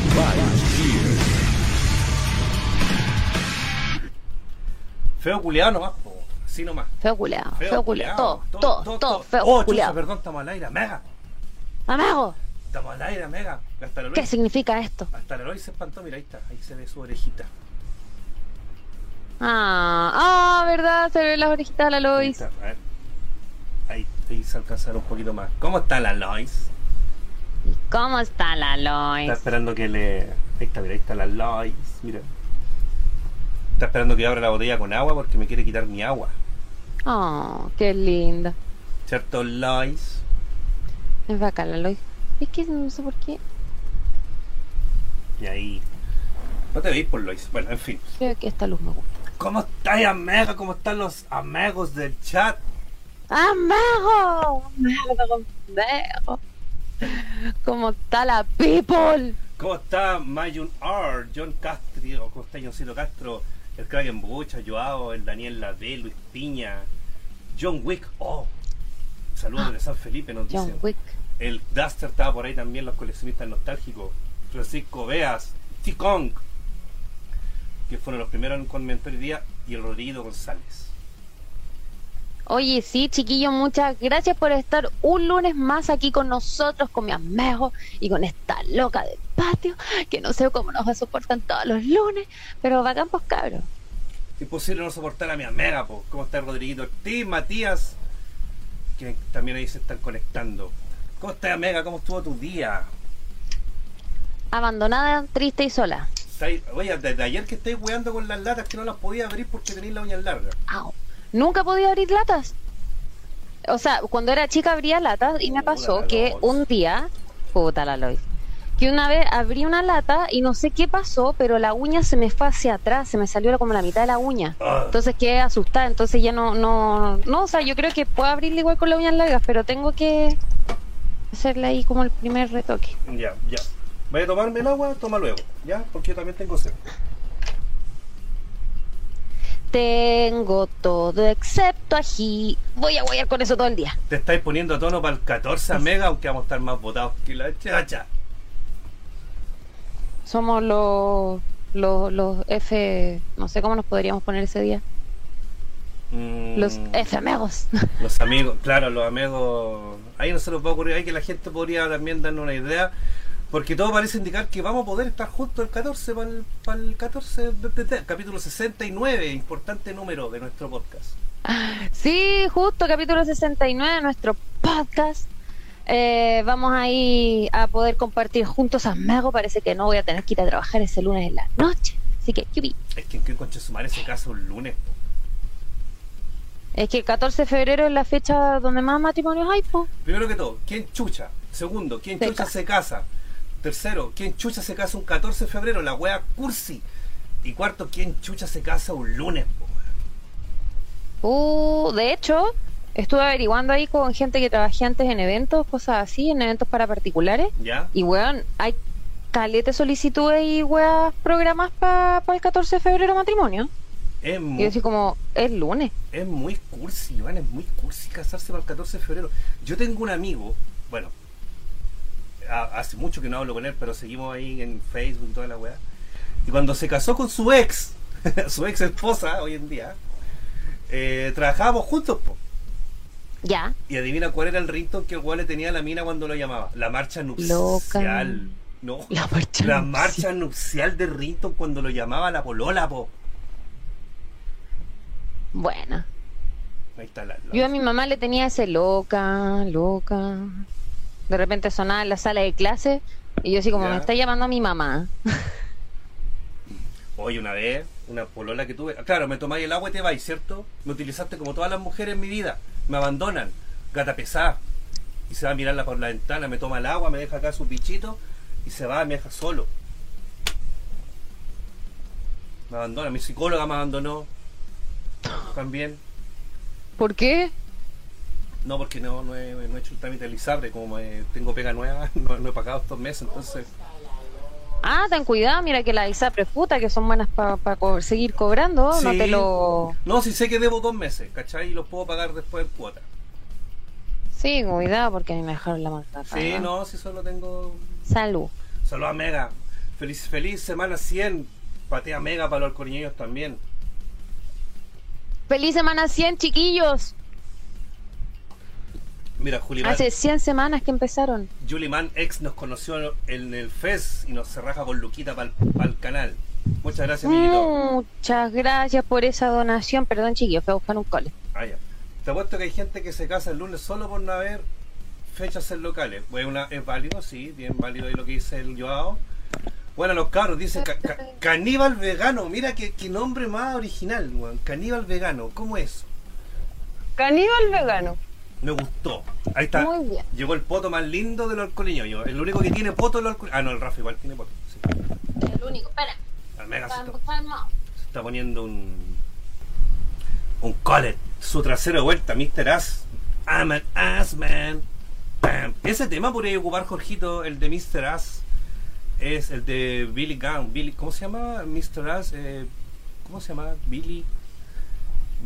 the. Feo culiado nomás, po. Así nomás. Feo culeado, Feo, feo culeado. Todo, todo, todo, feo Oh, chucha, culeado. perdón, estamos al aire, mega. Amigo, Estamos al aire, mega. Hasta la ¿qué significa esto? hasta la Eloy se espantó, mira, ahí está. Ahí se ve su orejita. Ah, ah, verdad, se ven las orejitas de la Ahí Lois. está, a ver. Ahí, ahí se alcanza a ver un poquito más. ¿Cómo está la Lois? ¿Y cómo está la Está Lois? esperando que le. Ahí está, mira, ahí está la Lois. Mira. Está esperando que abra la botella con agua porque me quiere quitar mi agua. Oh, qué linda. ¿Cierto, Lois? Es bacán la Lois. Es que no sé por qué. Y ahí. No te veis por Lois. Bueno, en fin. Creo que esta luz me gusta. ¿Cómo estáis, amiga? ¿Cómo están los amigos del chat? ¡Amigo! ¡Amigo! ¡Amigo! ¿Cómo está la people? ¿Cómo está Mayun R, John Castro, cómo está Johncito Castro, el Kraken Bucha, Joao, el Daniel Lade, Luis Piña, John Wick, oh, saludos de San Felipe, nos John dicen. Wick. El Duster estaba por ahí también, los coleccionistas nostálgicos, Francisco Beas, T-Kong, que fueron los primeros en comentar hoy día, y el Rodrigo González. Oye, sí, chiquillos, muchas gracias por estar un lunes más aquí con nosotros, con mi amigo y con esta loca del patio, que no sé cómo nos soportan todos los lunes, pero bacán pues cabros. Imposible no soportar a mi amiga, po. ¿Cómo está Rodriguito Ortiz, Matías? Que también ahí se están conectando. ¿Cómo está amiga? ¿Cómo estuvo tu día? Abandonada, triste y sola. Oye, desde ayer que estáis weando con las latas que no las podía abrir porque tenéis las uñas largas. Au. Nunca he podido abrir latas. O sea, cuando era chica abría latas y me pasó que un día, puta la Lois, que una vez abrí una lata y no sé qué pasó, pero la uña se me fue hacia atrás, se me salió como la mitad de la uña. Ah. Entonces quedé asustada, entonces ya no, no, no, o sea, yo creo que puedo abrirla igual con las uñas largas, pero tengo que hacerle ahí como el primer retoque. Ya, ya. Vaya a tomarme el agua, toma luego, ¿ya? Porque yo también tengo sed. Tengo todo excepto ají. Voy a guayar con eso todo el día. Te estáis poniendo a tono para el 14 mega, aunque vamos a estar más votados que la chacha. Somos los, los, los F, no sé cómo nos podríamos poner ese día. Mm, Los F amigos. Los amigos, claro, los amigos. Ahí no se nos va a ocurrir, ahí que la gente podría también darnos una idea. Porque todo parece indicar que vamos a poder estar juntos el 14 para el, 14 de, de- de- capítulo 69, importante número de nuestro podcast. Sí, justo capítulo 69 de nuestro podcast. Eh, vamos ahí a poder compartir juntos amigos. Parece que no voy a tener que ir a trabajar ese lunes en la noche. Así que, yupi. Es que en qué concha su madre se casa un lunes. po. Es que el 14 de febrero es la fecha donde más matrimonios hay, po. Primero que todo, ¿quién chucha? Segundo, ¿quién Se chucha se casa? Tercero, ¿quién chucha se casa un 14 de febrero? La wea cursi. Y cuarto, ¿quién chucha se casa un lunes? Uh, de hecho, estuve averiguando ahí con gente que trabajé antes en eventos, cosas así, en eventos para particulares. ¿Ya? Y weón, hay calete solicitudes y weas programas para el 14 de febrero matrimonio. Es Y muy, yo así como, es lunes. es muy cursi, Iván, es muy cursi casarse para el 14 de febrero. Yo tengo un amigo, bueno, a- hace mucho que no hablo con él, pero seguimos ahí en Facebook y toda la weá. Y cuando se casó con su ex, su ex esposa hoy en día, eh, trabajábamos juntos, po. Ya. Y adivina cuál era el ringtone que el le tenía a la mina cuando lo llamaba. La marcha nupcial. Loca. No. La marcha La nupcial. marcha nupcial de Rington cuando lo llamaba la polola, po. Bueno. Ahí está la. la- Yo a mi mamá le tenía ese loca, loca. De repente sonaba en la sala de clase y yo así como, Ya. me está llamando a mi mamá. Oye, una vez, una polola que tuve. Claro, me tomáis el agua y te vais, ¿cierto? Me utilizaste como todas las mujeres en mi vida. Me abandonan. Gata pesada. Y se va a mirarla por la ventana, me toma el agua, me deja acá su pichito y se va, me deja solo. Me abandona. Mi psicóloga me abandonó. También. ¿Por qué? No, porque no, no, he, no he hecho el trámite del ISAPRE, como eh, tengo pega nueva, no, no he pagado estos meses, entonces Ah, ten cuidado, mira que las ISAPRES puta que son buenas para seguir cobrando, no te lo... No, si sé que debo dos meses, ¿cachai? Y los puedo pagar después en cuota. Sí, cuidado porque a mí me dejaron la marca. Sí, no, si solo tengo... Salud. Solo a Mega. Feliz, feliz semana 100. Patea mega para los coriñeños también. Feliz semana 100, chiquillos. Mira, Julián. Hace 100 semanas que empezaron. Juliman ex nos conoció en el FES y nos se raja con Luquita para el canal. Muchas gracias, amiguito. Muchas gracias por esa donación. Perdón, chiquillos, fui a buscar un cole. Ah, ya. Te apuesto que hay gente que se casa el lunes solo por no haber fechas en locales. Pues una, es válido, sí, bien válido ahí lo que dice el Joao. Bueno, los carros dicen caníbal vegano. Mira qué, nombre más original, Caníbal vegano. ¿Cómo es? Caníbal vegano. Me gustó. Ahí está. Muy bien. Llegó el poto más lindo del alcoholiño. El único que tiene poto es el alcoholiño. Ah, no, el Rafa igual tiene poto. El único, espera. Mega se, está, poniendo un. Un collet. Su trasero de vuelta, Mr. Ass. I'm an ass man. Ese tema podría ocupar, Jorgito, el de Mr. Ass. Es el de Billy Gunn. Billy, ¿Cómo se llama Mr. Ass? Eh, ¿Cómo se llama? Billy.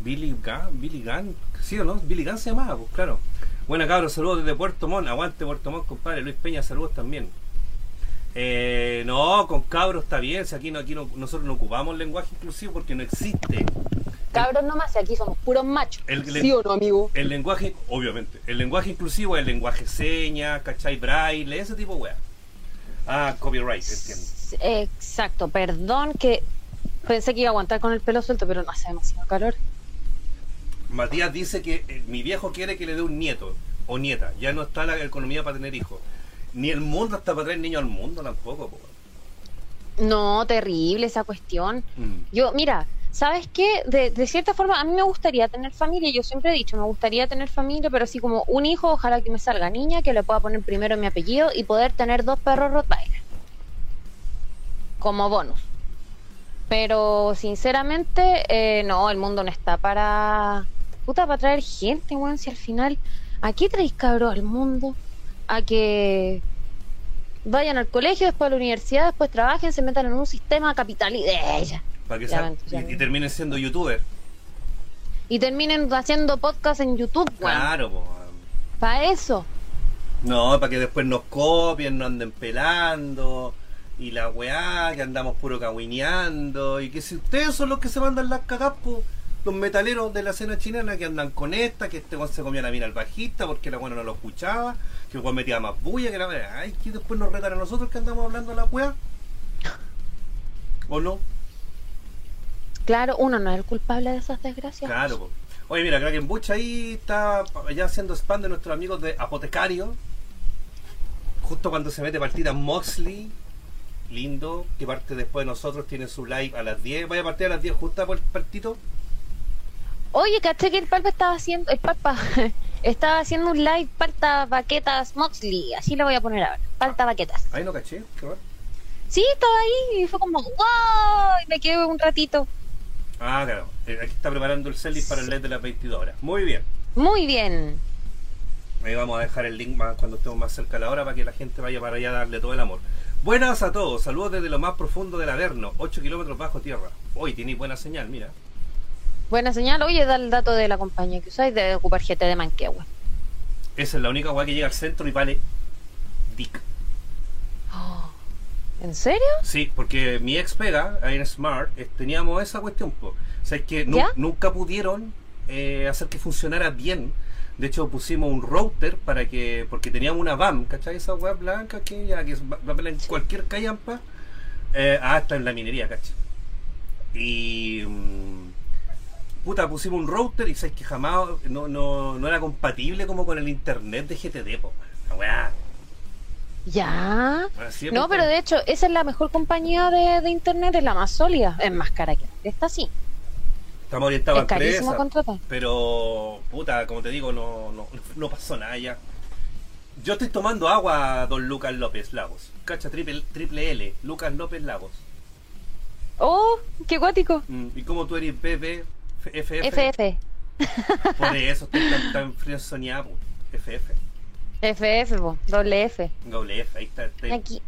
Billy Gunn. Billy Gunn. ¿Sí o no? Billy Gunn se llamaba, pues claro. Buena cabros, saludos desde Puerto Montt. Aguante Puerto Montt, compadre. Luis Peña, saludos también. Eh, no, con cabros está bien. Si aquí, no, aquí nosotros no ocupamos lenguaje inclusivo porque no existe. Cabros nomás, si aquí somos puros machos. El, ¿Sí o no, amigo? El lenguaje, obviamente, el lenguaje inclusivo es el lenguaje seña, ¿cachai? Braille, ese tipo de weá. Ah, copyright, entiendo. Exacto, perdón que pensé que iba a aguantar con el pelo suelto, pero no hace demasiado calor. Matías dice que eh, mi viejo quiere que le dé un nieto o nieta. Ya no está la economía para tener hijos. Ni el mundo está para traer niños al mundo tampoco. No, terrible esa cuestión. Mm. Yo, mira, ¿sabes qué? De, cierta forma, a mí me gustaría tener familia. Yo siempre he dicho, me gustaría tener familia, pero así como un hijo, ojalá que me salga niña, que le pueda poner primero mi apellido y poder tener dos perros Rottweiler. Como bonus. Pero sinceramente, eh, no, el mundo no está para. Puta, para traer gente, weón. Si al final, aquí traéis cabros al mundo a que vayan al colegio, después a la universidad, después trabajen, se metan en un sistema capital y de ella. Para que y, terminen siendo youtuber. Y terminen haciendo podcast en YouTube, Claro, Para eso. No, para que después nos copien, nos anden pelando. Y la weá, que andamos puro cagüineando. Y que si ustedes son los que se mandan las cagas, los metaleros de la escena chilena que andan con esta, que este se comía la mina al bajista porque la buena no lo escuchaba, que el metía más bulla que la ay, que después nos retan a nosotros que andamos hablando de la weá. ¿O no? Claro, uno no es el culpable de esas desgracias. Claro, Oye, mira, Kraken Butch ahí está ya haciendo spam de nuestros amigos de Apotecario. Justo cuando se mete partida Moxley, lindo, que parte después de nosotros, tiene su live a las 10. Vaya a partir a las 10 justo por el partito. Oye, caché que el Palpa estaba haciendo, el Palpa estaba haciendo un live Palta Baquetas Moxley, así lo voy a poner ahora, Palta Baquetas. Ahí no caché, qué bueno. Sí, estaba ahí y fue como, wow, y me quedé un ratito. Ah, claro, eh, aquí está preparando el setlist para el LED de las 22 horas. Muy bien. Muy bien. Ahí vamos a dejar el link más cuando estemos más cerca de la hora para que la gente vaya para allá a darle todo el amor. Buenas a todos, saludos desde lo más profundo del Averno, 8 kilómetros bajo tierra. Hoy tenéis buena señal, mira. Buena señal. Oye, da el dato de la compañía que usáis de ocupar GT de Manquehue. Esa es la única weá que llega al centro y vale Dick. ¿En serio? Sí, porque mi ex pega, ahí en Smart, eh, teníamos esa cuestión. O sea, es que nunca pudieron eh, hacer que funcionara bien. De hecho, pusimos un router para que, porque teníamos una BAM, ¿cachai? Esa web blanca que ya que va, en cualquier callampa, eh, hasta en la minería, ¿cachai? Y. Mm, puta, pusimos un router y sabes que jamás no, no, no era compatible como con el internet de GTD, po, la weá. Ya. no, pero de hecho, esa es la mejor compañía de, internet, es la más sólida, es más cara que esta sí. Estamos orientados a empresas, pero puta, como te digo, no, no, no pasó nada ya. Yo estoy tomando agua, don Lucas López Lagos. Cacha triple, triple L, Lucas López Lagos. Oh, qué guático. Mm, ¿Y cómo tú eres BB? FF. FF. Por eso estoy tan, tan frío soñado. FF. FF, doble F. Doble F, ahí está. Aquí.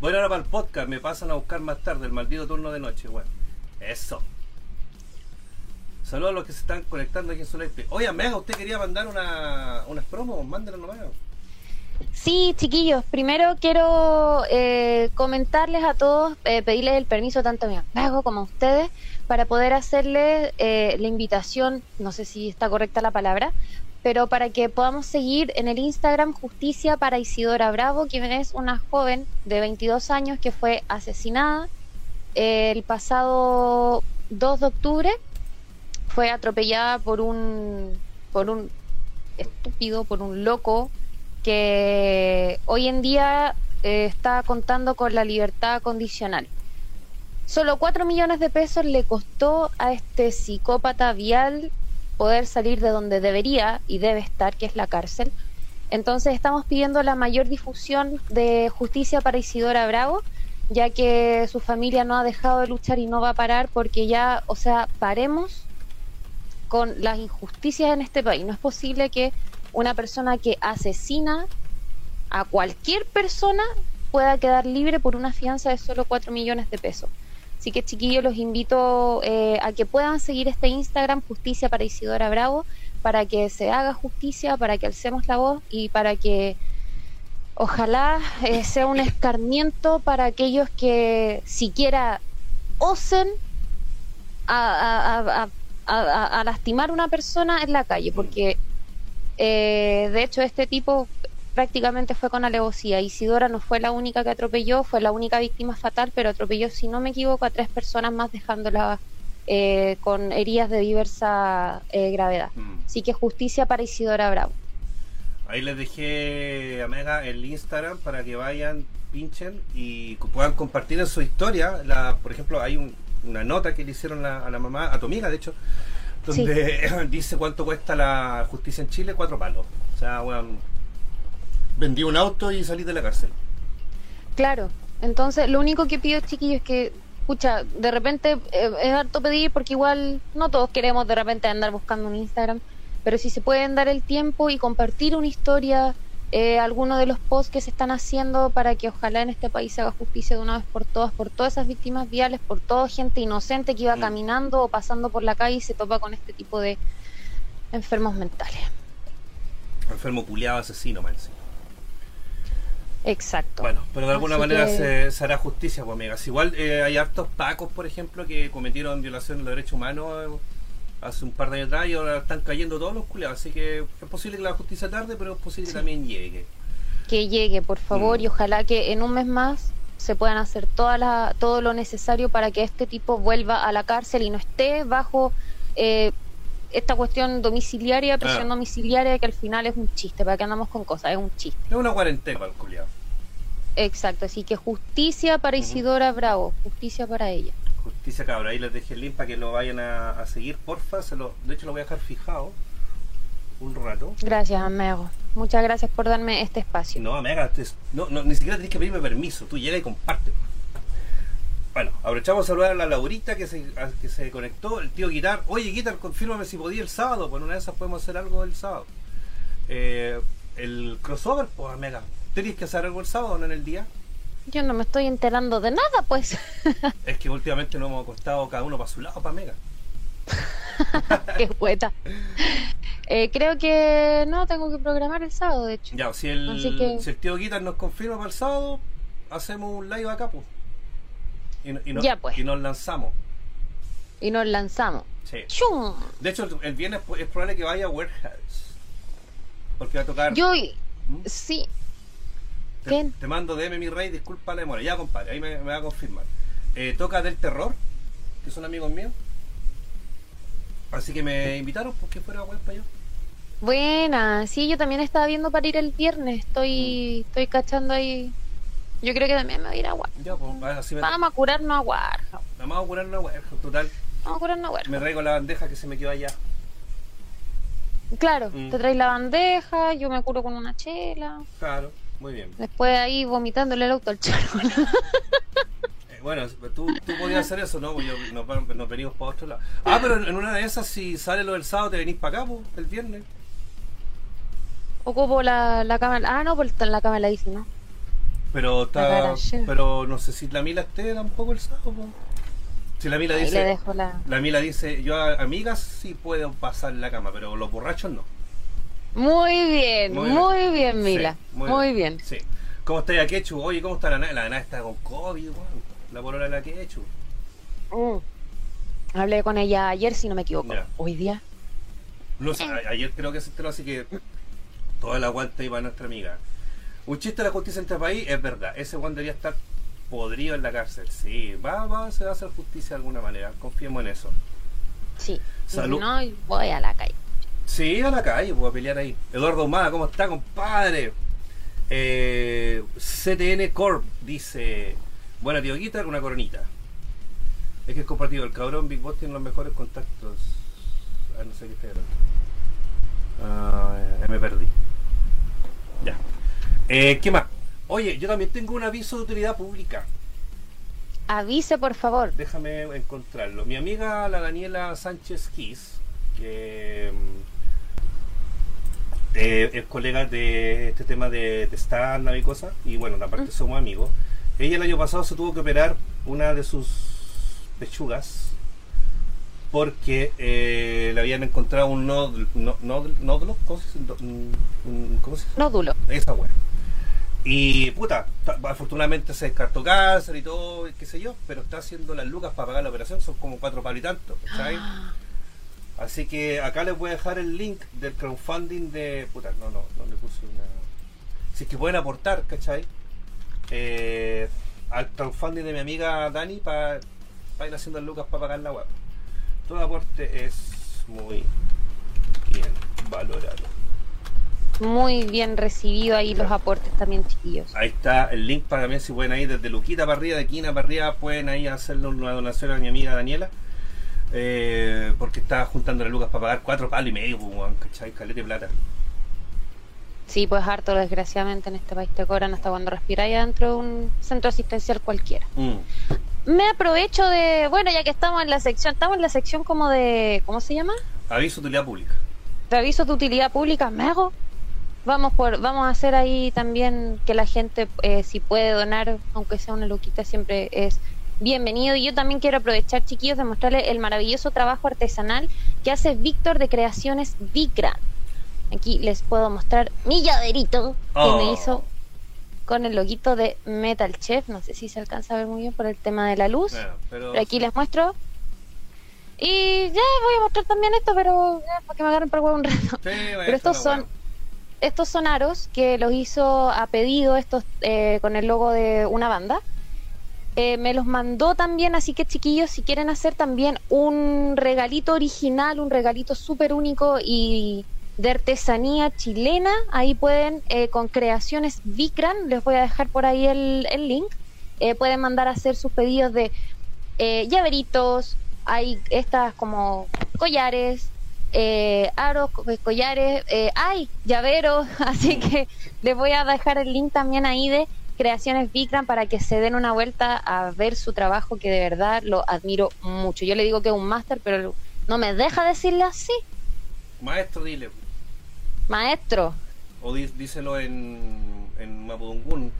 Bueno, ahora para el podcast, me pasan a buscar más tarde el maldito turno de noche, bueno. Eso. Saludos a los que se están conectando aquí en live. Oye, Mega, ¿usted quería mandar una, unas promos? Mándenos nomás. Sí, chiquillos, primero quiero eh, comentarles a todos, eh, pedirles el permiso tanto a mi amigo como a ustedes para poder hacerles eh, la invitación, no sé si está correcta la palabra, pero para que podamos seguir en el Instagram Justicia para Isidora Bravo, quien es una joven de 22 años que fue asesinada el pasado 2 de octubre, fue atropellada por un, por un estúpido, por un loco que hoy en día eh, está contando con la libertad condicional. Solo 4 millones de pesos le costó a este psicópata vial poder salir de donde debería y debe estar, que es la cárcel. Entonces estamos pidiendo la mayor difusión de justicia para Isidora Bravo, ya que su familia no ha dejado de luchar y no va a parar porque ya, o sea, paremos con las injusticias en este país. No es posible que una persona que asesina a cualquier persona pueda quedar libre por una fianza de solo 4 millones de pesos. Así que chiquillos, los invito eh, a que puedan seguir este Instagram, Justicia para Isidora Bravo, para que se haga justicia, para que alcemos la voz y para que ojalá eh, sea un escarmiento para aquellos que siquiera osen a, lastimar a una persona en la calle, porque eh, de hecho este tipo prácticamente fue con alevosía. Isidora no fue la única que atropelló, fue la única víctima fatal, pero atropelló, si no me equivoco, a tres personas más dejándola eh, con heridas de diversa eh, gravedad. Mm. Así que justicia para Isidora Bravo. Ahí les dejé, a Mega el Instagram para que vayan, pinchen y puedan compartir en su historia. La, por ejemplo, hay una nota que le hicieron a la mamá, a tu amiga, de hecho, donde dice cuánto cuesta la justicia en Chile, cuatro palos. O sea, bueno, vendí un auto y salí de la cárcel. Claro, entonces lo único que pido, chiquillos, es que, escucha, de repente eh, es harto pedir porque igual no todos queremos de repente andar buscando un Instagram, pero si se pueden dar el tiempo y compartir una historia eh, algunos de los posts que se están haciendo para que ojalá en este país se haga justicia de una vez por todas, por todas esas víctimas viales, por toda gente inocente que iba mm. caminando o pasando por la calle y se topa con este tipo de enfermos mentales. Enfermo culiado asesino, man. Exacto. Bueno, pero de alguna manera se, hará justicia, pues amigas. Igual eh, hay hartos pacos, por ejemplo, que cometieron violaciones de los derechos humanos eh, hace un par de años atrás y ahora están cayendo todos los culiados. Así que es posible que la justicia tarde, pero es posible que también llegue. Que llegue, por favor, y mm. ojalá que en un mes más se puedan hacer toda la, todo lo necesario para que este tipo vuelva a la cárcel y no esté bajo eh, esta cuestión domiciliaria, presión domiciliaria, que al final es un chiste, para que andamos con cosas, es un chiste. Es una cuarentena el culiado. Exacto, así que justicia para Isidora Bravo, justicia para ella. Justicia cabra, ahí les dejé el link para que lo vayan a, seguir, porfa. Se lo, de hecho lo voy a dejar fijado un rato. Gracias, amigo. Muchas gracias por darme este espacio. No, Amega, no, no, ni siquiera tenés que pedirme permiso. Tú llega y comparte. Bueno, aprovechamos a saludar a la Laurita que se, que se conectó, el tío Guitar. Oye, Guitar, confírmame si podía el sábado. Bueno, una de esas podemos hacer algo el sábado. Eh, el crossover, pues, Amega. ¿Tenéis que hacer algo el sábado, no en el día? Yo no me estoy enterando de nada, pues. es que últimamente nos hemos acostado cada uno para su lado, para Mega. Qué poeta. Eh, creo que no, tengo que programar el sábado, de hecho. Ya, si el, si el tío Guitar nos confirma para el sábado, hacemos un live acá, pues. Y, ya, pues. y nos lanzamos. Y nos lanzamos. Sí. De hecho, el viernes es probable que vaya a Warehouse. Porque va a tocar. Yo, ¿Mm? sí, te, mando DM mi rey, disculpa la demora. Ya, compadre, ahí me, va a confirmar. Eh, toca del terror, que son amigos míos. Así que me invitaron porque fuera web para allá. Buena, sí, yo también estaba viendo para ir el viernes. Estoy, mm. estoy cachando ahí. Yo creo que también me voy a ir a Warhammer. Pues, vamos a curarnos a Warhammer. Vamos a curarnos a Warhammer, total. Vamos a curarnos a Warhammer. Me traigo la bandeja que se me quedó allá. Claro, mm. te traes la bandeja, yo me curo con una chela. Claro. Muy bien. Después ahí vomitándole el auto al charco. Eh, bueno, tú, tú podías hacer eso, ¿no? Pues yo, nos, venimos para otro lado. Ah, pero en una de esas, si sale lo del sábado, te venís para acá, pues, el viernes. Ocupo la, la cámara. Ah, no, pues en la cámara la dice, ¿no? Pero está. Pero no sé si la Mila esté tampoco el sábado. Si la Mila dice. la... la Mila dice, yo a amigas sí puedo pasar la cama, pero los borrachos no. Muy bien, muy, bien, Mila. Sí, muy, bien. Sí. ¿Cómo está la Quechu? Oye, ¿cómo está la Nana? La Nana está con COVID. La polola de la Quechu. Mm. Hablé con ella ayer, si no me equivoco. Ya. Hoy día. No sé, ayer creo que se enteró, así que toda la aguanta iba a nuestra amiga. Un chiste de la justicia en este país es verdad. Ese Juan debería estar podrido en la cárcel. Sí, va, va, se va a hacer justicia de alguna manera. Confiemos en eso. Sí. Salud. No, voy a la calle. Sí, a la calle, voy a pelear ahí. Eduardo Humada, ¿cómo está, compadre? Eh, CTN Corp dice: Buena tío Guitar, una coronita. Es que es compartido. El cabrón Big Boss tiene los mejores contactos. Ah, no sé qué está hablando. Ah, eh, me perdí. Ya. Eh, ¿Qué más? Oye, yo también tengo un aviso de utilidad pública. Avise, por favor. Déjame encontrarlo. Mi amiga, la Daniela Sánchez Kiss, que mm, eh, es colega de este tema de, de stand-up y cosas, y bueno, aparte somos amigos. Ella el año pasado se tuvo que operar una de sus pechugas porque eh, le habían encontrado un nódulo, nó- nódulo, nódulo, ¿cómo se dice? Un- un- ¿Cómo se dice? Nódulo. Esa weá. Y puta, ta- afortunadamente se descartó cáncer y todo, qué sé yo, pero está haciendo las lucas para pagar la operación, son como cuatro palos y tanto, ¿cachai? Así que acá les voy a dejar el link del crowdfunding de. Puta, no, no, no le puse una. Si es que pueden aportar, ¿cachai? Eh, al crowdfunding de mi amiga Dani para ir haciendo las lucas para pagar la web. Todo aporte es muy bien valorado. Muy bien recibido ahí los aportes también, chiquillos. Ahí está el link para también si pueden ir desde Luquita para arriba, de Quina para arriba, pueden ahí hacerle una donación a mi amiga Daniela. eh, porque está juntando las lucas para pagar cuatro palos y medio, pues, ¿cachai? Calete de plata. Sí, pues harto, desgraciadamente en este país te cobran hasta cuando respiráis dentro de un centro asistencial cualquiera. Mm. Me aprovecho de, bueno, ya que estamos en la sección, estamos en la sección como de, ¿cómo se llama? Aviso de utilidad pública. De avisos de utilidad pública, me hago. Vamos por, vamos a hacer ahí también que la gente, eh, si puede donar, aunque sea una luquita, siempre es bienvenido. Y yo también quiero aprovechar, chiquillos, de mostrarles el maravilloso trabajo artesanal que hace Víctor de Creaciones Vicran. Aquí les puedo mostrar mi llaverito que Oh. me hizo con el loguito de Metal Chef. No sé si se alcanza a ver muy bien por el tema de la luz. Bueno, pero, Pero aquí les muestro. Y ya voy a mostrar también esto, pero ya, para que me agarren por huevo un rato. Sí, Pero estos son. Estos son aros que los hizo a pedido estos eh, con el logo de una banda. Eh, me los mandó también, así que chiquillos, si quieren hacer también un regalito original, un regalito súper único y de artesanía chilena, ahí pueden, eh, con creaciones Vicran, les voy a dejar por ahí el, el link, pueden mandar a hacer sus pedidos de llaveritos, hay estas como collares, eh, aros, co- collares, eh, hay llaveros, así que les voy a dejar el link también ahí de Creaciones Vikram para que se den una vuelta a ver su trabajo que de verdad lo admiro mucho. Yo le digo que es un máster, pero no me deja decirle así, Maestro, dile. maestro. O díselo en, en Mapudungun.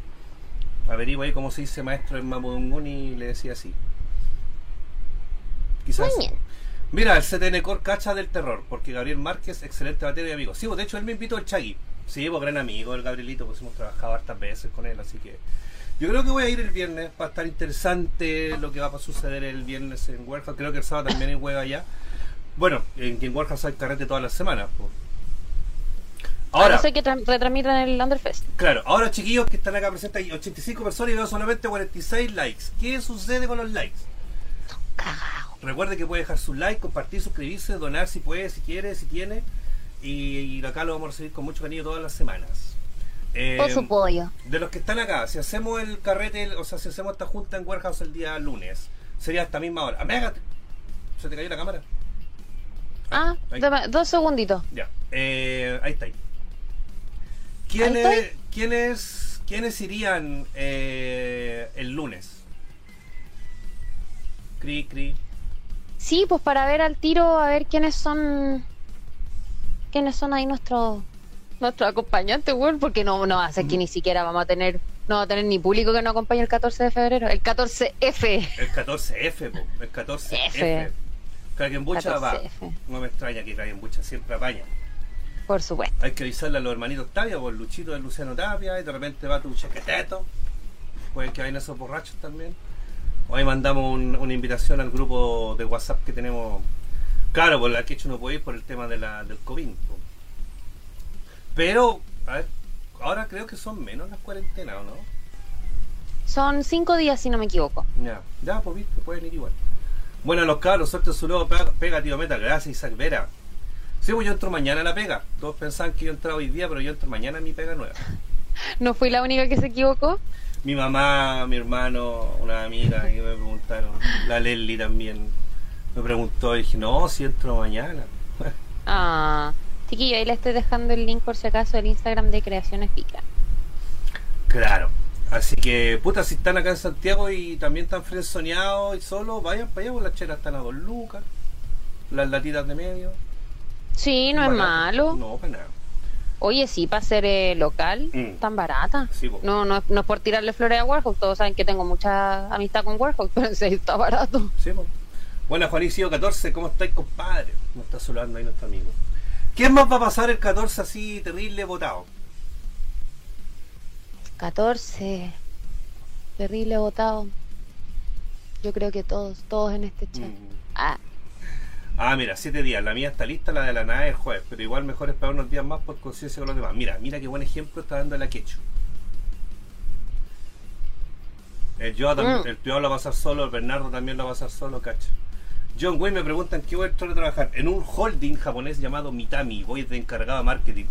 Averigua ahí cómo se dice maestro en Mapudungun y le decía así. Quizás. Muy bien. Mira, el CTN Core cacha del terror, porque Gabriel Márquez, excelente batería y amigo. Sí, pues, de hecho él me invitó al Chagui. Sí, pues gran amigo, el Gabrielito, pues hemos trabajado hartas veces con él, así que yo creo que voy a ir el viernes, va a estar interesante lo que va a suceder el viernes en Warehouse. Creo que el sábado también hay huevo allá. Bueno, en, en Warehouse hay carrete todas las semanas. pues. Ahora sé que tra- retransmiten el Underfest. claro, ahora chiquillos que están acá presentes, hay 85 personas y veo solamente 46 likes. ¿Qué sucede con los likes? Cagao. Recuerde que puede dejar su like, compartir, suscribirse, donar si puede, si quiere, si tiene. Y, y acá lo vamos a recibir con mucho cariño todas las semanas. Eh, Por su pollo. de los que están acá, si hacemos el carrete, o sea, si hacemos esta junta en Warehouse el día lunes, sería esta misma hora. ¡Amégate! ¿Se te cayó la cámara? Ah, ahí. dame dos segunditos. Ya, eh, ahí está. ahí. ¿Quiénes. ¿quiénes, ¿Quiénes irían eh, el lunes? Cri, cri. Sí, pues para ver al tiro, a ver quiénes son. quiénes son ahí nuestros nuestros acompañantes, weón, porque no, no hace que ni siquiera vamos a tener. No va a tener ni público que nos acompañe el 14 de febrero. El 14F. El 14F, po, el 14F. F. Krakenbucha va. 14F. No me extraña que Krakenbucha siempre apaña. Por supuesto. Hay que avisarle a los hermanitos Tapia, por Luchito de Luciano Tapia, y de repente va tu chequeteto. Pueden que vayan esos borrachos también. Hoy mandamos un- una invitación al grupo de WhatsApp que tenemos. Claro, por la que hecho no puede ir por el tema de la, del COVID. po. Pero, a ver, ahora creo que son menos las cuarentenas, ¿o no? Son cinco días, si no me equivoco. Ya, ya, pues viste, pueden ir igual. Bueno, los cabros, suerte su nuevo pega, pega, tío Meta. Gracias, Isaac Vera. Sí, pues yo entro mañana a la pega. Todos pensaban que yo entraba hoy día, pero yo entro mañana a mi pega nueva. ¿No fui la única que se equivocó? Mi mamá, mi hermano, una amiga que me preguntaron, la Leslie también me preguntó y dije, no, si entro mañana. Ah, chiquillo, ahí le estoy dejando el link por si acaso del Instagram de Creaciones Pica. Claro. Así que, puta, si están acá en Santiago y también están frenzoneados y solo, vayan para allá, pues las chelas están a dos lucas, las latitas de medio. Sí, no es Barato. malo. No, para nada. Oye, sí, para ser eh, local, Mm. tan barata. Sí, po. No, no, es- no es por tirarle flores a Warhol, todos saben que tengo mucha amistad con Warhol, pero en serio está barato. Sí, pues. Bueno, Juanicio 14, ¿cómo estáis, compadre? Nos está saludando ahí nuestro amigo. ¿Quién más va a pasar el 14 así terrible votado? 14. Terrible votado. Yo creo que todos, todos en este chat. Mm. Ah, Ah, mira, siete días. La mía está lista, la de la nada es jueves. Pero igual mejor esperar unos días más por conciencia con los demás. Mira, mira qué buen ejemplo está dando la Quecho. El también, Mm. el Pio lo va a pasar solo, el Bernardo también lo va a pasar solo, cacho. John Wayne me preguntan qué voy a entrar a trabajar. En un holding japonés llamado Mitami. Voy de encargado de marketing.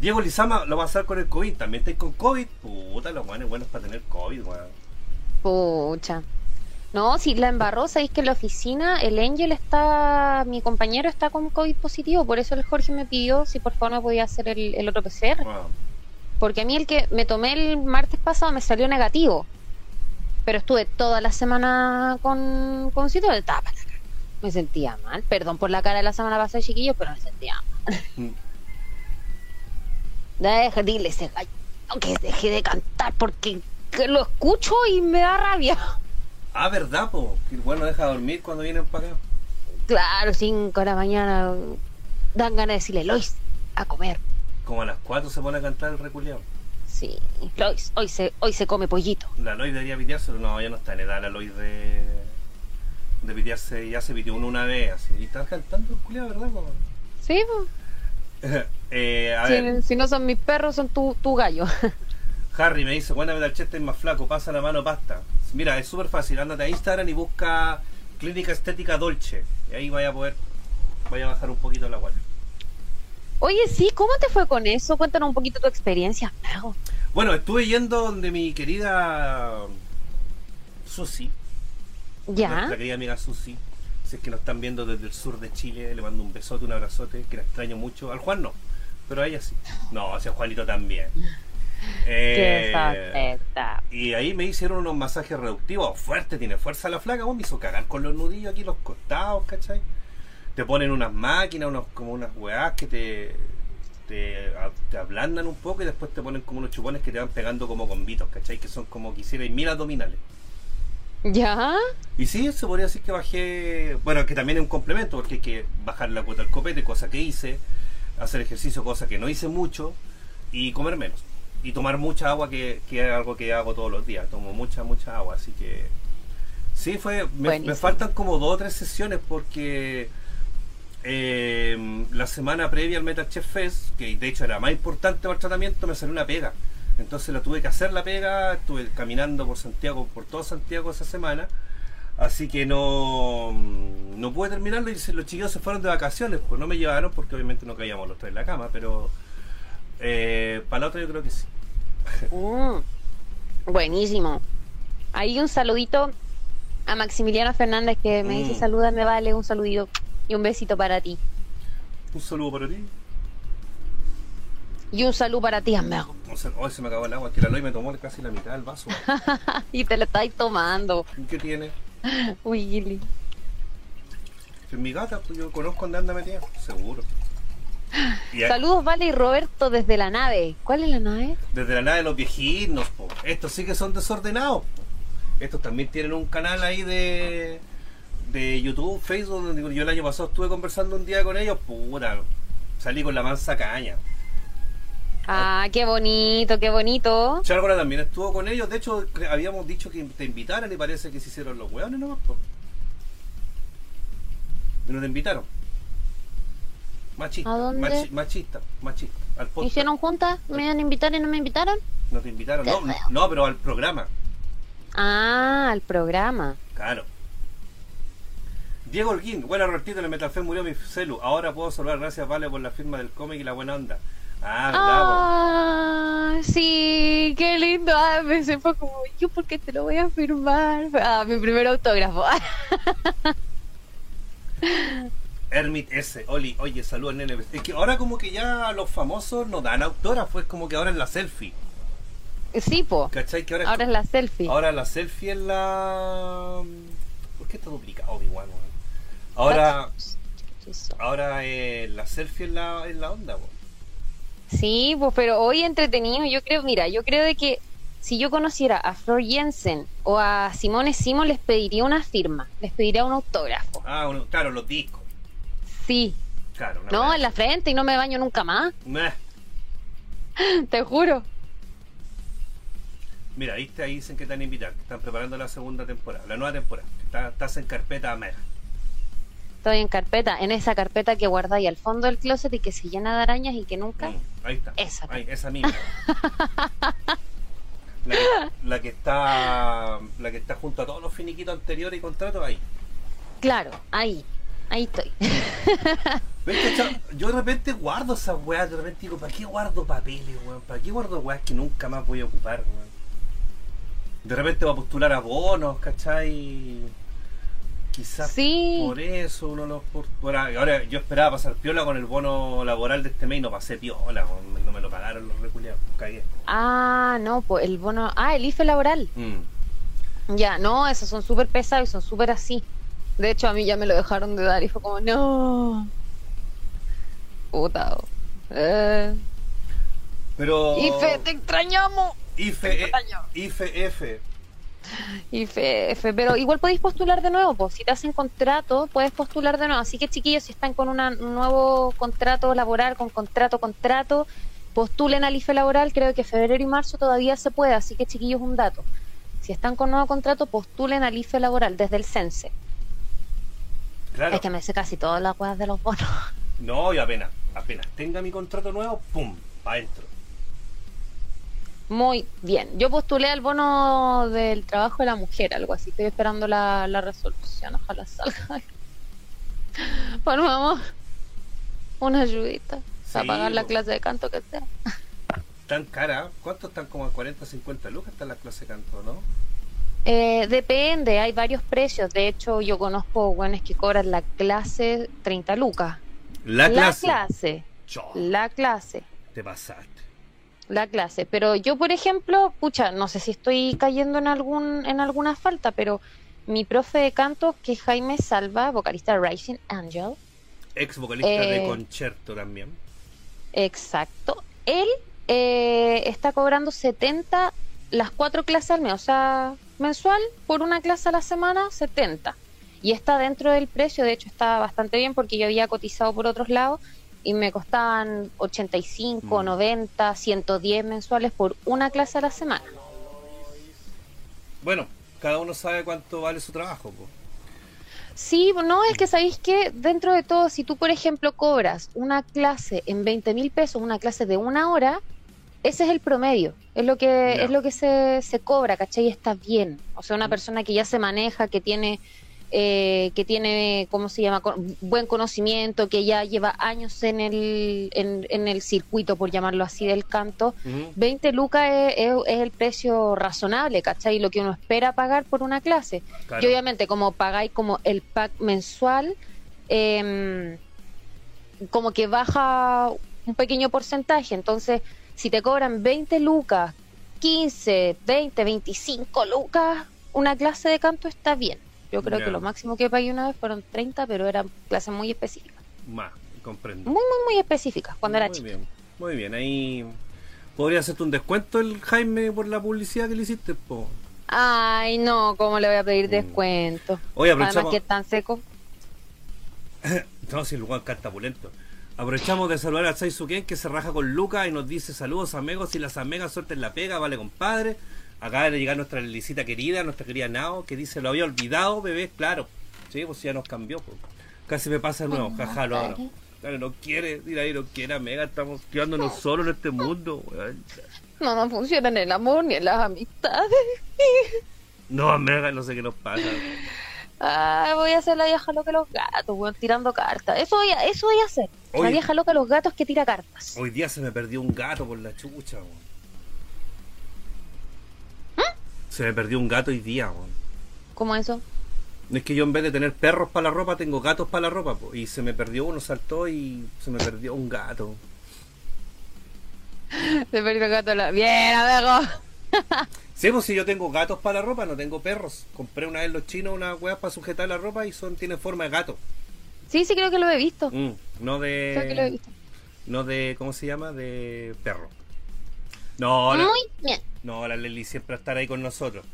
Diego Lizama lo va a hacer con el COVID. También estáis con COVID. Puta, los buenos buenos para tener COVID, weón. pucha. No, si la embarró, sabéis que en la oficina el Angel está, mi compañero está con COVID positivo, por eso el Jorge me pidió si por favor me podía hacer el, el otro PCR. Wow. Porque a mí el que me tomé el martes pasado me salió negativo. Pero estuve toda la semana con, con sitio de tapa. Me sentía mal. Perdón por la cara de la semana pasada, chiquillos, pero me sentía mal. Mm. Deja, dile ese gallo que deje de cantar porque que lo escucho y me da rabia. Ah, ¿verdad, po? Que el bueno deja dormir cuando vienen para acá. Claro, 5 de la mañana dan ganas de decirle, Lois, a comer. Como a las 4 se pone a cantar el reculeado. Sí, Lois, hoy se, hoy se come pollito. La Lois debería pitearse, pero no, ya no está en edad la Lois de. de pitearse, ya se pitió uno una vez, así. Y está cantando el culeado, ¿verdad, po? Sí, pues. eh, a Si, ver, si no son mis perros, son tu, tu gallo. Harry me dice, cuéntame del chiste es más flaco, pasa la mano pasta. Mira, es súper fácil, ándate a Instagram y busca Clínica Estética Dolce. Y ahí vaya a poder, vaya a bajar un poquito la guata. Oye, sí, ¿cómo te fue con eso? Cuéntanos un poquito tu experiencia. Mago. Bueno, estuve yendo donde mi querida Susi, Ya. nuestra querida amiga Susi. Si es que nos están viendo desde el sur de Chile, le mando un besote, un abrazote, que la extraño mucho. Al Juan no, pero a ella sí. No, hacia Juanito también. Eh, y ahí me hicieron unos masajes reductivos. Fuerte, tiene fuerza la flaca. vos me hizo cagar con los nudillos aquí, los costados, ¿cachai? Te ponen unas máquinas, unos, como unas weás que te, te, a- te ablandan un poco y después te ponen como unos chupones que te van pegando como combitos, ¿cachai? Que son como que hicieran mil abdominales. ¿Ya? Y sí, se podría decir que bajé, bueno, que también es un complemento, porque hay que bajar la cuota del copete, cosa que hice, hacer ejercicio, cosa que no hice mucho, y comer menos. Y tomar mucha agua, que, que es algo que hago todos los días, tomo mucha, mucha agua, así que... Sí, fue, me, me faltan como dos o tres sesiones porque eh, la semana previa al Metal Chef Fest, que de hecho era más importante para el tratamiento, me salió una pega. Entonces la tuve que hacer la pega, estuve caminando por Santiago, por todo Santiago esa semana. Así que no, no pude terminarlo y los chiquillos se fueron de vacaciones, pues no me llevaron porque obviamente no caíamos los tres en la cama, pero eh, para la otra yo creo que sí. Mm, buenísimo. Ahí un saludito a Maximiliano Fernández que me dice Mm. saluda, me vale un saludito y un besito para ti. Un saludo para ti. Y un saludo para ti, amigo. Hoy se me acabó el agua, que la Loy me tomó casi la mitad del vaso. y te lo estáis tomando, ¿Y ¿Qué tiene? Willy. Que es mi gata, pues yo conozco dónde anda metida, seguro. Y a- Saludos, Vale y Roberto desde la nave. ¿Cuál es la nave? desde la nada de los viejinos, po. estos sí que son desordenados. po. Estos también tienen un canal ahí de, de YouTube, Facebook, donde yo el año pasado estuve conversando un día con ellos, puta, salí con la mansa caña. Ah, qué bonito, qué bonito. Chárgora también estuvo con ellos, de hecho habíamos dicho que te invitaran y parece que se hicieron los hueones nomás. no te invitaron. Machista, ¿A dónde? machi- machista, machista. Al podcast. ¿Hicieron juntas? ¿Me iban a invitar y no me invitaron? No te invitaron, no, no, pero al programa. Ah, al programa. Claro. Diego Holguín, buena Robertito, en el Metalfest murió mi celu. Ahora puedo saludar, gracias Vale por la firma del cómic y la buena onda. Ah, bravo. Ah, sí, qué lindo. Ah, me se fue como, yo por qué te lo voy a firmar. Ah, mi primer autógrafo. Hermit S, Oli, oye, saludos nene. Es que ahora como que ya los famosos no dan autógrafos, es como que ahora es la selfie. sí, po. ¿Cachai? Que ahora, Ahora es la selfie. ahora la selfie es la... ¿Por qué está duplicado, Obi-Wan? Ahora, ahora eh, la selfie es la, es la onda, weón. Sí, pues, pero hoy entretenido, yo creo, mira, yo creo de que si yo conociera a Flor Jensen o a Simone Simon, les pediría una firma, les pediría un autógrafo. Ah, bueno, claro, los discos. Sí. Claro, No, en la frente y no me baño nunca más, te juro. Mira, ahí, te, ahí dicen que te van a invitar, que están preparando la segunda temporada, la nueva temporada. Está, estás en carpeta mera. Estoy en carpeta, en esa carpeta que guardáis al fondo del closet y que se llena de arañas y que nunca. Mm, ahí está. Esa. Ahí, esa misma. la, que, la que está la que está junto a todos los finiquitos anteriores y contratos ahí. Claro, ahí, ahí estoy. Yo de repente guardo esas weas, de repente digo, ¿para qué guardo papeles, weón? ¿Para qué guardo weas que nunca más voy a ocupar, weón? De repente va a postular a bonos, ¿cachai? Quizás Sí. por eso uno los postula. Ahora yo esperaba pasar piola con el bono laboral de este mes y no pasé piola, weón. no me lo pagaron los reculeados, cagué. Ah, no, pues el bono. Ah, el IFE laboral. Mm. Ya, no, esos son súper pesados y son súper así. De hecho, a mí ya me lo dejaron de dar y fue como, no. Puta. Eh. Pero. IFE, te extrañamos. IFE, extraño. IFE, F. IFE, F. Pero igual podéis postular de nuevo, pues si te hacen contrato, puedes postular de nuevo. Así que chiquillos, si están con una- un nuevo contrato laboral, con contrato, contrato, postulen al IFE laboral. Creo que febrero y marzo todavía se puede. Así que chiquillos, un dato. Si están con nuevo contrato, postulen al IFE laboral desde el CENSE. Claro. Es que me sé casi todas las weas de los bonos. No, y apenas, apenas tenga mi contrato nuevo, ¡pum! Pa' adentro. Muy bien. Yo postulé al bono del trabajo de la mujer, algo así. Estoy esperando la, la resolución. Ojalá salga. Por favor, una ayudita para Sí, pagar la clase de canto que sea. Tan cara, ¿cuánto están como a 40, 50 lucas? Está la clase de canto, ¿no? Eh, depende, hay varios precios. De hecho, yo conozco buenos que cobran la clase 30 lucas. La clase. clase. Chó, La clase. te pasaste. la clase. Pero yo, por ejemplo, pucha, no sé si estoy cayendo en algún en alguna falta, pero mi profe de canto, que es Jaime Salva, vocalista de Rising Angel, Ex vocalista de Eh, concierto también. exacto, él eh, está cobrando 70 las cuatro clases al mes, o sea, mensual por una clase a la semana, 70. Y está dentro del precio, de hecho está bastante bien porque yo había cotizado por otros lados y me costaban 85, Mm. 90, 110 mensuales por una clase a la semana. Bueno, cada uno sabe cuánto vale su trabajo. po. Sí, no, es que sabéis que dentro de todo, si tú, por ejemplo, cobras una clase en 20 mil pesos, una clase de una hora, ese es el promedio, es lo que, es lo que se, se cobra, ¿cachai? Y está bien. O sea, una persona que ya se maneja, que tiene, eh, que tiene, ¿cómo se llama? Con- buen conocimiento, que ya lleva años en el, en, en el circuito, por llamarlo así, del canto, Ujú. 20 lucas es, es- es el precio razonable, ¿cachai? Lo que uno espera pagar por una clase. Claro. Y obviamente como pagáis como el pack mensual, em, como que baja un pequeño porcentaje. Entonces, si te cobran 20 lucas, 15, 20, 25 lucas, una clase de canto está bien. Yo creo que lo máximo que pagué una vez fueron 30, pero eran clases muy específicas. Más, comprendo. Muy, muy, muy específicas cuando era muy chica. bien, muy bien. Ahí podría hacerte un descuento el Jaime por la publicidad que le hiciste. Po. Ay, no, ¿cómo le voy a pedir descuento? Mm. Oye, Además que es tan seco. No, si el lugar canta pulento. Aprovechamos de saludar a Saisuken que se raja con Luca y nos dice saludos amigos y las amigas suelten la pega, vale compadre. Acaba de llegar nuestra Lelicita querida, nuestra querida Nao, que dice lo había olvidado, bebé, claro. Sí, pues ya nos cambió. pues. Casi me pasa de nuevo, jaja, lo ahora. Claro, no quiere, mira ahí, no quiere, amiga, estamos quedándonos solos en este mundo, weón. No, no funciona en el amor ni en las amistades. No, amiga, no sé qué nos pasa. Voy a hacer la vieja loca de los gatos, weón, tirando cartas. Eso voy a, eso voy a hacer. La vieja loca de los gatos que tira cartas. Hoy día se me perdió un gato por la chucha, weón. Se me perdió un gato hoy día, weón. ¿Cómo eso? Es que yo en vez de tener perros para la ropa, tengo gatos para la ropa, po. y se me perdió uno, saltó y se me perdió un gato. Se perdió el gato. La... Bien, amigo. Sí, pues si yo tengo gatos para la ropa, no tengo perros. Compré una vez los chinos unas weas para sujetar la ropa y son tienen forma de gato. Sí, sí, creo que lo he visto. Mm, no Creo que lo he de... visto. No de... ¿Cómo se llama? De perro. No, la, Muy bien. no, la Leli siempre va a estar ahí con nosotros.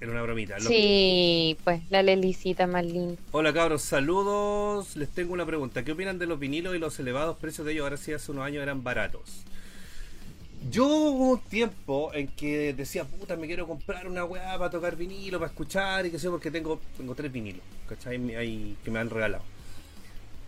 Era una bromita. Sí, pues la Lelicita más linda. Hola cabros, saludos. Les tengo una pregunta. ¿Qué opinan de los vinilos y los elevados precios de ellos? Ahora sí, hace unos años eran baratos. Yo hubo un tiempo en que decía, puta, me quiero comprar una weá para tocar vinilo, para escuchar y qué sé yo, porque tengo, tengo tres vinilos, ¿cachai? Ahí, que me han regalado.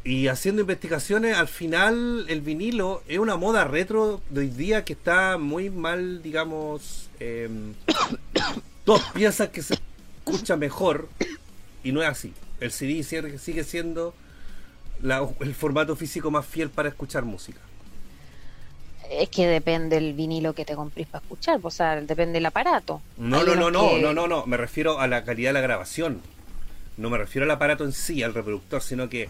Y haciendo investigaciones, al final el vinilo es una moda retro de hoy día que está muy mal, digamos, em, todos piensan que se escucha mejor y no es así. El CD sigue siendo el formato físico más fiel para escuchar música. Es que depende el vinilo que te comprís para escuchar, o sea, depende del aparato. No, Hay no, no, no, que- no, no, no, me refiero a la calidad de la grabación. No me refiero al aparato en sí, al reproductor, sino que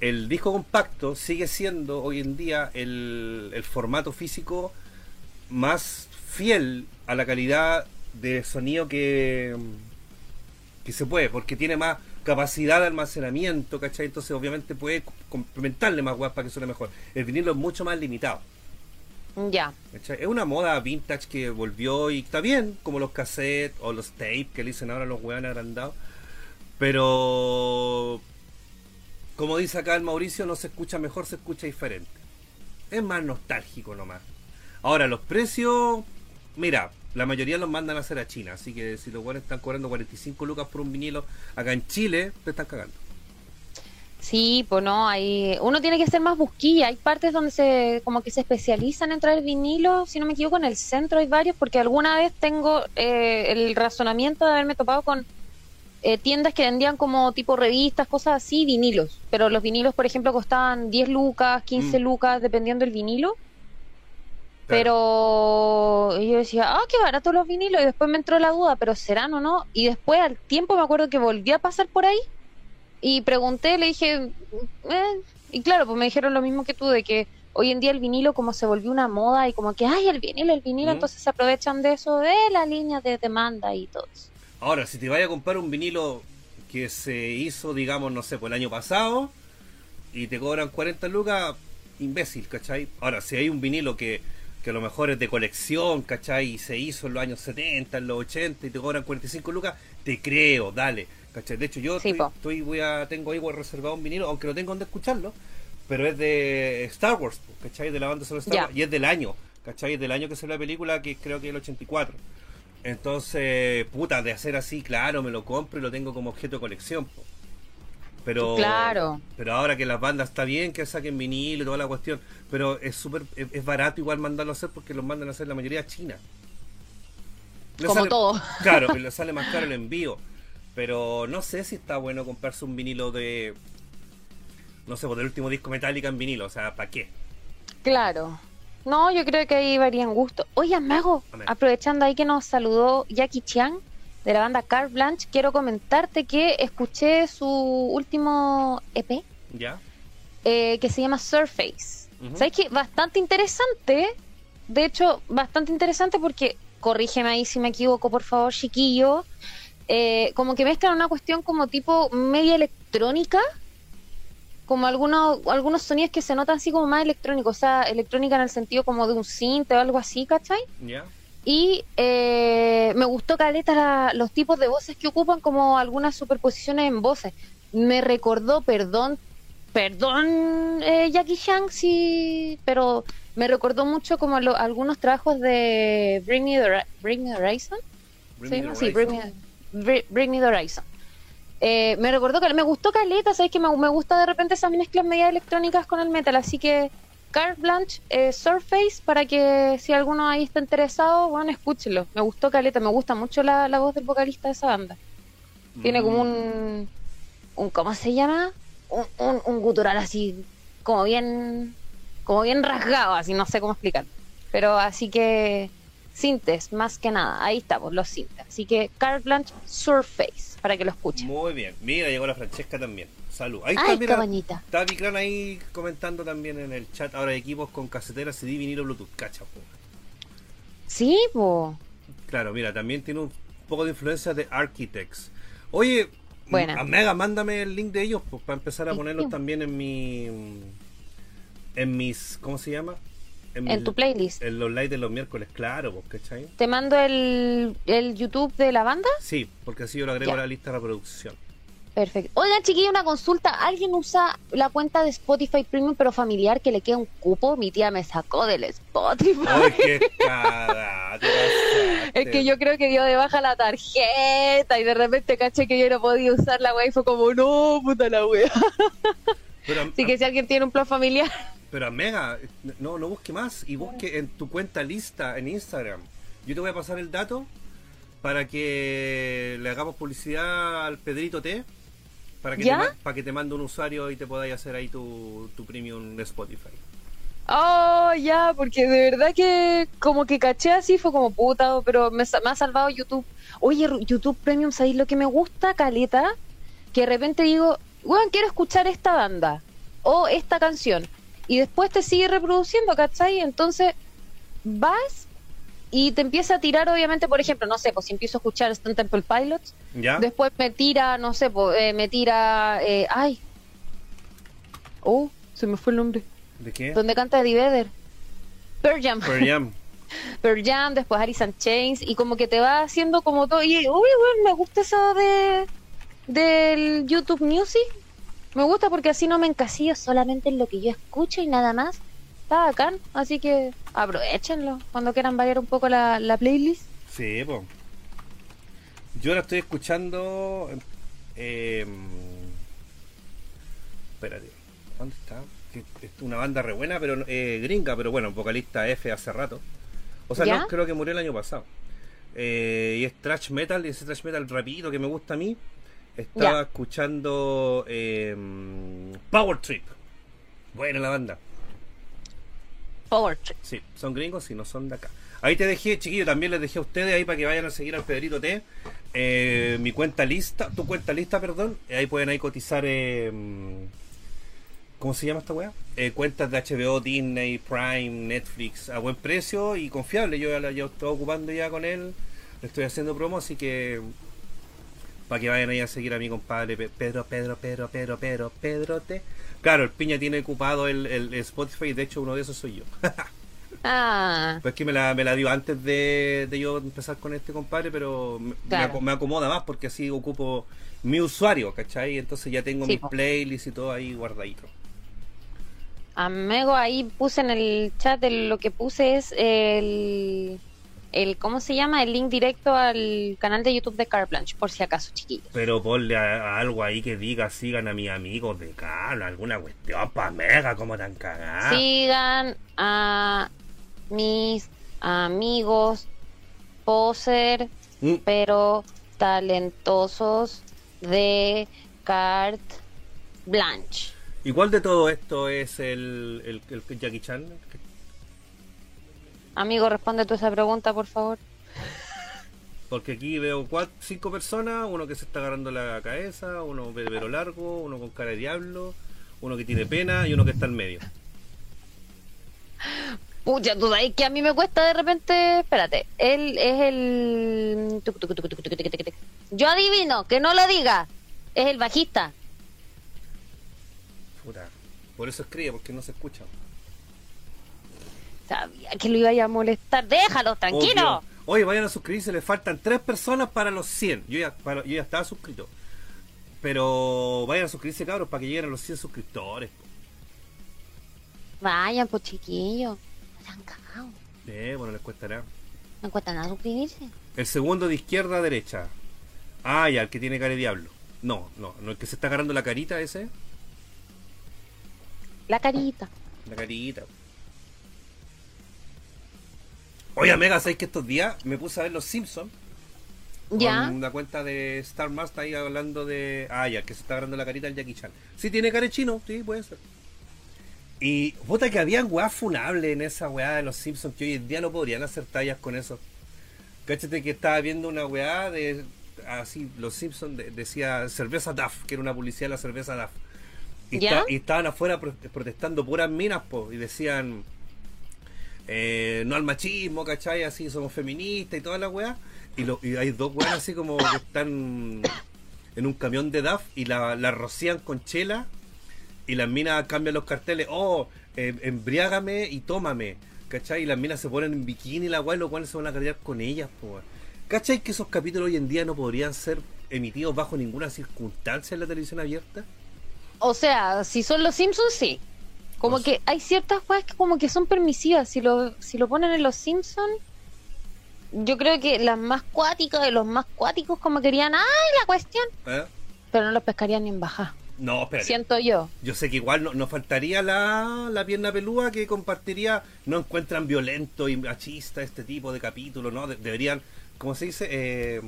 el disco compacto sigue siendo hoy en día el, el formato físico más fiel a la calidad de sonido que, que se puede, porque tiene más capacidad de almacenamiento, ¿cachai? Entonces obviamente puede complementarle más guapas para que suene mejor. El vinilo es mucho más limitado. Ya. Es una moda vintage que volvió y está bien, como los cassettes o los tapes que le dicen ahora los weones agrandados. Pero, como dice acá el Mauricio, no se escucha mejor, se escucha diferente. Es más nostálgico nomás. Ahora, los precios, mira, la mayoría los mandan a hacer a China, así que si los weones están cobrando 45 lucas por un vinilo, acá en Chile te están cagando. Sí, pues no, hay, uno tiene que ser más busquilla. Hay partes donde se, como que se especializan en traer vinilo, si no me equivoco, en el centro hay varios, porque alguna vez tengo eh, el razonamiento de haberme topado con eh, tiendas que vendían como tipo revistas, cosas así, vinilos. Pero los vinilos, por ejemplo, costaban 10 lucas, 15 Mm. lucas, dependiendo del vinilo. Claro. Pero yo decía, ah, qué barato los vinilos. Y después me entró la duda, pero serán o no. Y después al tiempo me acuerdo que volví a pasar por ahí y pregunté, le dije, eh, y claro, pues me dijeron lo mismo que tú, de que hoy en día el vinilo como se volvió una moda y como que, ay, el vinilo, el vinilo, Mm. entonces se aprovechan de eso, de la línea de demanda y todo eso. Ahora, si te vayas a comprar un vinilo que se hizo, digamos, no sé, por el año pasado y te cobran 40 lucas, imbécil, ¿cachai? Ahora, si hay un vinilo que, que a lo mejor es de colección, ¿cachai? Y se hizo en los años 70, en los 80 y te cobran 45 lucas, te creo, dale, ¿cachai? De hecho, yo Sí, estoy, voy a, tengo ahí reservado un vinilo, aunque no tengo donde escucharlo, pero es de Star Wars, ¿cachai? De la banda sonora Star. Wars, y es del año, ¿cachai? Es del año que salió la película, que creo que es el 84. Entonces, puta, de hacer así, claro, me lo compro y lo tengo como objeto de colección. po. Pero, Claro. pero ahora que las bandas está bien que saquen vinilo y toda la cuestión, pero es súper es, es barato igual mandarlo a hacer porque los mandan a hacer la mayoría a China. Como sale- todo. Claro, y le sale más caro el envío. Pero no sé si está bueno comprarse un vinilo de. No sé, pues del último disco Metallica en vinilo. O sea, ¿para qué? Claro. No, yo creo que ahí varían gustos. Oye, Mago, Amén. aprovechando ahí que nos saludó Jackie Chan de la banda Car Blanche, quiero comentarte que escuché su último EP ¿Ya? eh, que se llama Surface. Ujú. ¿Sabes qué? Bastante interesante. De hecho, bastante interesante porque, corrígeme ahí si me equivoco, por favor, chiquillo. Eh, como que mezclan una cuestión como tipo media electrónica. Como algunos, algunos sonidos que se notan así como más electrónicos. O sea, electrónica en el sentido como de un synth o algo así, ¿cachai? Y eh, me gustó caleta la- los tipos de voces que ocupan como algunas superposiciones en voces. Me recordó, perdón, perdón eh, Jackie Chan, sí, pero me recordó mucho como lo- algunos trabajos de Bring Me the, Ri- Bring Me the Horizon. Bring ¿Se Me the Sí, Bring Horizon. Me, Bring Me the Horizon. Eh, me recordó que me gustó Caleta, sabes que me, me gusta de repente esas mezclas medias electrónicas con el metal, así que Carte Blanche, eh, Surface, para que si alguno ahí está interesado, bueno, escúchelo. Me gustó Caleta, me gusta mucho la, la voz del vocalista de esa banda. Tiene como Mm. un, un ¿cómo se llama? Un, un, un gutural así, como bien, como bien rasgado, así, no sé cómo explicar. Pero así que, sintes, más que nada, ahí estamos, los sintes. Así que Carte Blanche, Surface, para que lo escuchen. Muy bien. Mira, llegó la Francesca también. Salud. Ahí Ay, está, mira. Está ahí comentando también en el chat. Ahora equipos con casetera, CD, vinilo, Bluetooth. Cacha, po. Sí, po. Claro, mira, también tiene un poco de influencia de Architects. Oye, Buena. a Mega, mándame el link de ellos pues, para empezar a Sí, ponerlos sí. también en mi. En mis. ¿Cómo se llama? En tu playlist. En los live de los miércoles, claro, pues, ¿cachai? Te mando el, el YouTube de la banda. Sí, porque así yo lo agrego Ya. a la lista de reproducción. Perfecto. Oigan, chiquilla, una consulta. ¿Alguien usa la cuenta de Spotify Premium pero familiar que le queda un cupo? Mi tía me sacó del Spotify. ¡Ay, qué cara! Es que yo creo que dio de baja la tarjeta y de repente caché que yo no podía usar la wea y fue como, no, puta la wea. Pero, Así que si alguien tiene un plan familiar, Pero Mega, no, no busque más y busque en tu cuenta lista en Instagram. Yo te voy a pasar el dato para que le hagamos publicidad al Pedrito T. Para que, te, para que te mande un usuario y te podáis hacer ahí tu, tu premium de Spotify. Oh, ya, porque de verdad que como que caché así fue como puta, pero me, me ha salvado YouTube. Oye, YouTube Premium, ¿sabéis lo que me gusta, Caleta? Que de repente digo, weón, quiero escuchar esta banda o esta canción. Y después te sigue reproduciendo, ¿cachai? Entonces vas y te empieza a tirar, obviamente, por ejemplo, no sé, pues si empiezo a escuchar Stone Temple Pilots, ¿Ya? después me tira, no sé, pues, eh, me tira, eh, ay, oh, se me fue el nombre ¿De qué? donde canta Eddie Vedder. Pearl Jam. Pearl Jam. Pearl Jam, después Alice in Chains, y como que te va haciendo como todo. Y, uy, weón, me gusta eso de del YouTube Music. Me gusta porque así no me encasillo solamente en lo que yo escucho y nada más. Está bacán, así que aprovechenlo cuando quieran variar un poco la, la playlist. Sí, pues. Yo la estoy escuchando. Eh, espérate, ¿dónde está? Es una banda re buena, pero eh, gringa, pero bueno, vocalista F hace rato. O sea, ¿Ya? no, creo que murió el año pasado. Eh, y es thrash metal, y ese thrash metal rapidito que me gusta a mí. Estaba Ya. escuchando eh, Power Trip. Buena la banda. Power Trip. Sí, son gringos y no son de acá. Ahí te dejé, chiquillo, también les dejé a ustedes ahí para que vayan a seguir al Pedrito T. Eh, mi cuenta lista, tu cuenta lista, perdón. Eh, Ahí pueden ahí cotizar, eh, ¿cómo se llama esta weá? Eh, cuentas de HBO, Disney, Prime, Netflix a buen precio y confiable. Yo ya la ya estoy ocupando ya con él, le estoy haciendo promo, así que para que vayan ahí a seguir a mi compadre Pe- Pedro, Pedro, Pedro, Pedro, Pedro, Pedro T. Claro, el piña tiene ocupado el, el- el Spotify, de hecho uno de esos soy yo. Ah, Pues que me la, me la dio antes de, de yo empezar con este compadre, pero me, Claro. me aco- me acomoda más porque así ocupo mi usuario, ¿cachai? Entonces ya tengo Sí, mis po. playlists y todo ahí guardadito. amigo, ahí puse en el chat el- lo que puse es el, el, ¿cómo se llama? El link directo al canal de YouTube de Car Blanche, por si acaso, chiquillos. Pero ponle a- a algo ahí que diga, sigan a mis amigos de Carlos, alguna cuestión pa' mega, como tan cagada. Sigan a mis amigos poser, Mm, pero talentosos de Carte Blanche. ¿Y cuál de todo esto es el, el, el Jackie Chan? Amigo, responde tú esa pregunta, por favor. Porque aquí veo cuatro, cinco personas, uno que se está agarrando la cabeza, uno de pelo largo, uno con cara de diablo, uno que tiene pena y uno que está en medio. Pucha, tú sabes que a mí me cuesta de repente. Espérate, él es el. Yo adivino, que no lo diga. Es el bajista. Puta. Por eso escribe, porque no se escucha. Sabía que lo iba a molestar. Déjalo, tranquilo. Oye, vayan a suscribirse, le faltan tres personas para los 100. Yo ya, para- yo ya estaba suscrito. Pero vayan a suscribirse, cabros, para que lleguen a los 100 suscriptores. po. Vayan, pues chiquillos. No sean cagados. Eh, bueno, les cuesta nada. No cuesta nada suscribirse. El segundo de izquierda a derecha. Ah, ya, el que tiene cara de diablo. No, no, no, el que se está agarrando la carita ese. La carita. La carita. Oye, Mega, ¿sabes que estos días me puse a ver Los Simpsons? Ya. Con una cuenta de Star Master ahí hablando de. Ah, ya, que se está agarrando la carita el Jackie Chan. Sí, tiene cara de chino, sí, puede ser. Y puta que habían weas funables en esa weá de los Simpsons que hoy en día no podrían hacer tallas con eso. Cáchate que estaba viendo una weá de. Así, los Simpsons de- decía cerveza Duff, que era una publicidad de la cerveza Duff. Y, ¿Ya? y estaban afuera pro- protestando puras minas, po, y decían. Eh, no al machismo, ¿cachai? Así somos feministas y toda la weá. Y, lo- y hay dos weas así como que están en un camión de DAF y la, la rocían con chela y las minas cambian los carteles, oh, eh, embriágame y tómame, ¿cachai? Y las minas se ponen en bikini y la weá, y los cuales se van a cargar con ellas. ¿cachai? Que esos capítulos hoy en día no podrían ser emitidos bajo ninguna circunstancia en la televisión abierta. O sea, si son los Simpsons, sí. Como No sé. que hay ciertas cosas que como que son permisivas. Si lo, si lo ponen en los Simpsons, yo creo que las más cuáticas de los más cuáticos como querían, ¡ay, la cuestión! ¿Eh? Pero no los pescarían ni en baja. No. Siento yo. Yo sé que igual no- nos faltaría la, la pierna pelúa que compartiría. No encuentran violento y machista este tipo de capítulo, ¿no? De- deberían, ¿cómo se dice? Eh,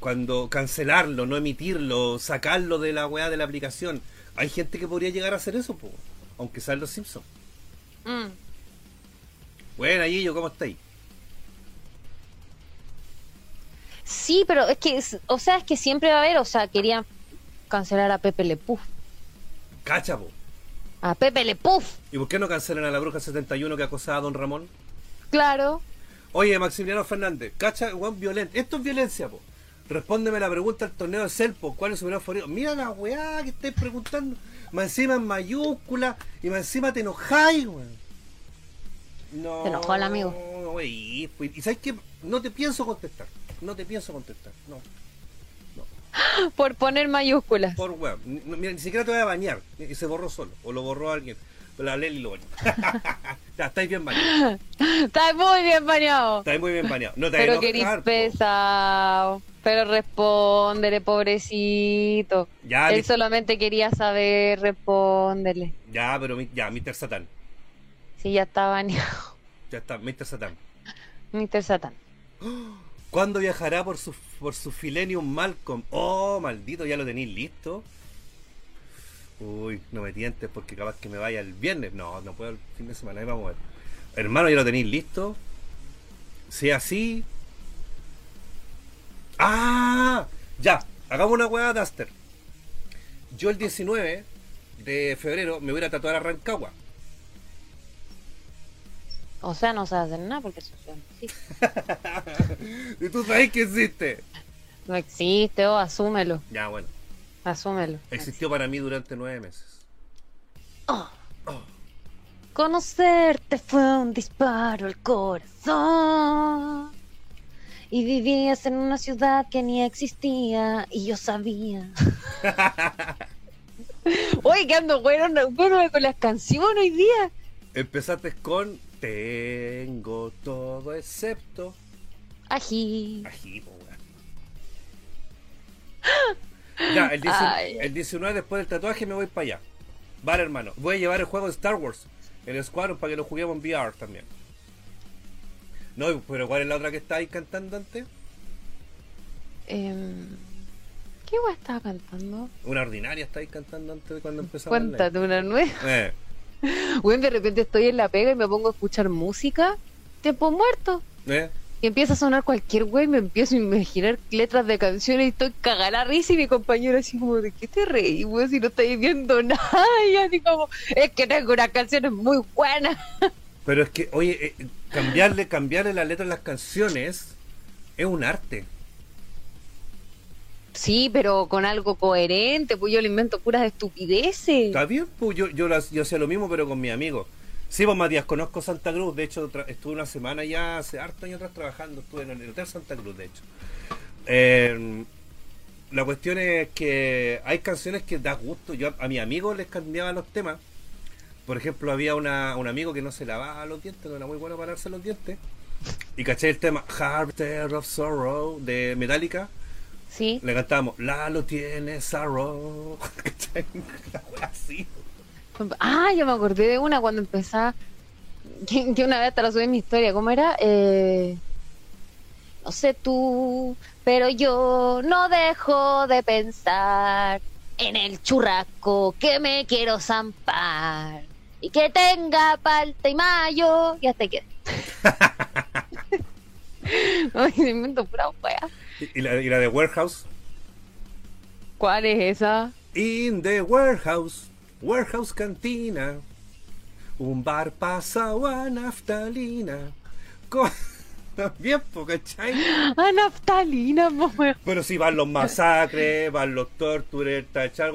cuando cancelarlo, no emitirlo, sacarlo de la weá de la aplicación. Hay gente que podría llegar a hacer eso, po, aunque sean los Simpsons. Mm. Bueno, Gillo, ¿cómo estáis? Sí, pero es que, o sea, es que siempre va a haber, o sea, querían cancelar a Pepe Le Puf. Cacha, po. A Pepe Le Puf, ¿Y por qué no cancelan a la bruja 71 que acosaba a Don Ramón? claro. Oye, Maximiliano Fernández, cacha, weón, violento. Esto es violencia, po. Respóndeme la pregunta del torneo de Selpo. ¿Cuál es su menor favorito? Mira la weá que estáis preguntando. Más encima en mayúscula y más encima te enojáis, weón. No. Se enojó el amigo. wey, pues, y sabes que no te pienso contestar. No te pienso contestar. No. Por poner mayúsculas. Por weón. Ni, no, mira, ni siquiera te voy a bañar. Y se borró solo. O lo borró alguien. Pero la Leli lo bañó. ya, estáis bien bañados. Está muy bien bañado. Estáis muy bien bañados. No te Pero querís pesado. Pero respóndele, pobrecito. Ya, Él mi- solamente quería saber, respóndele. Ya, pero mi- ya, Mr. Satan. Si ya está bañado. Ya está, Mr. Satan. Mr. Satan. ¿Cuándo viajará por su, por su Filenium Malcolm? Oh, maldito, ya lo tenéis listo. Uy, no me tientes porque capaz que me vaya el viernes. No, no puedo el fin de semana, ahí vamos a ver. Hermano, ya lo tenéis listo. Si así. ¡Ah! Ya, hagamos una hueá de Aster. Yo el 19 de febrero me voy a tatuar a Rancagua. O sea, no sabe hacer nada porque eso y tú sabes que existe. No existe, oh, asúmelo. Ya, bueno. Asúmelo. Existió para mí durante nueve meses. Oh. Oh. Conocerte fue un disparo al corazón. Y vivías en una ciudad que ni existía y yo sabía. Oye, que ando bueno, bueno con las canciones hoy día. Empezaste con Tengo todo excepto Ají. Ají, po. Ya, el, 19, Ay. el 19 después del tatuaje me voy para allá. Vale, hermano. Voy a llevar el juego de Star Wars, el Squadron, para que lo juguemos en VR también. No, pero ¿cuál es la otra que está ahí cantando antes? Em, ¿Qué guay estaba cantando? Una ordinaria está ahí cantando antes de cuando empezamos. Cuéntate una nueva. Eh, Bueno, de repente estoy en la pega y me pongo a escuchar música. Tiempo muerto. eh. Y empieza a sonar cualquier güey, me empiezo a imaginar letras de canciones y estoy cagada risa y mi compañero así como, ¿de qué te reí, güey? Si no estáis viendo nada. Y así como, es que tengo unas canciones muy buenas. Pero es que, oye, eh, cambiarle, cambiarle la letra a las canciones es un arte. Sí, pero con algo coherente, pues yo le invento puras estupideces. Está bien, pues yo, yo, las- yo hacía lo mismo, pero con mi amigo. Sí, pues Matías, conozco Santa Cruz. De hecho, estuve una semana ya hace harto años atrás trabajando. Estuve en el Hotel Santa Cruz, de hecho. Eh, la cuestión es que hay canciones que da gusto. Yo a, a mis amigos les cambiaba los temas. Por ejemplo, había una, un amigo que no se lavaba los dientes, no era muy bueno para lavarse los dientes. Y caché el tema Harvester of Sorrow de Metallica. Sí. Le cantábamos Lalo tiene sorrow. Así. Ah, yo me acordé de una cuando empezaba. Que, que una vez te la subí en mi historia. ¿Cómo era? Eh, no sé tú, pero yo no dejo de pensar en el churrasco que me quiero zampar. Y que tenga palta y mayo. Y hasta que. Ay, me invento pura wea. Y la, y la de Warehouse. ¿Cuál es esa? In the warehouse, warehouse cantina, un bar pasado a naftalina. Co- También, po, ¿cachai? Ah, naftalina, wea. Pero si van los masacres, van los tortures, tachar,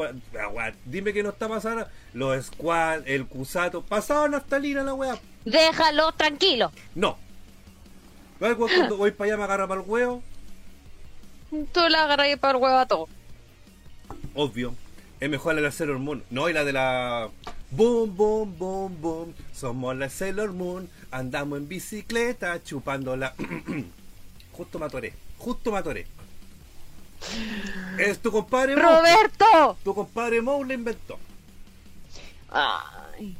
dime que no está pasando. Los squad, el cusato, pasado a naftalina la weá. Déjalo tranquilo. No. Cuando voy para allá me agarra para el huevo, Tú la agarras para el huevo a todo. obvio. Es mejor la de la Sailor Moon. No, y la de la. Boom, boom, boom, boom. Somos la Sailor Moon. Andamos en bicicleta chupándola. Justo me atoré. Justo me atoré. Es tu compadre Mo. ¡Roberto! Tu compadre Mo la inventó. Ay,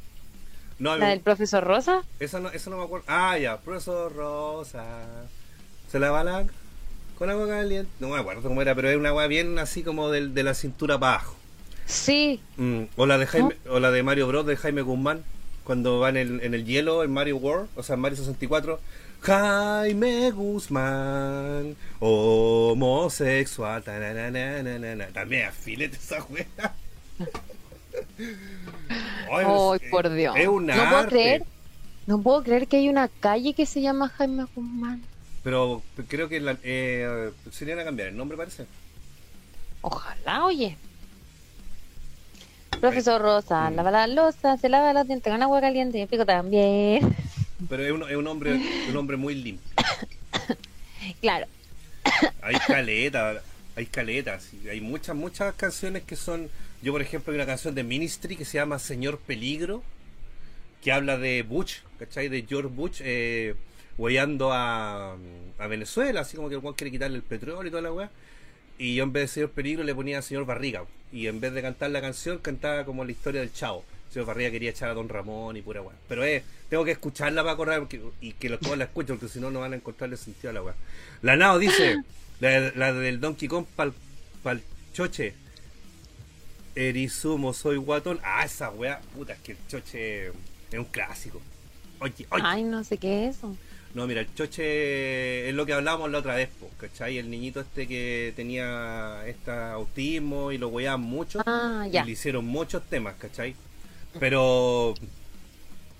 No, ¿La del profesor Rosa? esa, no, esa no me acuerdo. Ah, ya. Profesor Rosa. Se la va la. Con agua caliente. No me acuerdo cómo era, pero es una agua bien así como del- de, la cintura para abajo. Sí. Mm, o la de Jaime, o la de Mario Bros de Jaime Guzmán cuando va en el, en el hielo en Mario World, o sea en Mario 64. Jaime Guzmán, homosexual. tananana, También afilete esa wea. Ay, es- por Dios. Es no puedo creer. No puedo creer que hay una calle que se llama Jaime Guzmán. Pero creo que la, eh, se a cambiar el nombre, parece. Ojalá, oye. Profesor Rosa, Mm. lava la losa, se lava los dientes con agua caliente y el pico también. Pero es un, es un hombre un hombre muy limpio. Claro. Hay caleta, hay caletas, hay muchas, muchas canciones que son. Yo, por ejemplo, hay una canción de Ministry que se llama Señor Peligro, que habla de Bush, ¿cachai? De George Bush, eh, hueando a, a Venezuela, así como que el Juan quiere quitarle el petróleo y toda la weá. Y yo en vez de Señor Peligro le ponía Señor Barriga. Y en vez de cantar la canción, cantaba como la historia del Chavo. Señor Barriga quería echar a Don Ramón y pura weá. Pero eh, tengo que escucharla para acordar porque- y que los todos la escuchen, porque si no, no van a encontrarle sentido a la weá. La Nao dice, la, la del Donkey Kong pal, pal choche. Erizumo, soy guatón. Ah, esa weá, puta, es que el choche es un clásico. Oye, oye. Ay, no sé qué es eso. No, mira, el choche es lo que hablábamos la otra vez, po, ¿cachai? El niñito este que tenía este autismo y lo weaban mucho. Ah, Y ya. le hicieron muchos temas, ¿cachai? Pero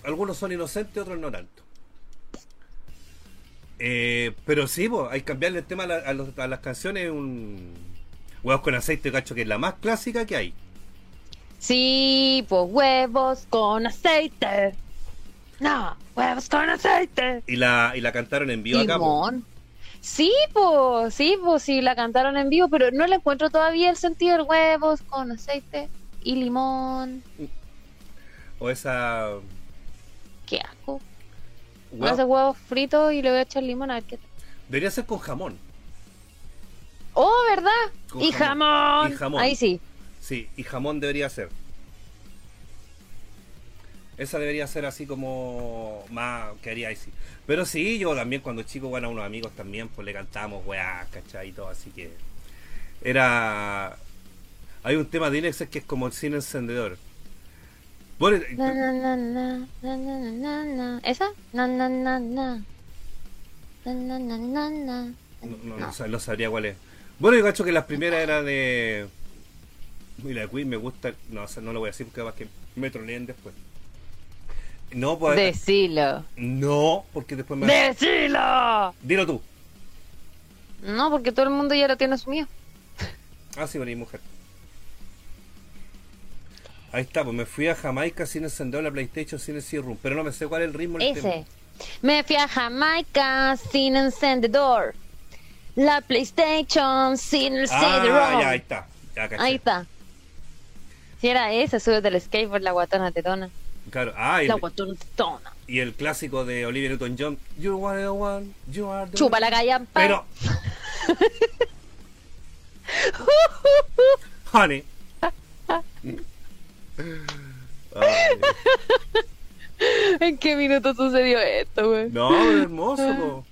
algunos son inocentes, otros no tanto. Eh, pero sí, po, hay que cambiarle el tema a, la- a los- a las canciones. Un huevos con aceite, cacho, que es la más clásica que hay. Sí, pues huevos con aceite. No, huevos con aceite. Y la, y la cantaron en vivo acá. po. Sí, pues, sí, pues sí, la cantaron en vivo, pero no le encuentro todavía el sentido del huevos con aceite y limón. O esa. Qué asco. huevo- Voy a hacer huevos fritos y le voy a echar limón a ver qué tal. Debería ser con jamón. Oh, ¿verdad? Con Y jamón. jamón. Y jamón. Ahí sí. Sí, y jamón debería ser. Esa debería ser así como más que haría sí. Pero sí, yo también cuando chico, bueno, a unos amigos también, pues le cantamos weá, ¿cachai? Y todo, así que era... Hay un tema de Inex que es como el cine encendedor. ¿Esa? Na, na, na, na. Na, No, no, no sabría cuál es. Bueno, yo cacho que las primeras era de... Mira, Queen me gusta... No, o sea, no lo voy a decir porque capaz que me troleen después. No, pues... Decilo. No, porque después me... ¡Decilo! Dilo tú. No, porque todo el mundo ya lo tiene asumido. Ah, sí, venís mujer. Ahí está, pues me fui a Jamaica sin encender la PlayStation sin el CD-ROOM, pero no me sé cuál es el ritmo. del tema. Ese. Me fui a Jamaica sin encendedor. La PlayStation sin el Ah, CD-ROM. ya, ahí está. Ya. Ahí está. Si era ese, sube del skateboard, la guatona tetona. Claro, ah, y, La y el clásico de Olivia Newton-John, You are the one, you are the Chupa la callampa. Pero, honey. ¿En qué minuto sucedió esto, güey? no, hermoso, po.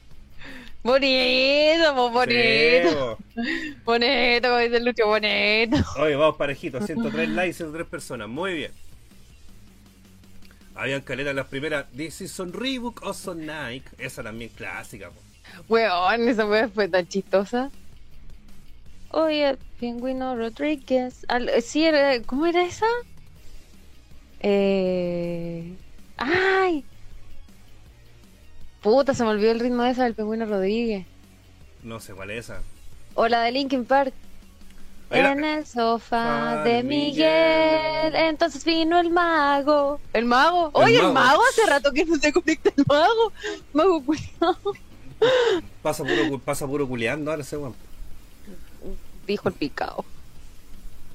Bonito, po, bonito. Sí, po. Bonito, como dice Lucho, bonito. Oye, vamos parejitos, 103 likes, 103 personas, muy bien. Habían caletas las primeras, This is on Reebok o son Nike, esa también clásica. po. Weón, esa weá fue tan chistosa. Oye, Pingüino Rodríguez. Al- eh, sí, era, ¿cómo era esa? Eh... ¡Ay! Puta, se me olvidó el ritmo de esa del Pingüino Rodríguez. No sé cuál es esa. O la de Linkin Park. En el sofá Ah, de Miguel. Miguel. Entonces vino el mago. ¿El mago? Oye, el mago. mago hace rato que no se conecta el mago. Mago culiao. Pasa puro, pasa puro culeando ahora ese weón. Dijo el picado.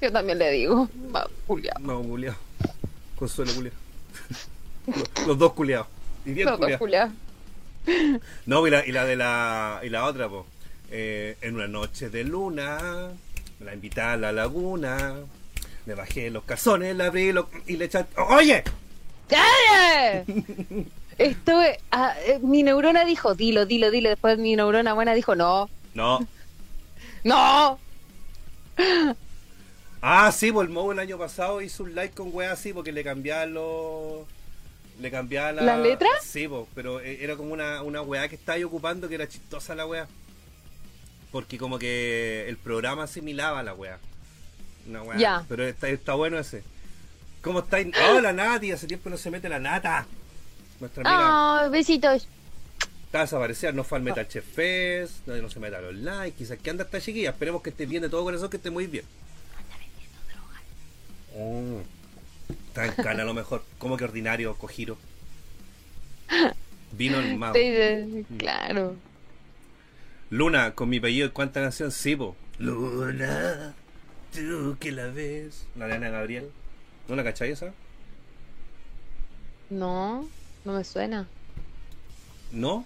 Yo también le digo. Mago culiao. No, culeado. Consuelo culeado. los, los dos culeados. Y bien Los dos culeados. No, y la, y la de la, y la otra, po. Eh, en una noche de luna, la invité a la laguna, me bajé los calzones, la abrí lo- y le eché... ¡Oye! ¡Cállate! Estuve. ah, eh, mi neurona dijo, dilo, dilo, dilo. Después mi neurona buena dijo, no, No. no. Ah, sí, pues el Moe el año pasado hizo un like con wea así porque le cambiaba los... Le cambiaba la... ¿Las letras? Sí, pues, pero eh, era como una, una weá que estaba ahí ocupando que era chistosa la weá. Porque como que el programa asimilaba a la weá. Una weá. Ya. Pero está, está bueno ese. ¿Cómo estáis? ¡Hola, Nati! Hace tiempo no se mete la nata. Nuestra amiga Ah, besitos. está desaparecida, no fue al Metal Chef Fest, no, no se meta a los likes, quizás que anda esta chiquilla. Esperemos que esté bien de todo corazón, que esté muy bien. Oh, está en cana a lo mejor. Como que ordinario, cojiro. Vino el mago. Sí, Claro. Luna, con mi apellido, ¿cuánta canción? Sí, po. Luna, tú que la ves. La de Ana Gabriel. ¿No la cachai esa? No, no me suena. ¿No?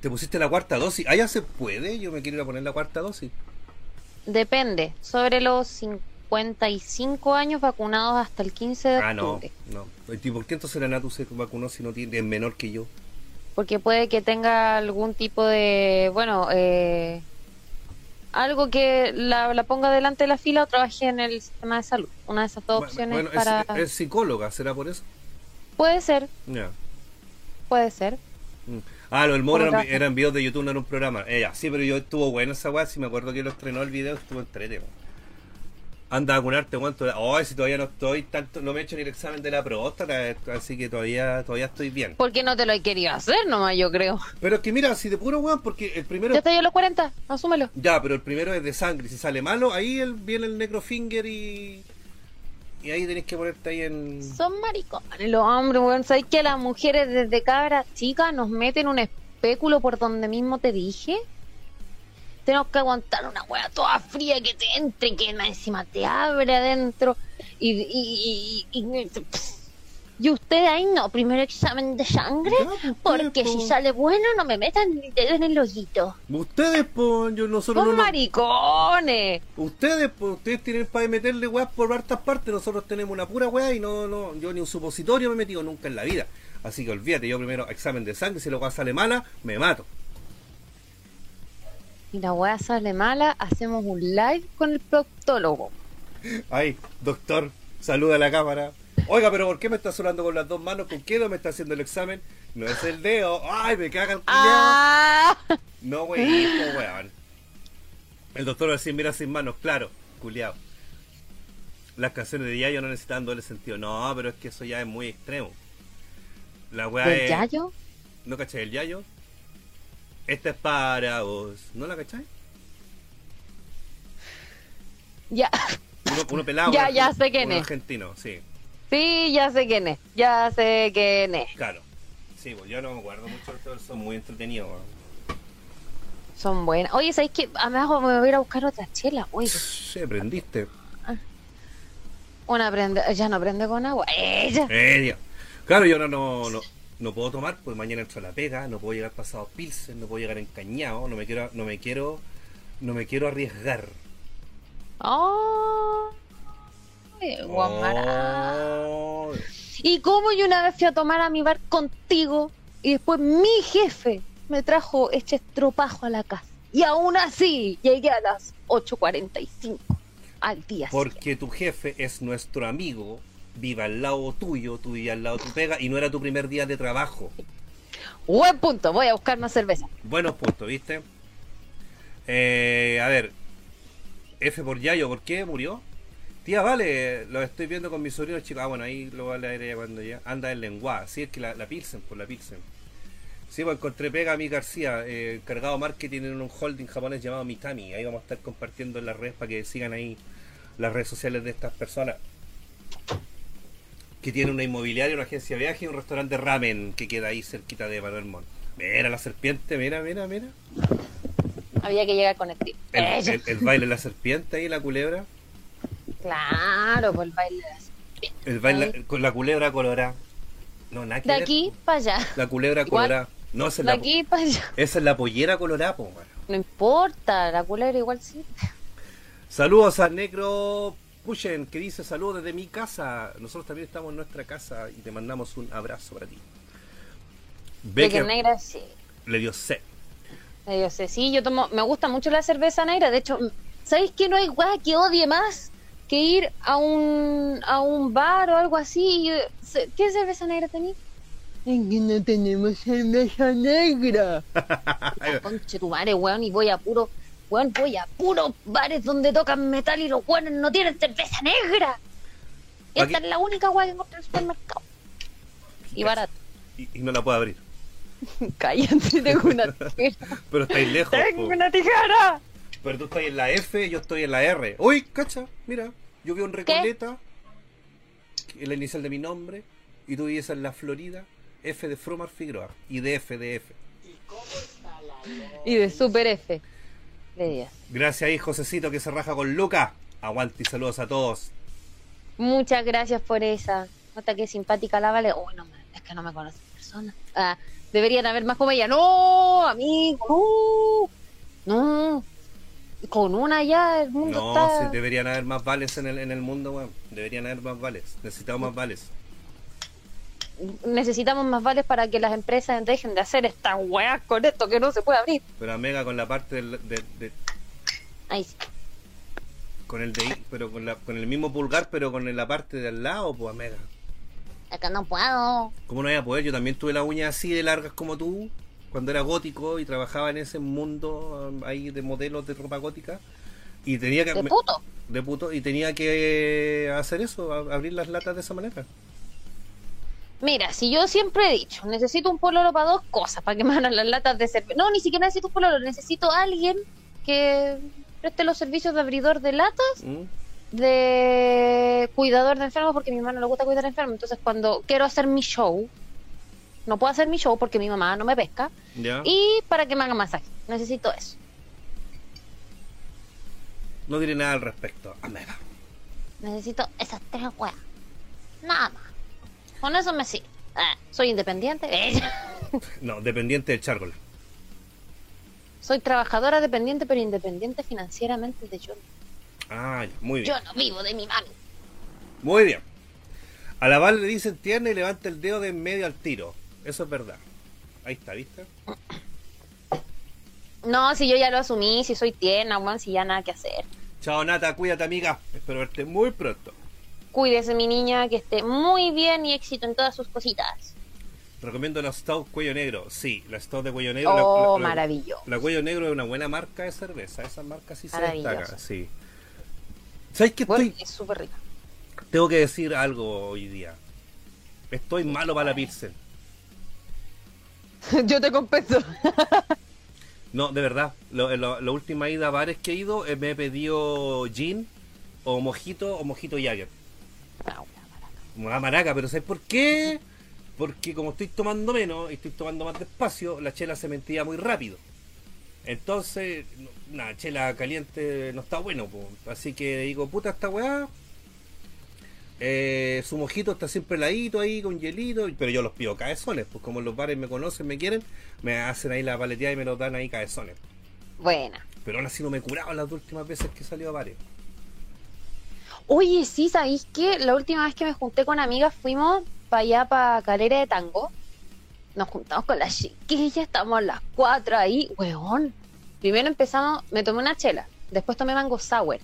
¿Te pusiste la cuarta dosis? ¿Ah, ya se puede? Yo me quiero ir a poner la cuarta dosis. Depende. Sobre los 55 años vacunados hasta el 15 de Ah, no, octubre. no. ¿Y por qué entonces la Natu se vacunó si no tiene, es menor que yo? Porque puede que tenga algún tipo de, bueno, eh, algo que la, la ponga delante de la fila o trabaje en el sistema de salud. Una de esas dos opciones bueno, para... es, psicóloga, ¿será por eso? Puede ser, puede ser. Mm. Ah, lo del Moro ¿Cómo eran, eran videos de YouTube, no era un programa. Eh, ya, sí, pero yo estuvo bueno esa weá, si me acuerdo que lo estrenó el video, estuvo entrete, weón. Anda a vacunarte, cuánto. Ay, si todavía no estoy tanto, no me he hecho ni el examen de la próstata, eh, así que todavía, todavía estoy bien. Porque no te lo he querido hacer nomás, yo creo. Pero es que mira, si de puro weón, porque el primero. Ya estoy a los 40, asúmelo. Ya, pero el primero es de sangre. Si sale malo, ahí el- viene el necrofinger y. Y ahí tenés que ponerte ahí en. Son maricones los hombres, weón. ¿Sabes que las mujeres desde cabras chicas nos meten un espéculo por donde mismo te dije? Tenemos que aguantar una weá toda fría que te entre, que encima te abre adentro. Y, y, y, y, y ustedes ahí no, primero examen de sangre, Ya, pues, porque pues, si po. sale bueno no me metan el dedo en el hoyito. Ustedes, pues, yo nosotros no. maricones. Ustedes, pues, ustedes tienen para meterle weas por hartas partes. Nosotros tenemos una pura wea y no, no, yo ni un supositorio me he metido nunca en la vida. Así que olvídate, yo primero examen de sangre, si la wea sale mala, me mato. Y la weá sale mala, hacemos un live con el proctólogo. Ay, doctor, saluda a la cámara. Oiga, pero ¿por qué me está sonando con las dos manos? ¿Con qué no me está haciendo el examen? No es el dedo. Ay, me caga el culiao. ¡Ah! No, wey, hijo, weón. El doctor va a decir, mira sin manos, claro, culiao. Las canciones de Yayo no necesitan doble sentido. No, pero es que eso ya es muy extremo. La weá ¿Del es. Yayo? ¿No cachai el Yayo? Esta es para vos. ¿No la cachai? Ya. uno, uno pelado. Ya, ya sé quién es. argentino, sí, Sí, ya sé quién es. Ya sé quién es. claro. Sí, pues yo no me acuerdo mucho son muy entretenidos. weón. Son buenas. Oye, ¿sabéis qué? A me voy a ir a buscar otra chela. Oye, Sí, aprendiste. una prende. Ya no prende con agua. Ella. Eh, Dios. Claro, yo no, no, no puedo tomar, pues mañana entro a la pega, no puedo llegar pasado pilsen, no puedo llegar encañado, no me quiero, no me quiero, no me quiero arriesgar. Oh. Guamara. Oh. ¿Y cómo yo una vez fui a tomar a mi bar contigo y después mi jefe me trajo este estropajo a la casa? Y aún así llegué a las 8.45 al día. siguiente. Porque tu jefe es nuestro amigo, vive al lado tuyo, tú vivías al lado de tu pega y no era tu primer día de trabajo. Buen punto, voy a buscar más cerveza. Buenos puntos, ¿viste? Eh, a ver, F por Yayo, ¿por qué murió? Tía, vale, lo estoy viendo con mi sobrino chico. Ah, bueno, ahí lo va a leer ella cuando ya anda en lengua. Sí, es que la, la Pilsen, por la Pilsen. Sí, pues encontré pega a mi García, eh, cargado marketing en un holding japonés llamado Mitami. Ahí vamos a estar compartiendo en las redes para que sigan ahí las redes sociales de estas personas. Que tiene una inmobiliaria, una agencia de viaje y un restaurante de ramen que queda ahí cerquita de Manuel Montt. Mira la serpiente, mira, mira, mira. Había que llegar con el tío. El, el- el baile de la serpiente ahí, la culebra. Claro, por el baile de las- El baile con la culebra colorada. No, nada que De ver. aquí para allá. La culebra Igual. colorada. No, esa es, De la, aquí para allá. esa es la pollera colorada, po, mano. No importa, la culebra igual sí. Saludos a Negro Pushen, que dice saludos desde mi casa. Nosotros también estamos en nuestra casa y te mandamos un abrazo para ti. De que Becker negra sí. le dio sed. Eh, Yo sé, sí, yo tomo, me gusta mucho la cerveza negra. De hecho, ¿sabéis que no hay weá que odie más que ir a un, a un bar o algo así? ¿Qué cerveza negra tenéis? Es que no tenemos cerveza negra. Conche tu madre, weón, y voy a puro, weón, voy a puros bares donde tocan metal y los weones no tienen cerveza negra. Aquí- Esta es la única weá que encontré en el supermercado. Y barato. Y, y no la puedo abrir. Cállate, tengo una tijera. Pero estáis lejos. ¡Tengo po. una tijera! Pero tú estás en la F, yo estoy en la R. Uy, cacha, mira, yo vivo en Recoleta, la inicial de mi nombre, y tú vives en la Florida, F de Fromar Figueroa, y de F de F. Y de Super F. De. Gracias ahí, Josecito, que se raja con Luca. Aguante y saludos a todos. Muchas gracias por esa. Nota que simpática la vale. Uy, no, es que no me conoce persona. Ah, deberían haber más como ella. No, amigo. No. No. Con una ya el mundo No, está. sí, deberían haber más vales en el, en el mundo, weón. Deberían haber más vales. Necesitamos más vales. Necesitamos más vales para que las empresas dejen de hacer estas weas con esto que no se puede abrir. Pero a Mega con la parte del, de, de- Ahí sí. con el de pero con, la, con el mismo pulgar, pero con la parte de al lado, pues a Mega. Acá no puedo. ¿Cómo no voy a poder? Yo también tuve la uña así de largas como tú, cuando era gótico y trabajaba en ese mundo um, ahí de modelos de ropa gótica. Y tenía que. De puto. de puto, y tenía que hacer eso, abrir las latas de esa manera. Mira, si yo siempre he dicho, necesito un pololo para dos cosas, para que me hagan las latas de cerveza. No, ni siquiera necesito un pololo, necesito alguien que preste los servicios de abridor de latas, ¿Mm? de cuidador de enfermos, porque a mi mamá no le gusta cuidar enfermos. Entonces, cuando quiero hacer mi show, no puedo hacer mi show porque mi mamá no me pesca. ¿Ya? Y para que me haga masaje, necesito eso. No diré nada al respecto. A Mega. Necesito esas tres weas. Nada más. Con eso me sirve. Ah, soy independiente. No, dependiente del Chárgola. Soy trabajadora dependiente, pero independiente financieramente de yo. Ah, muy bien. Yo no vivo de mi mami. Muy bien. A la Val le dicen tierna y levanta el dedo de en medio al tiro. Eso es verdad. Ahí está, ¿viste? No, si yo ya lo asumí, si soy tierna, weón, si ya nada que hacer. Chao Nata, cuídate amiga. Espero verte muy pronto. Cuídese mi niña, que esté muy bien y éxito en todas sus cositas. Recomiendo la Stout Cuello Negro. Sí, la Stout de Cuello Negro. Oh, la, la- maravilloso. La Cuello Negro es una buena marca de cerveza. Esa marca sí se destaca. Sí. ¿Sabes qué Bueno, estoy? es súper rica. Tengo que decir algo hoy día. Estoy malo para la Pilsen. yo te compenso. No, de verdad. Lo- lo- la última ida a bares que he ido, eh, me he pedido gin o mojito o mojito Jagger. Una maraca, pero ¿sabes por qué? Porque como estoy tomando menos y estoy tomando más despacio, la chela se me enfría muy rápido. Entonces, una chela caliente no está bueno, po. así que digo, puta esta weá. Eh, su mojito está siempre heladito ahí con hielito, pero yo los pido cabezones, pues como los bares me conocen, me quieren, me hacen ahí la paleteada y me los dan ahí cabezones. Buena. Pero aún así no me he curado las últimas veces que he salido a bares. Oye, sí, ¿sabéis qué? La última vez que me junté con amigas fuimos para allá, para Calera de Tango. Nos juntamos con las chiquillas, estamos las cuatro ahí, weón. Primero empezamos, me tomé una chela, después tomé mango sour,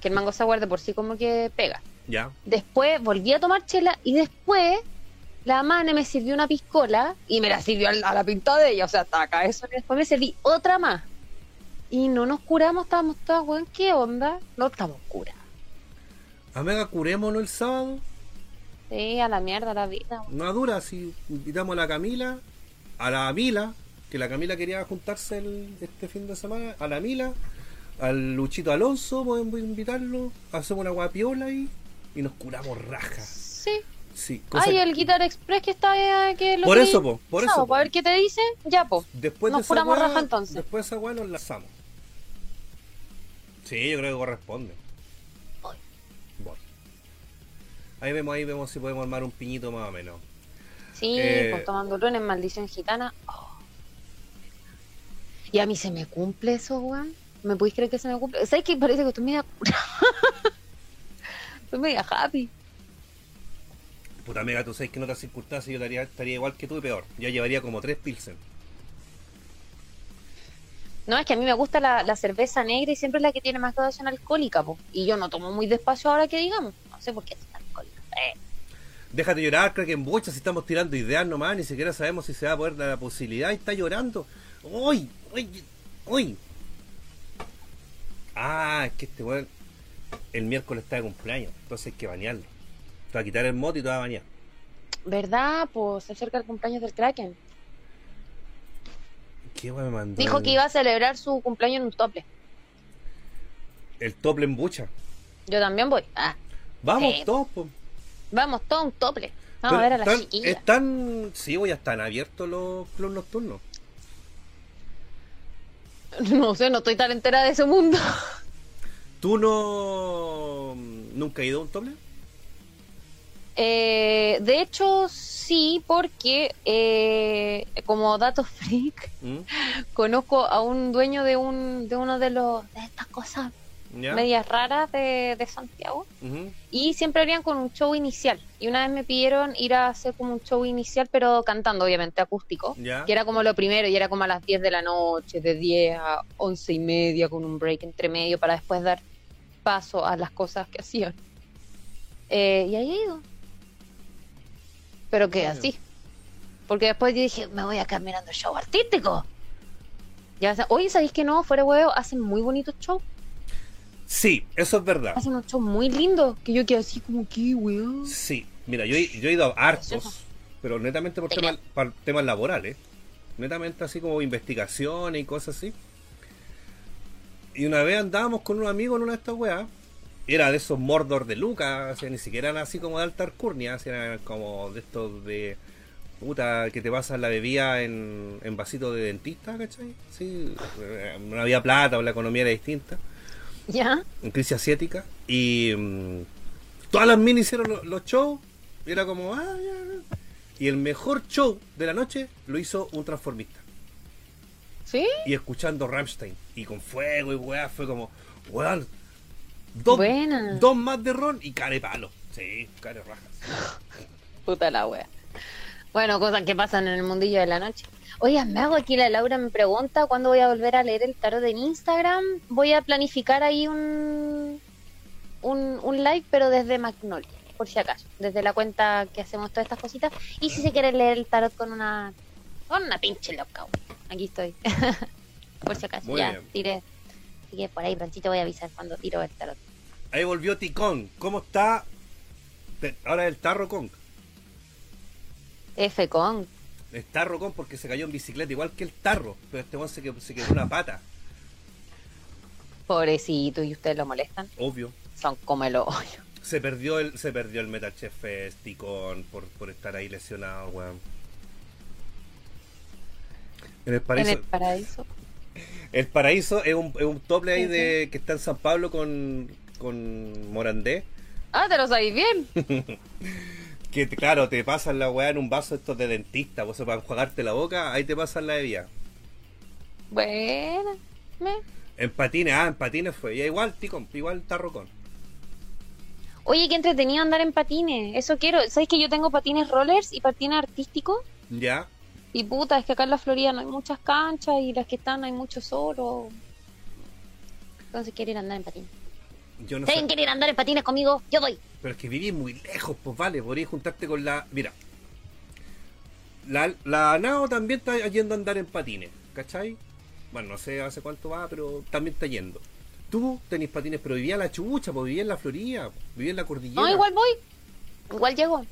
que el mango sour de por sí como que pega. Ya. Después volví a tomar chela y después la mane me sirvió una piscola y me la sirvió a la, a la pinta de ella, o sea, hasta acá eso. y Después me serví otra más. Y no nos curamos, estábamos todas, weón, ¿qué onda? No estamos curadas. Amiga, curémonos el sábado. Sí, a la mierda la vida. No dura si invitamos a la Camila, a la Mila, que la Camila quería juntarse el- este fin de semana, a la Mila, al Luchito Alonso, podemos invitarlo, hacemos una guapiola ahí y nos curamos raja. Sí. Sí, cosa Ay, que- el Guitar Express que está eh, que lo Por que- eso, po, por eso, po. Para ver qué te dice, ya, po. después nos de curamos raja, entonces. Después de esa weá nos lanzamos. Sí, yo creo que corresponde. Ahí vemos, ahí vemos si podemos armar un piñito más o menos. Sí, Eh, pues tomando lunes, maldición gitana. Oh. Y a mí se me cumple eso, weón. ¿Me podéis creer que se me cumple? ¿Sabes que parece que estoy media curada? estoy media happy. Puta amiga, tú sabes que en otras circunstancias yo estaría, estaría igual que tú y peor. Ya llevaría como tres pilsen. No, es que a mí me gusta la, la cerveza negra y siempre es la que tiene más graduación alcohólica, po. Y yo no tomo muy despacio ahora que digamos. No sé por qué es tan alcohólica. Eh. Déjate llorar, que en bocha si estamos tirando ideas nomás, ni siquiera sabemos si se va a poder dar la posibilidad y está llorando. ¡Uy! ¡Uy! ¡Uy! Ah, es que este weón el miércoles está de cumpleaños, entonces hay que bañarlo. Te va a quitar el moto y te va a bañar. ¿Verdad? Pues se acerca el cumpleaños del Kraken. ¿Qué weón me mandó? Dijo el, que iba a celebrar su cumpleaños en un tople. El tople en bucha. Yo también voy. Ah, Vamos Sí. todos. Vamos, todo un tople. Vamos a ver a la están- chiquilla. Están, sí, voy, ya están abiertos los clubes nocturnos. No sé, no estoy tan entera de ese mundo. ¿Tú no nunca has ido a un tople? Eh, de hecho, sí, porque eh, como dato freak, ¿Mm? conozco a un dueño de un de uno de los de estas cosas Medias raras de, de Santiago. Y siempre abrían con un show inicial. Y una vez me pidieron ir a hacer como un show inicial pero cantando obviamente acústico que era como lo primero y era como a las 10 de la noche de 10 a 11 y media con un break entre medio para después dar paso a las cosas que hacían. Eh, y ahí he ido. Pero que Bueno. así. Porque después yo dije me voy a mirando show artístico ya, oye, ¿sabéis que no? Fuera huevo, hacen muy bonitos shows. Sí, eso es verdad. Hacen un show muy lindo. Que yo quedo así como, ¿qué, weón? Sí, mira, yo, he- yo he ido a hartos, pero netamente por Te temas, por temas laborales. Netamente así como investigaciones y cosas así. Y una vez andábamos con un amigo en una de estas weas. Era de esos Mordor de Lucas, o sea, ni siquiera eran así como de alta alcurnia, eran como de estos de puta que te pasan la bebida en, en vasito de dentista, ¿cachai? Sí, eh, no había plata o la economía era distinta ¿Ya? en crisis asiática y mm, todas las minis hicieron lo- los shows y era como ah, ya, ya. y el mejor show de la noche lo hizo un transformista ¿Sí? y escuchando Rammstein y con fuego y weá fue como weón dos, Buena. dos más de ron y care palo sí care rajas Puta la wea. Bueno, cosas que pasan en el mundillo de la noche. Oye, me hago aquí la Laura me pregunta cuándo voy a volver a leer el tarot en Instagram. Voy a planificar ahí un, un, un live, pero desde Magnolia, por si acaso. Desde la cuenta que hacemos todas estas cositas. Y si se quiere leer el tarot con una con una pinche loca. Aquí estoy. por si acaso. Muy ya, bien. tiré. Así que por ahí prontito voy a avisar cuando tiro el tarot. ahí volvió Ticón ¿cómo está? Ahora el tarro con F con. Es tarro con porque se cayó en bicicleta igual que el tarro pero este weón se, que- se quedó una pata Pobrecito, ¿y ustedes lo molestan? Obvio. Son como el hoyo. Se perdió el, se perdió el Metal Chef Festicon por, por estar ahí lesionado, weón. En el En paraíso. el paraíso. El paraíso es un, es un tople ahí Sí, de que está en San Pablo con, con Morandé. Ah, te lo sabéis bien. Que claro, te pasan la weá en un vaso estos de dentista, vos para enjuagarte la boca, ahí te pasan la bebida. Buena. Me. En patines, ah, en patines fue. Y igual, ticón, igual tarrocón. Oye, qué entretenido andar en patines. Eso quiero. ¿Sabes que yo tengo patines rollers y patines artísticos? Ya. Y puta, es que acá en la Florida no hay muchas canchas y las que están hay mucho solo. Entonces quiero ir a andar en patines. Yo no Si sé. alguien quiere ir a andar en patines conmigo, yo voy. Pero es que vivís muy lejos, pues vale, podrías juntarte con la. Mira. La, la Nao también está yendo a andar en patines, ¿cachai? Bueno, no sé hace cuánto va, pero también está yendo. Tú tenés patines, pero vivía en la chucha, pues vivía en la Florida, vivía en la cordillera. No, igual voy. Igual llego.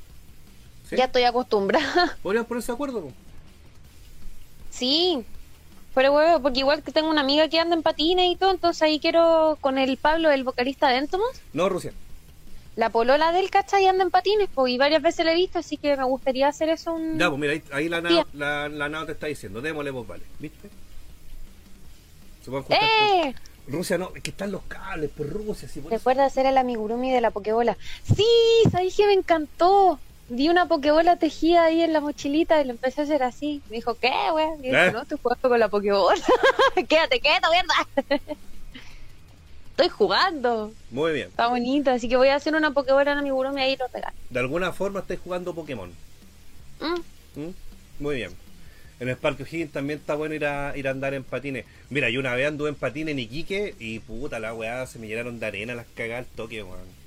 ¿Sí? Ya estoy acostumbrada. ¿Podrían ponerse de acuerdo? po? sí. Pero huevo, porque igual que tengo una amiga que anda en patines y todo, entonces ahí quiero con el Pablo, el vocalista de Entomos, No, Rusia. la polola del ¿cachai? anda en patines, pues, y varias veces le he visto, así que me gustaría hacer eso un... Ya, pues mira, ahí, ahí la, nao, la, la Nao te está diciendo, démosle vos, vale, ¿viste? Se todos. ¡Eh! Rusia no, es que están los cables, por Rusia, si Recuerda hacer el amigurumi de la Pokebola. Sí, sabes que me encantó. Vi una Pokebola tejida ahí en la mochilita y lo empecé a hacer así. Me dijo, ¿qué, güey? Y ¿Eh? no, estoy jugando con la Pokebola. Quédate quieto, mierda. estoy jugando. Muy bien. Está bonito, así que voy a hacer una Pokebola en amigurumi y ahí lo regalo. De alguna forma estáis jugando Pokémon. Mm. ¿Mm? Muy bien. En el Parque O'Higgins también está bueno ir a, ir a andar en patines. Mira, yo una vez anduve en patines en Iquique y puta la weá, se me llenaron de arena las cagadas al toque, weón.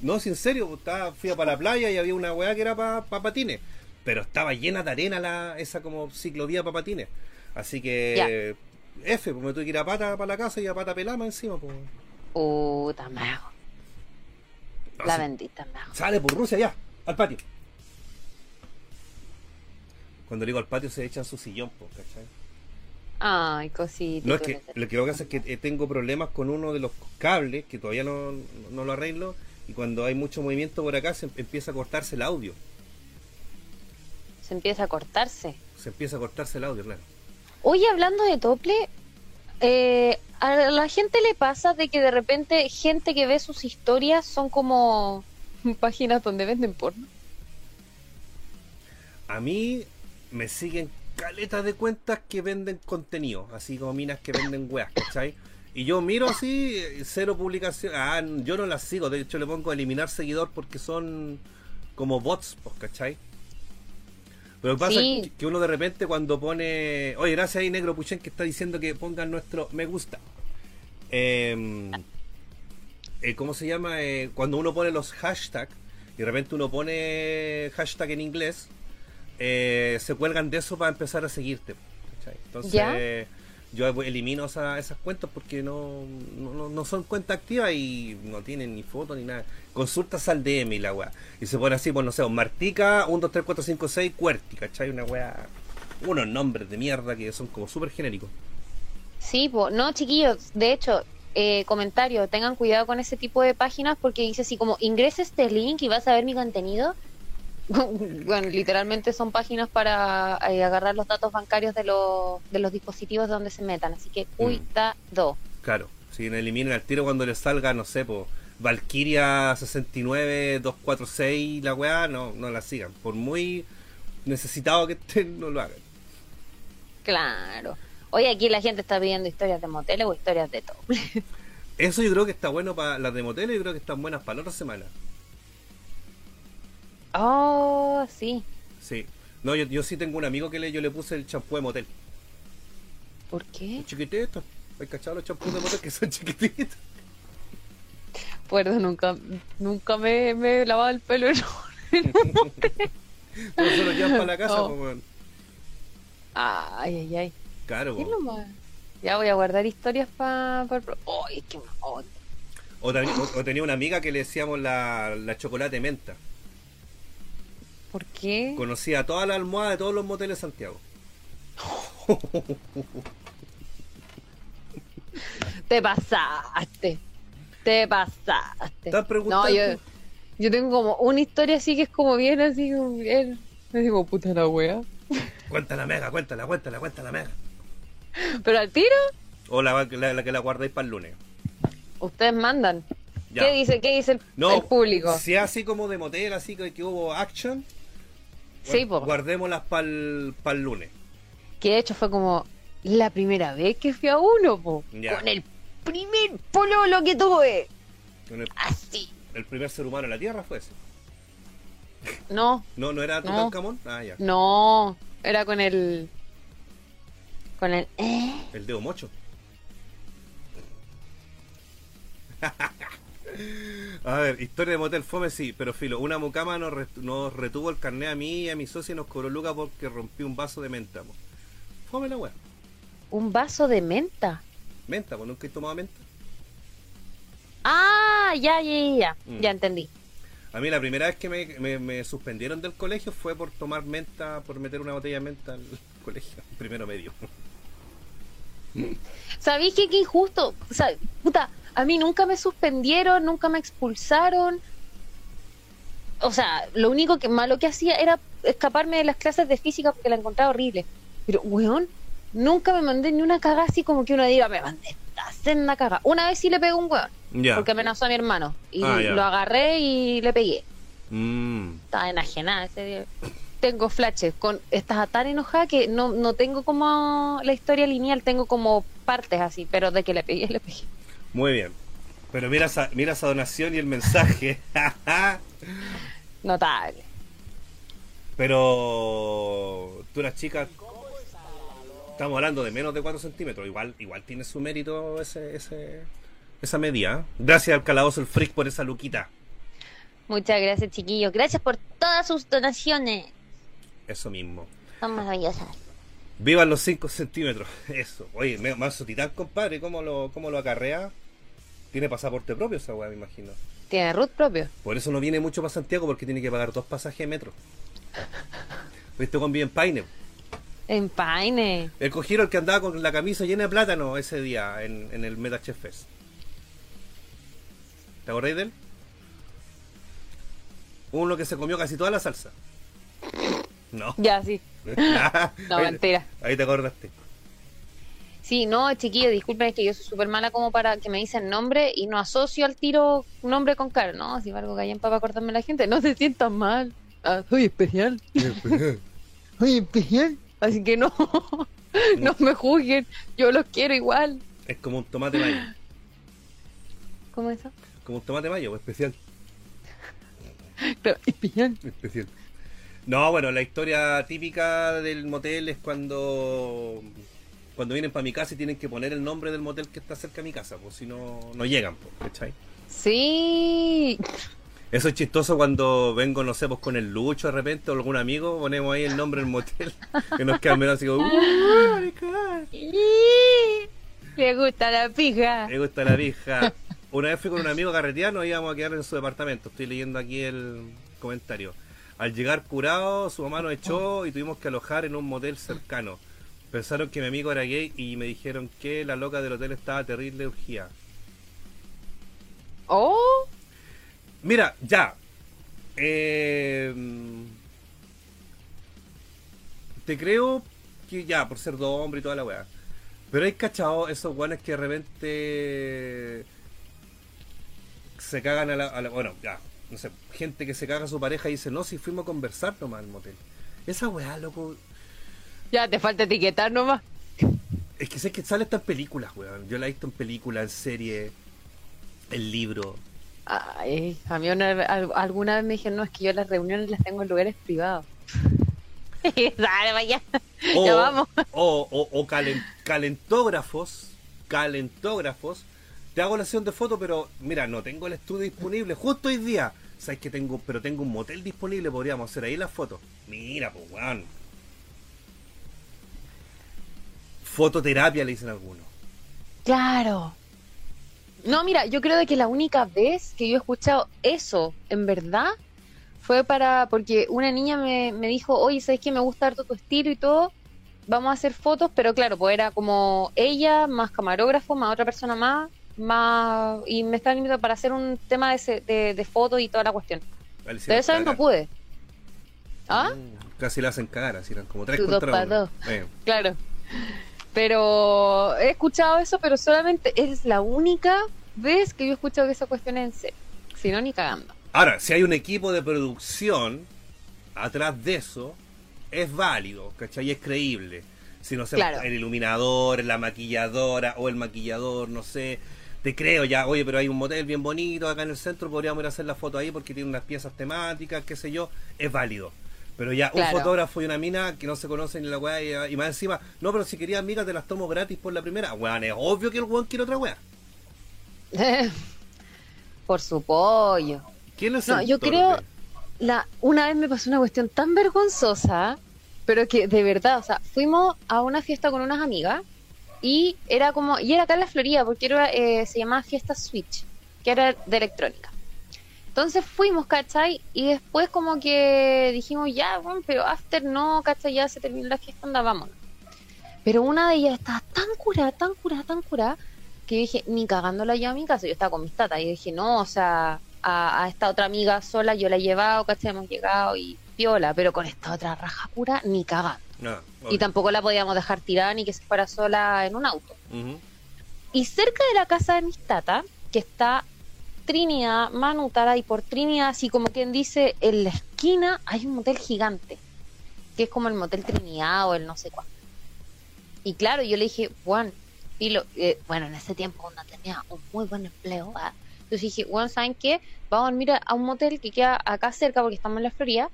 No, si en serio, estaba, fui a para la playa y había una weá que era para patines. Pero estaba llena de arena la, esa como ciclovía para patines. Así que F, pues me tuve que ir a pata para la casa y a pata pelama encima, pues. Puta mago. La bendita mago. Sale por Rusia ya, al patio. Cuando digo al patio se echan su sillón, pues, ¿cachai? Ay, cosita. No, es que lo que pasa es que eh, tengo problemas con uno de los cables que todavía no, no lo arreglo y cuando hay mucho movimiento por acá se em- empieza a cortarse el audio. Se empieza a cortarse. Se empieza a cortarse el audio, claro. Oye, hablando de Tople, eh, a la gente le pasa de que de repente gente que ve sus historias son como páginas donde venden porno. A mí me siguen caletas de cuentas que venden contenido, así como minas que venden weas, ¿cachai? Y yo miro así, cero publicación. Ah, yo no las sigo, de hecho le pongo eliminar seguidor porque son como bots, pues, ¿cachai? Pero lo que pasa Sí. es que uno de repente cuando pone. Oye, gracias ahí, Negro Puchen, que está diciendo que pongan nuestro me gusta. Eh, eh, ¿Cómo se llama? Eh, cuando uno pone los hashtags y de repente uno pone hashtag en inglés, eh, se cuelgan de eso para empezar a seguirte. ¿cachai? Entonces, ¿Ya? Yo elimino esa- esas cuentas porque no, no, no- son cuentas activas y no tienen ni foto ni nada. Consultas al DM y la weá. Y se pone así, pues no sé, Martica 1, 2, 3, 4, 5, 6, Cuerti, ¿cachai? Una weá. Unos nombres de mierda que son como súper genéricos. Sí, po. no, chiquillos, de hecho, eh, comentario, tengan cuidado con ese tipo de páginas porque dice así como ingresa este link y vas a ver mi contenido. bueno, literalmente son páginas para eh, agarrar los datos bancarios de, los de los dispositivos donde se metan, así que cuidado. Claro, si eliminen al tiro cuando les salga, no sé, po, Valkyria 69, 246, la weá, no, no la sigan. Por muy necesitado que estén, no lo hagan. Claro. Oye, aquí la gente está pidiendo historias de moteles o historias de todo. Eso yo creo que está bueno para las de moteles, yo creo que están buenas para la otra semana. Oh, sí. Sí. No, yo, yo sí tengo un amigo que le, yo le puse el champú de motel. ¿Por qué? Chiquitito. ¿Hay cachado los champús de motel que son chiquititos? Pues nunca, nunca me, me he lavado el pelo. en un- Pero se lo llevan para la casa, Oh. weón. Ay, ay, ay. Claro, ¿Qué po. es lo más? Ya voy a guardar historias para... Pa, ¡Ay, qué o, también- o- o tenía una amiga que le decíamos la, la chocolate menta. ¿Por qué? Conocía toda la almohada de todos los moteles de Santiago. te pasaste. Te pasaste. Estás preguntando. No, yo, yo tengo como una historia así que es como bien así, como bien. Me digo, puta la wea. Cuéntala, mega, cuéntala, cuéntala, cuéntala, mega. Pero al tiro, O la, la, la que la guardáis para el lunes. ustedes mandan. Ya. ¿Qué dice, qué dice el, No, el público? Si es así como de motel, así que, que hubo action, Sí, po. guardémoslas para el lunes. Que de hecho fue como la primera vez que fui a uno, po. Ya. Con el primer pololo que tuve. Con el, Así. el primer ser humano en la Tierra fue ese. No, No, no era No. Tutankamón. Ah, ya. no. Era con el. Con el. ¿eh? El dedo mocho. A ver, historia de motel fome, sí, pero filo, una mucama nos, re- nos retuvo el carnet a mí y a mi socio y nos cobró lucas porque rompí un vaso de menta. po. Fome la weá. Un vaso de menta. Menta, pues nunca he tomado menta. Ah, ya, ya, ya, ya. Mm. Ya entendí. A mí la primera vez que me, me- me suspendieron del colegio fue por tomar menta, por meter una botella de menta al colegio, primero medio. ¿Sabéis qué? Qué injusto. O sea, puta, a mí nunca me suspendieron, nunca me expulsaron. O sea, lo único que malo que hacía era escaparme de las clases de física porque la encontraba horrible. Pero, weón, nunca me mandé ni una caga así como que uno diga, me mandé esta senda caga. Una vez sí le pegué un weón, porque amenazó a mi hermano. Y Ah, lo agarré y le pegué. Mm. Estaba enajenada ese día. Tengo flashes. Con, estás tan enojada que no, no tengo como la historia lineal, tengo como partes así, pero de que le pegué, le pegué. Muy bien. Pero mira esa, mira esa donación y el mensaje. Notable. Pero tú eras chica. Estamos hablando de menos de 4 centímetros. Igual, igual tiene su mérito ese, ese, esa medida. ¿eh? Gracias al calabozo el freak por esa luquita. Muchas gracias, chiquillos. Gracias por todas sus donaciones. Eso mismo. Son maravillosas. Vivan los 5 centímetros. Eso. Oye, Manso Titán, compadre, ¿cómo lo, cómo lo acarrea? Tiene pasaporte propio esa weá, me imagino. Tiene root propio. Por eso no viene mucho para Santiago porque tiene que pagar dos pasajes de metro. ¿Viste con bien Paine? En Paine. El cojero el que andaba con la camisa llena de plátano ese día en, en el Meta Chef Fest. ¿Te acordáis de él? Uno que se comió casi toda la salsa. No. Ya, sí. No, Ahí- mentira. Ahí te acordaste. Sí, no, chiquillos, disculpen, es que yo soy súper mala como para que me dicen nombre y no asocio al tiro nombre con cara. No, si algo que para cortarme la gente, no se sientan mal. Ah, soy especial. Soy especial. Así que no, no me juzguen. Yo los quiero igual. Es como un tomate mayo. ¿Cómo es eso? Como un tomate mayo, especial. Claro, especial. Especial. No, bueno, la historia típica del motel es cuando cuando vienen para mi casa y tienen que poner el nombre del motel que está cerca de mi casa, pues si no, no llegan, pues, ¿cachai? Sí. Eso es chistoso cuando vengo, no sé, pues con el Lucho de repente o algún amigo, ponemos ahí el nombre del motel, que nos quedan menos así como. Le gusta la pija. me gusta la vieja. Una vez fui con un amigo a carretear, nos íbamos a quedar en su departamento, estoy leyendo aquí el comentario. Al llegar curado, su mamá nos echó y tuvimos que alojar en un motel cercano. Pensaron que mi amigo era gay y me dijeron que la loca del hotel estaba terrible urgía. Oh, Mira, ya. Eh, te creo que ya, por ser dos hombres y toda la weá. Pero hay cachado esos guanes que de repente se cagan a la, a la- Bueno, ya, no sé, gente que se caga a su pareja y dice, no, si fuimos a conversar nomás al motel. Esa weá, loco. Ya te falta etiquetar nomás. Es que sé que sale esta en películas, weón. Yo la he visto en películas, en serie, en libro. Ay, a mí una, al- alguna vez me dijeron, no, es que yo las reuniones las tengo en lugares privados. Dale, vaya. ya vamos. O, o- o calen- calentógrafos, calentógrafos. Te hago la sesión de foto, pero mira, no tengo el estudio disponible justo hoy día. Sabes que tengo, pero tengo un motel disponible, podríamos hacer ahí las fotos. Mira, pues weón. Fototerapia le dicen algunos. Claro. No, mira, yo creo de que la única vez que yo he escuchado eso, en verdad, fue para, porque una niña me, me dijo, oye, ¿sabes que me gusta harto tu estilo y todo? vamos a hacer fotos, pero claro, pues era como ella, más camarógrafo, más otra persona más, más y me estaban invitando para hacer un tema de, de, de fotos y toda la cuestión. Vale, sí, Pero esa vez no pude. ¿Ah? Mm, Casi la hacen cagar, así eran como tres dos contra uno. dos. Eh, Claro. Pero he escuchado eso, pero solamente es la única vez que yo he escuchado que esa cuestión es en serio. Si no, ni cagando. Ahora, si hay un equipo de producción atrás de eso, es válido, ¿cachai? Es creíble. Si no sé, Claro. el iluminador, la maquilladora o el maquillador, no sé. Te creo ya, oye, pero hay un motel bien bonito acá en el centro, podríamos ir a hacer la foto ahí porque tiene unas piezas temáticas, qué sé yo, es válido. Pero ya un fotógrafo y una mina que no se conocen ni la weá y, y más encima, no, pero si querías amigas te las tomo gratis por la primera. Weón, es obvio que el weón quiere otra weá. Por su pollo. ¿Quién es No, yo torpe? creo, la, una vez me pasó una cuestión tan vergonzosa, pero que de verdad, o sea, fuimos a una fiesta con unas amigas y era como, y era acá en la Florida, porque era, eh, se llamaba Fiesta Switch, que era de electrónica. Entonces fuimos, ¿cachai? Y después como que dijimos, ya, bueno, pero after no, ¿cachai? Ya se terminó la fiesta, anda, vámonos. Pero una de ellas estaba tan curada, tan curada, tan curada, que yo dije, ni cagándola yo a mi casa, yo estaba con mis tatas, y dije, no, o sea, a, a esta otra amiga sola yo la he llevado, ¿cachai? Hemos llegado y piola, pero con esta otra raja pura, ni cagando. No, Y tampoco la podíamos dejar tirada ni que se fuera sola en un auto. Y cerca de la casa de mis tatas, que está Trinidad, Manutara, y por Trinidad, así como quien dice, en la esquina hay un motel gigante, que es como el motel Trinidad o el no sé cuánto. Y claro, yo le dije, Juan, y lo, eh, bueno, en ese tiempo cuando tenía un muy buen empleo, ¿va? entonces dije, Juan, ¿saben qué? Vamos a dormir a, un motel que queda acá cerca, porque estamos en la Florida,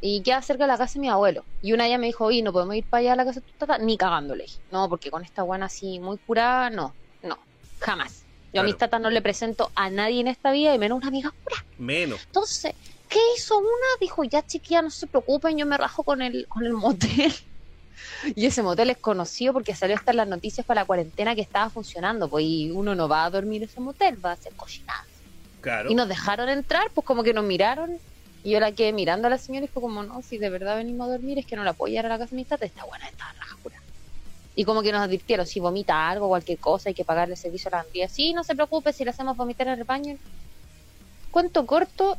y queda cerca de la casa de mi abuelo. Y una de me dijo, oye, no podemos ir para allá a la casa de tu tata, ni cagándole. No, porque con esta guana así muy curada, no, no, jamás. Yo a mis tatas no le presento a nadie en esta vida, y menos una amiga pura. Menos. Entonces, ¿qué hizo una? Dijo, ya chiquilla, no se preocupen, yo me rajo con el, con el motel. Y ese motel es conocido porque salió hasta en las noticias para la cuarentena que estaba funcionando, pues y uno no va a dormir en ese motel, va a hacer cochinadas. Claro. Y nos dejaron entrar, pues como que nos miraron. Y yo la quedé mirando a la señora y fue como, no, si de verdad venimos a dormir es que no la puedo llevar a la casa de mi tata, está buena, está raja pura. Y como que nos advirtieron, si vomita algo, cualquier cosa, hay que pagarle servicio a la lavandería. Sí, no se preocupe, si le hacemos vomitar en el baño. Cuento corto,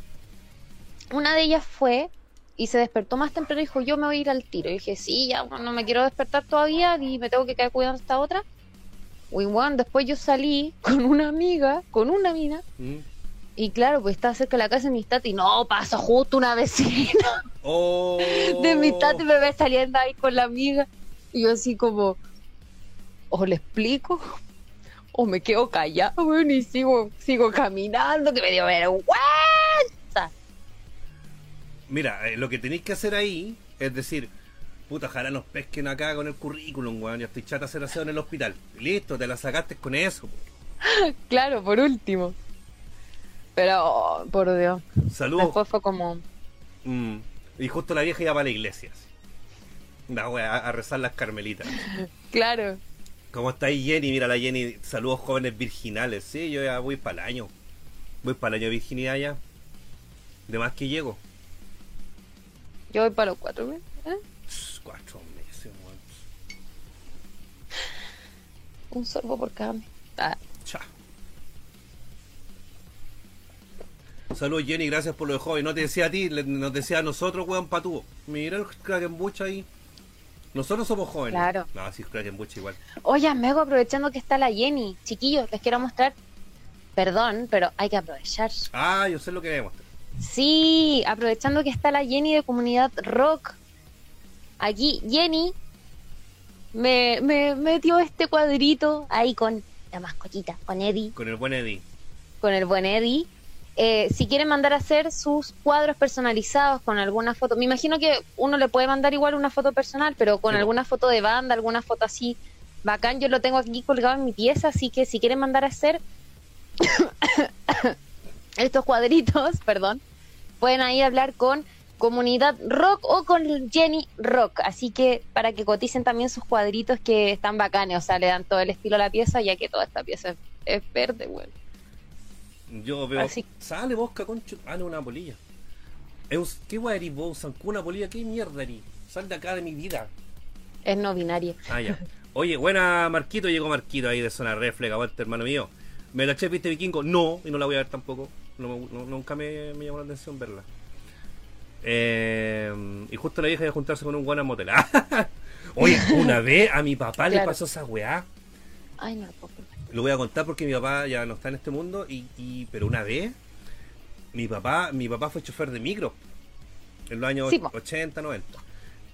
una de ellas fue y se despertó más temprano y dijo, yo me voy a ir al tiro. Y dije, sí, ya no me quiero despertar todavía y me tengo que quedar cuidando esta otra. Uy, bueno, después yo salí con una amiga, con una mina, Mm. y claro, pues estaba cerca de la casa de mis tatas y no, pasó justo una vecina Oh. de mi tata y me ve saliendo ahí con la amiga. Y yo así como, o le explico, o me quedo callado, weón, y sigo, sigo caminando, que me dio vergüenza. Mira, eh, lo que tenéis que hacer ahí es decir, puta, ojalá nos pesquen acá con el currículum, weón. Ya estoy chata hacer aseo en el hospital. Listo, te la sacaste con eso. Claro, por último. Pero, oh, por Dios. Saludos. Después fue como, Mm. Y justo la vieja iba para la iglesia. así. Wea, a, a rezar las carmelitas. claro. ¿Cómo está ahí Jenny? Mira la Jenny, saludos jóvenes virginales. Sí, yo ya voy para el año. Voy para el año de virginidad ya. De más que llego. Yo voy para los cuatro meses. ¿eh? Cuatro meses, weón. Un sorbo por cada mes. Ah, Cha. Saludos Jenny, gracias por lo de joven. No te decía a ti, le- nos decía a nosotros, weón, patúo. Mira el Krakenbucha ahí. Nosotros somos jóvenes. Claro. No, sí, Krakenbucha igual. Oye, Mego, aprovechando que está la Jenny. Chiquillos, les quiero mostrar. Perdón, pero hay que aprovechar. Ah, yo sé lo que vemos. Sí, aprovechando que está la Jenny de Comunidad Rock. Aquí Jenny me, me metió este cuadrito ahí con la mascotita, con Eddie, Con el buen Eddie. con el buen Eddie. Eh, si quieren mandar a hacer sus cuadros personalizados con alguna foto, me imagino que uno le puede mandar igual una foto personal, pero con Sí. alguna foto de banda, alguna foto así bacán, yo lo tengo aquí colgado en mi pieza, así que si quieren mandar a hacer estos cuadritos, perdón, pueden ahí hablar con Comunidad Rock o con Jenny Rock. Así que para que coticen también sus cuadritos que están bacanes, o sea, le dan todo el estilo a la pieza, ya que toda esta pieza es, es verde, bueno. Yo veo. Así- Sale Bosca, concho. Ah, no, una polilla. Es un- ¿Qué weá eres vos? Una polilla, ¿qué mierda eres? Sal de acá de mi vida. Es no binario. Ah, ya. Oye, buena Marquito, llegó Marquito ahí de zona refleja, vuelta, hermano mío. ¿Me caché, viste vikingo? No, y no la voy a ver tampoco. No, no- nunca me, me llamó la atención verla. Eh, y justo la vieja de juntarse con un guana motel. Oye, una vez a mi papá le pasó esa weá. Ay, no. Lo voy a contar porque mi papá ya no está en este mundo. Y, y- pero una vez, mi papá, mi papá fue chofer de micro. En los años Sí, po. 80, 90.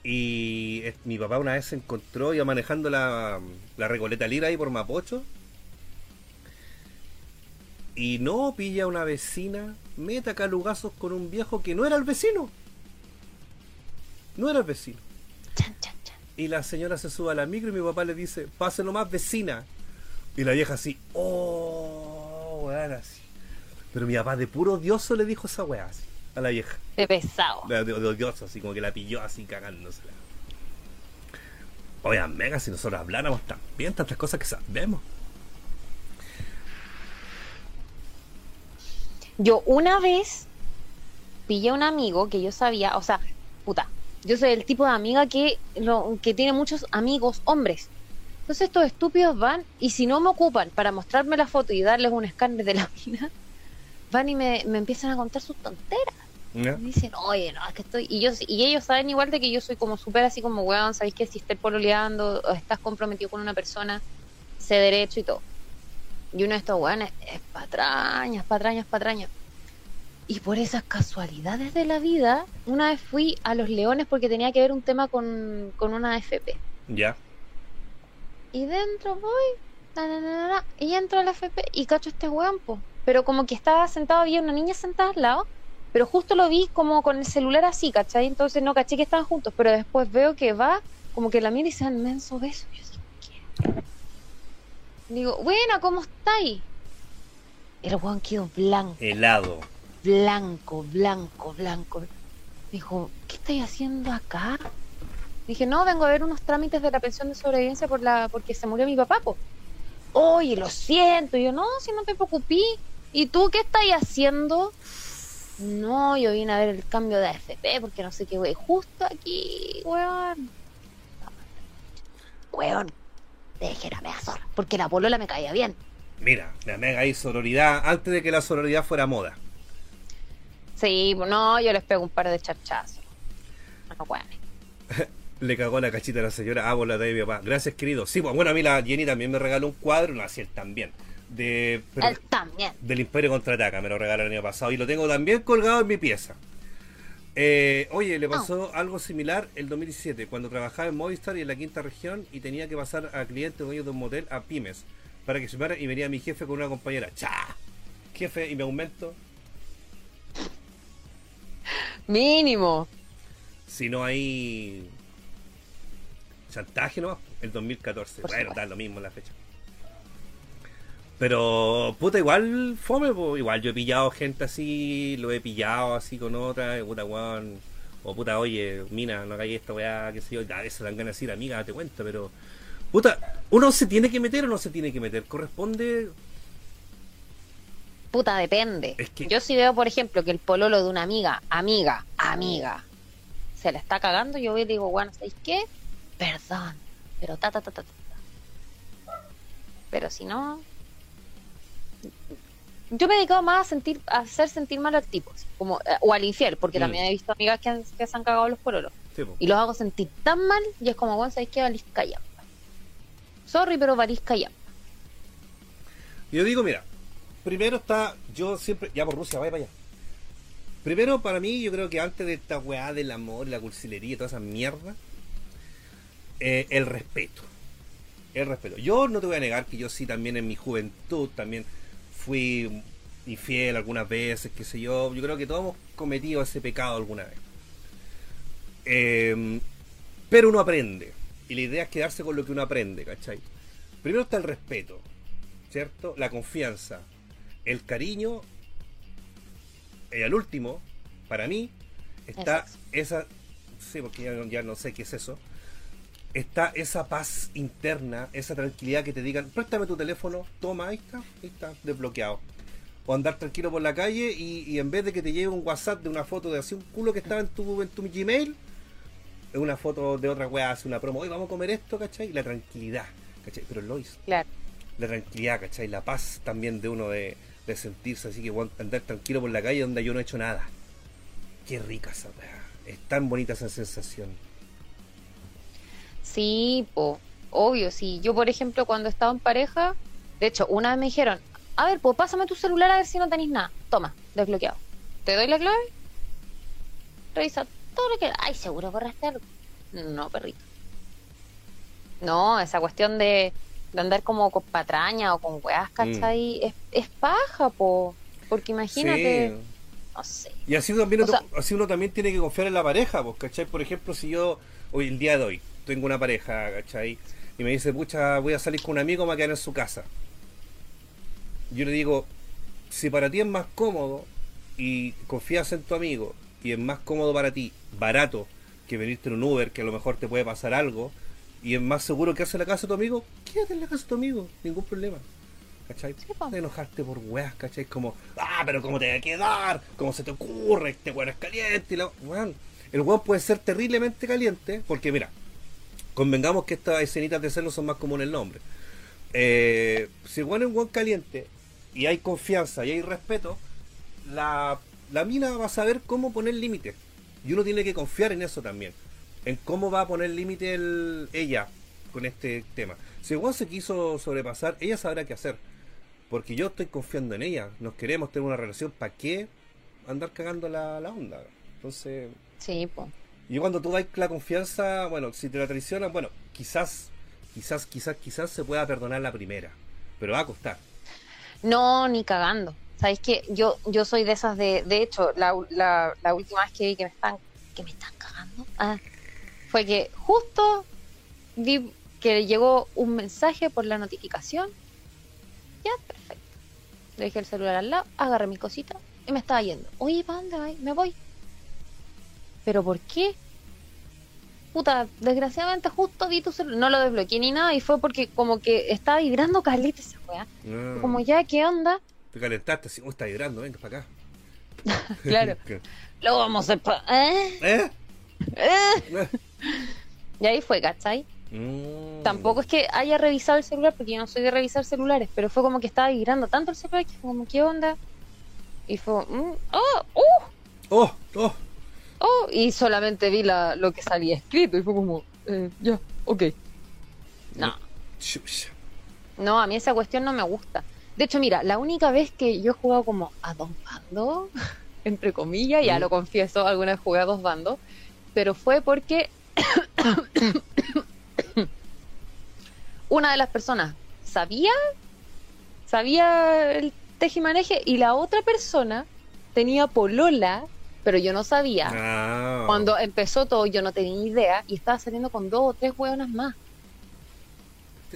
Y mi papá una vez se encontró, iba manejando la, la Recoleta Lira ahí por Mapocho. Y no pilla a una vecina, meta calugazos con un viejo que no era el vecino. No era el vecino. Chan, chan, chan. Y la señora se sube a la micro y mi papá le dice, pase nomás vecina. Y la vieja así, oh, weón, así. Pero mi papá de puro odioso le dijo esa weá así, a la vieja. De pesado. De, de- de odioso, así como que la pilló así cagándosela. Oigan, mega, si nosotros habláramos también tantas cosas que sabemos. Yo una vez pillé a un amigo que yo sabía, o sea, puta, yo soy el tipo de amiga que, lo, que tiene muchos amigos hombres. Entonces estos estúpidos van y si no me ocupan para mostrarme la foto y darles un escáner de la mina, van y me, me empiezan a contar sus tonteras. Me dicen, oye, no, es que estoy... Y, yo, y ellos saben igual de que yo soy como súper así como, weón, ¿sabéis que si estás pololeando o estás comprometido con una persona, sé derecho y todo? Y uno de estos weones es patrañas, patrañas, patrañas. Y por esas casualidades de la vida, una vez fui a Los Leones porque tenía que ver un tema con, con una FP. Ya. Y dentro voy, na, na, na, y entro a la FP y cacho este weón, po. Pero como que estaba sentado, había una niña sentada al lado, pero justo lo vi como con el celular así, ¿cachai? Entonces no caché que estaban juntos, pero después veo que va, como que la mira y se da un inmenso beso. Yo digo, ¿qué? Digo, buena, ¿cómo estáis? El weón quedó blanco, Helado. blanco, blanco, blanco. Dijo, ¿qué estáis haciendo acá? Dije, no, vengo a ver unos trámites de la pensión de sobrevivencia por la, porque se murió mi papá, po. Oye, lo siento. Y yo, no, si no te preocupé. ¿Y tú qué estás haciendo? No, yo vine a ver el cambio de AFP porque no sé qué, güey. Justo aquí, weón. Weón, deje la mea zorra, porque la polola me caía bien. Mira, la mega ahí sororidad, antes de que la sororidad fuera moda. Sí, pues no, yo les pego un par de charchazos. No, weón. Le cagó la cachita a la señora. Ah, por la de mi papá. Gracias, querido. Sí, pues bueno, a mí la Jenny también me regaló un cuadro, no, así él también. De, pero- Él también. del Imperio Contraataca, me lo regalaron el año pasado y lo tengo también colgado en mi pieza. Eh, oye, le pasó algo similar el 2017, cuando trabajaba en Movistar y en la quinta región y tenía que pasar a clientes dueños de un motel a pymes para que se fuera y venía mi jefe con una compañera. ¡Cha! Jefe, y me aumento. Mínimo. Si no hay chantaje nomás, el 2014. Por bueno, supuesto. da lo mismo la fecha. Pero, puta, igual fome, po. igual yo he pillado gente así, lo he pillado así con otra, y puta, weón. O puta, oye, mina, no hagáis esta weá, qué sé yo, a veces dan ganas de decir, amiga, date cuenta, pero. Puta, ¿uno se tiene que meter o no se tiene que meter? Corresponde. Puta, depende. Es que- Yo si veo, por ejemplo, que el pololo de una amiga, amiga, amiga, se la está cagando, yo voy y digo, bueno, ¿sabéis qué? Perdón, pero ta, ta, ta, ta, ta. Pero si no... Yo me he dedicado más a sentir, a hacer sentir mal al tipo, como, eh, o al infiel, porque Mm. también he visto amigas que, han- que se han cagado los pololos. Sí. Y los hago sentir tan mal, y es como, bueno, ¿sabéis qué? Valís callampa. Sorry, pero valís callampa. Yo digo, mira, primero está, yo siempre, ya por Rusia, vaya para allá. Primero, para mí, yo creo que antes de esta weá del amor, la cursilería y toda esa mierda, eh, el respeto. El respeto. Yo no te voy a negar que yo sí también en mi juventud también fui infiel algunas veces, qué sé yo. Yo creo que todos hemos cometido ese pecado alguna vez. Eh, pero uno aprende. Y la idea es quedarse con lo que uno aprende, ¿cachai? Primero está el respeto. ¿cierto? La confianza, el cariño, y al último, para mí, está Exacto. esa, sí, porque ya no sé qué es eso, está esa paz interna, esa tranquilidad que te digan, préstame tu teléfono, toma, ahí está, ahí está, desbloqueado. O andar tranquilo por la calle y, y en vez de que te llegue un WhatsApp de una foto de así un culo que estaba en tu, en tu Gmail, una foto de otra weá, hace una promo, hoy vamos a comer esto, ¿cachai? La tranquilidad, ¿cachai? Pero lo hizo. Claro. La tranquilidad, ¿cachai? La paz también de uno de, de sentirse así que andar tranquilo por la calle donde yo no he hecho nada. Qué rica esa weá. Es tan bonita esa sensación. Sí, po, obvio, sí. Yo, por ejemplo, cuando estaba en pareja, de hecho, una vez me dijeron, a ver, pues pásame tu celular a ver si no tenéis nada. Toma, desbloqueado. ¿Te doy la clave? Revisa todo lo que... Ay, seguro borraste algo. No, perrito. No, esa cuestión de, de andar como con patraña o con weas, ¿cachai? Es, es paja, po. Porque imagínate... Sí. No sé. Y así, también O uno, sea- así uno también tiene que confiar en la pareja, ¿cachai? Por ejemplo, si yo, hoy, el día de hoy, tengo una pareja, ¿cachai? Y me dice, pucha, voy a salir con un amigo, me voy a quedar en su casa. Yo le digo, si para ti es más cómodo y confías en tu amigo y es más cómodo para ti, barato, que venirte en un Uber, que a lo mejor te puede pasar algo, y es más seguro que hace la casa de tu amigo, quédate en la casa de tu amigo, ningún problema. ¿Cachai? Sí, po. de enojarte por weas, ¿cachai? Como, ah, pero ¿cómo te va a quedar? ¿Cómo se te ocurre? Este weón es caliente. Y la... weón, el weón puede ser terriblemente caliente, porque mira, convengamos que estas escenitas de celos son más comunes el nombre. Eh, si weón es un caliente y hay confianza y hay respeto, la, la mina va a saber cómo poner límites. Y uno tiene que confiar en eso también. En cómo va a poner límite el- ella con este tema. Si weón se quiso sobrepasar, ella sabrá qué hacer. Porque yo estoy confiando en ella. Nos queremos tener una relación. ¿Para qué andar cagando la, la onda? Entonces, Sí, po. Y cuando tú das la confianza, bueno, si te la traicionan, bueno, quizás, quizás, quizás, quizás se pueda perdonar la primera. Pero va a costar. No, ni cagando. ¿Sabéis que yo, yo soy de esas de, de hecho, la, la, la última vez que vi que me están, que me están cagando, ah, fue que justo vi que llegó un mensaje por la notificación. Ya, perfecto. Le dejé el celular al lado, agarré mi cosita y me estaba yendo. Oye, ¿para dónde voy? Me voy. ¿Pero por qué? Puta, desgraciadamente justo vi tu celular, no lo desbloqueé ni nada y fue porque como que estaba vibrando caleta esa weá. Ah, Como ya, ¿qué onda? Te calentaste, así, oh, está vibrando, venga para acá. Claro. Lo vamos a hacer ¿Eh? ¿Eh? ¿Eh? ¿Eh? Y ahí fue, ¿cachai? Mm. Tampoco es que haya revisado el celular, porque yo no soy de revisar celulares, pero fue como que estaba vibrando tanto el celular que fue como, ¿qué onda? Y fue, mm, oh, uh, Oh, oh. Oh, y solamente vi la, lo que salía escrito y fue como, eh, ya, ok. No, no, a mí esa cuestión no me gusta. De hecho, mira, la única vez que yo he jugado como a dos bandos, entre comillas, ya Mm. lo confieso, alguna vez jugué a dos bandos, pero fue porque una de las personas sabía, sabía el tejimaneje y la otra persona tenía polola, pero yo no sabía. Ah. Cuando empezó todo yo no tenía idea y estaba saliendo con dos o tres hueonas más.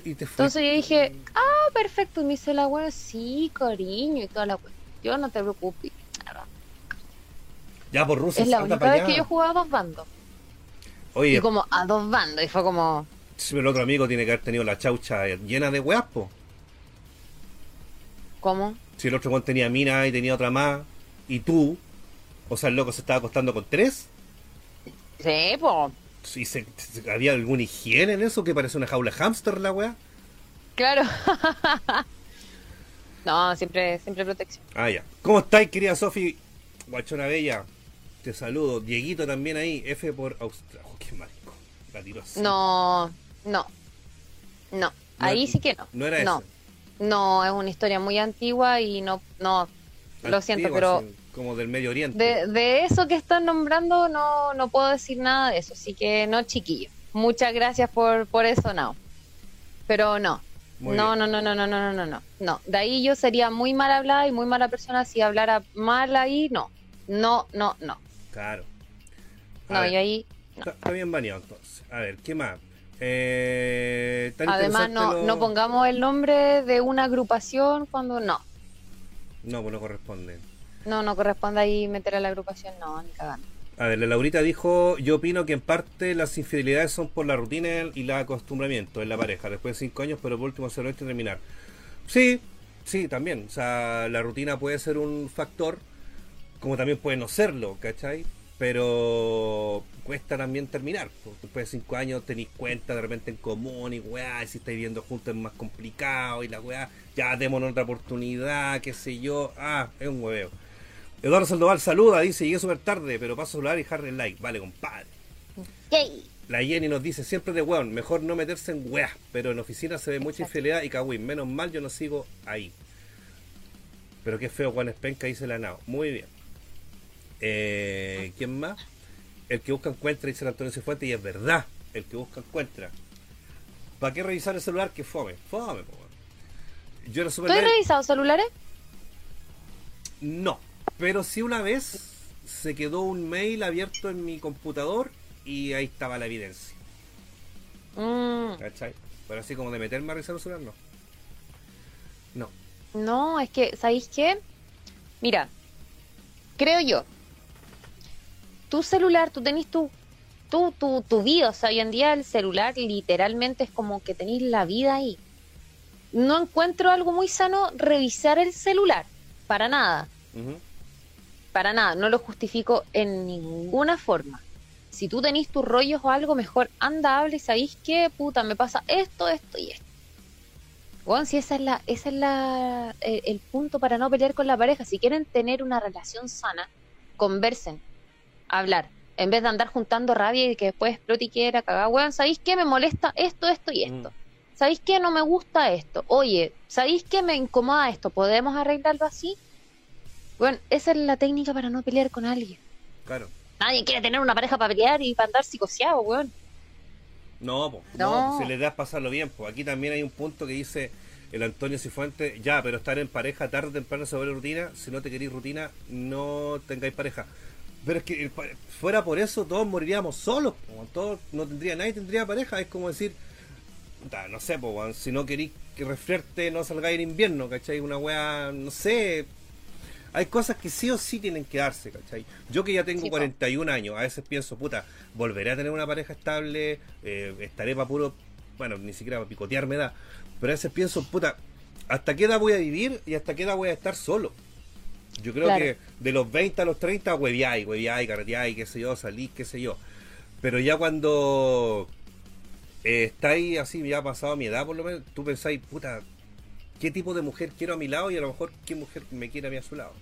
Y te. Entonces yo dije, ah, perfecto. Y me dice la hueá, sí, cariño y toda la Yo no te preocupes. Ya por Rusia, Es la única vez que yo jugaba a dos bandos. Oye, Y como a dos bandos. Y fue como, si el otro amigo tiene que haber tenido la chaucha llena de weas, po. ¿cómo? Si el otro tenía mina y tenía otra más, y tú, o sea, el loco se estaba acostando con tres, Sí, pues. y se, se- había alguna higiene en eso que parece una jaula hámster la wea. Claro. no, siempre, siempre protección. Ah, ya. ¿Cómo estáis, querida Sofi? Guachona Bella. Te saludo. Dieguito también ahí. F por Australia. Oh, qué marico. La tiró así. No, no, no. Ahí era- sí que no. no era no. No, es una historia muy antigua y no, no, lo siento, pero como del Medio Oriente. de, de eso que están nombrando no, no puedo decir nada de eso, así que no, chiquillo. Muchas gracias por, por eso, no. Pero no. Muy no, bien. no, no, no, no, no, no, no, no. No, de ahí yo sería muy mal hablada y muy mala persona si hablara mal ahí, no. No, no, no. Claro. A No, ver, yo ahí. Está, está bien baneado entonces. A ver, ¿qué más? Eh, Además, no, lo- no pongamos el nombre de una agrupación cuando no. No, pues no corresponde. No, no corresponde ahí meter a la agrupación, no, ni cagando. A ver, la Laurita dijo, yo opino que en parte las infidelidades son por la rutina y el acostumbramiento en la pareja, después de cinco años, pero por último se lo terminar. Sí, sí, también. O sea, la rutina puede ser un factor, como también puede no serlo, ¿cachai? Pero cuesta también terminar. Después de cinco años tenéis cuenta de repente en común y weá, y si estáis viviendo juntos es más complicado y la weá, ya démonos otra oportunidad, qué sé yo. Ah, es un hueveo. Eduardo Sandoval saluda, dice, llegué súper tarde, pero paso a saludar y dejarle el like. Vale, compadre. La Jenny nos dice, siempre de weón, mejor no meterse en weá, pero en oficina se ve mucha infidelidad y cagüín. Menos mal yo no sigo ahí. Pero qué feo Juan Espenca, dice la nao. Muy bien. Eh, ¿Quién más? El que busca encuentra, dice el Antonio Cifuente, y es verdad, el que busca encuentra. ¿Para qué revisar el celular? Que fome. Fome, po. Yo era super ¿Tú has revisado celulares? No, pero sí una vez se quedó un mail abierto en mi computador y ahí estaba la evidencia. Mm. ¿Cachai? Pero así como de meterme a revisar el celular, no. No. No, es que, ¿sabéis qué? Mira, creo yo, tu celular, tú tenés tu, tu, tu, tu vida, o sea, hoy en día el celular literalmente es como que tenéis la vida ahí. No encuentro algo muy sano revisar el celular, para nada. Para nada, no lo justifico en ninguna forma. Si tú tenés tus rollos o algo, mejor anda, hable y sabéis qué, puta, me pasa esto, esto y esto. Bueno, si esa es la, esa es la, el, el punto para no pelear con la pareja. Si quieren tener una relación sana, conversen, hablar. En vez de andar juntando rabia y que después explote y quiera cagar, weón, ¿sabéis qué me molesta esto, esto y esto? Mm. ¿Sabéis qué no me gusta esto? Oye, ¿sabéis qué me incomoda esto? ¿Podemos arreglarlo así? Bueno, esa es la técnica para no pelear con alguien. Claro. Nadie quiere tener una pareja para pelear y para andar psicoseado, weón. No, pues, no. si le das pasarlo bien, pues aquí también hay un punto que dice el Antonio Cifuente, ya, pero estar en pareja tarde o temprano sobre rutina, si no te queréis rutina, no tengáis pareja. Pero es que fuera por eso todos moriríamos solos, todos no tendría nadie tendría pareja, es como decir, no sé, pues, si no queréis que resfriarte no salgáis en invierno, ¿cachai? Una weá, no sé, hay cosas que sí o sí tienen que darse, ¿cachai? Yo que ya tengo 41 años, a veces pienso, puta, volveré a tener una pareja estable, eh, estaré para puro, bueno, ni siquiera para picotearme da, pero a veces pienso, puta, ¿hasta qué edad voy a vivir y hasta qué edad voy a estar solo? Yo creo que de los 20 a los 30, hueviay, hueviay, carreteay, qué sé yo, salí, qué sé yo. Pero ya cuando eh, estáis así, ya ha pasado mi edad por lo menos, tú pensáis, puta, ¿qué tipo de mujer quiero a mi lado y a lo mejor qué mujer me quiere a mí a su lado?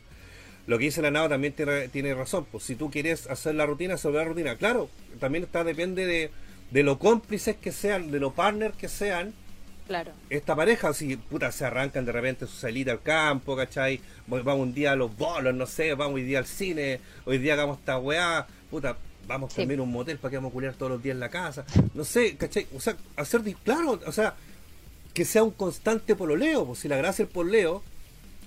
Lo que dice la nada también tiene, razón, pues si tú quieres hacer la rutina, sobre la rutina. Claro, también está depende de, de lo cómplices que sean, de los partners que sean, Claro. Esta pareja, si puta, se arrancan de repente su salida al campo, ¿cachai? Vamos un día a los bolos, no sé, vamos hoy día al cine, hoy día hagamos esta weá, puta, vamos también a un motel para que vamos a culiar todos los días en la casa, no sé, ¿cachai? O sea, hacer, claro, o sea, que sea un constante pololeo, pues si la gracia del pololeo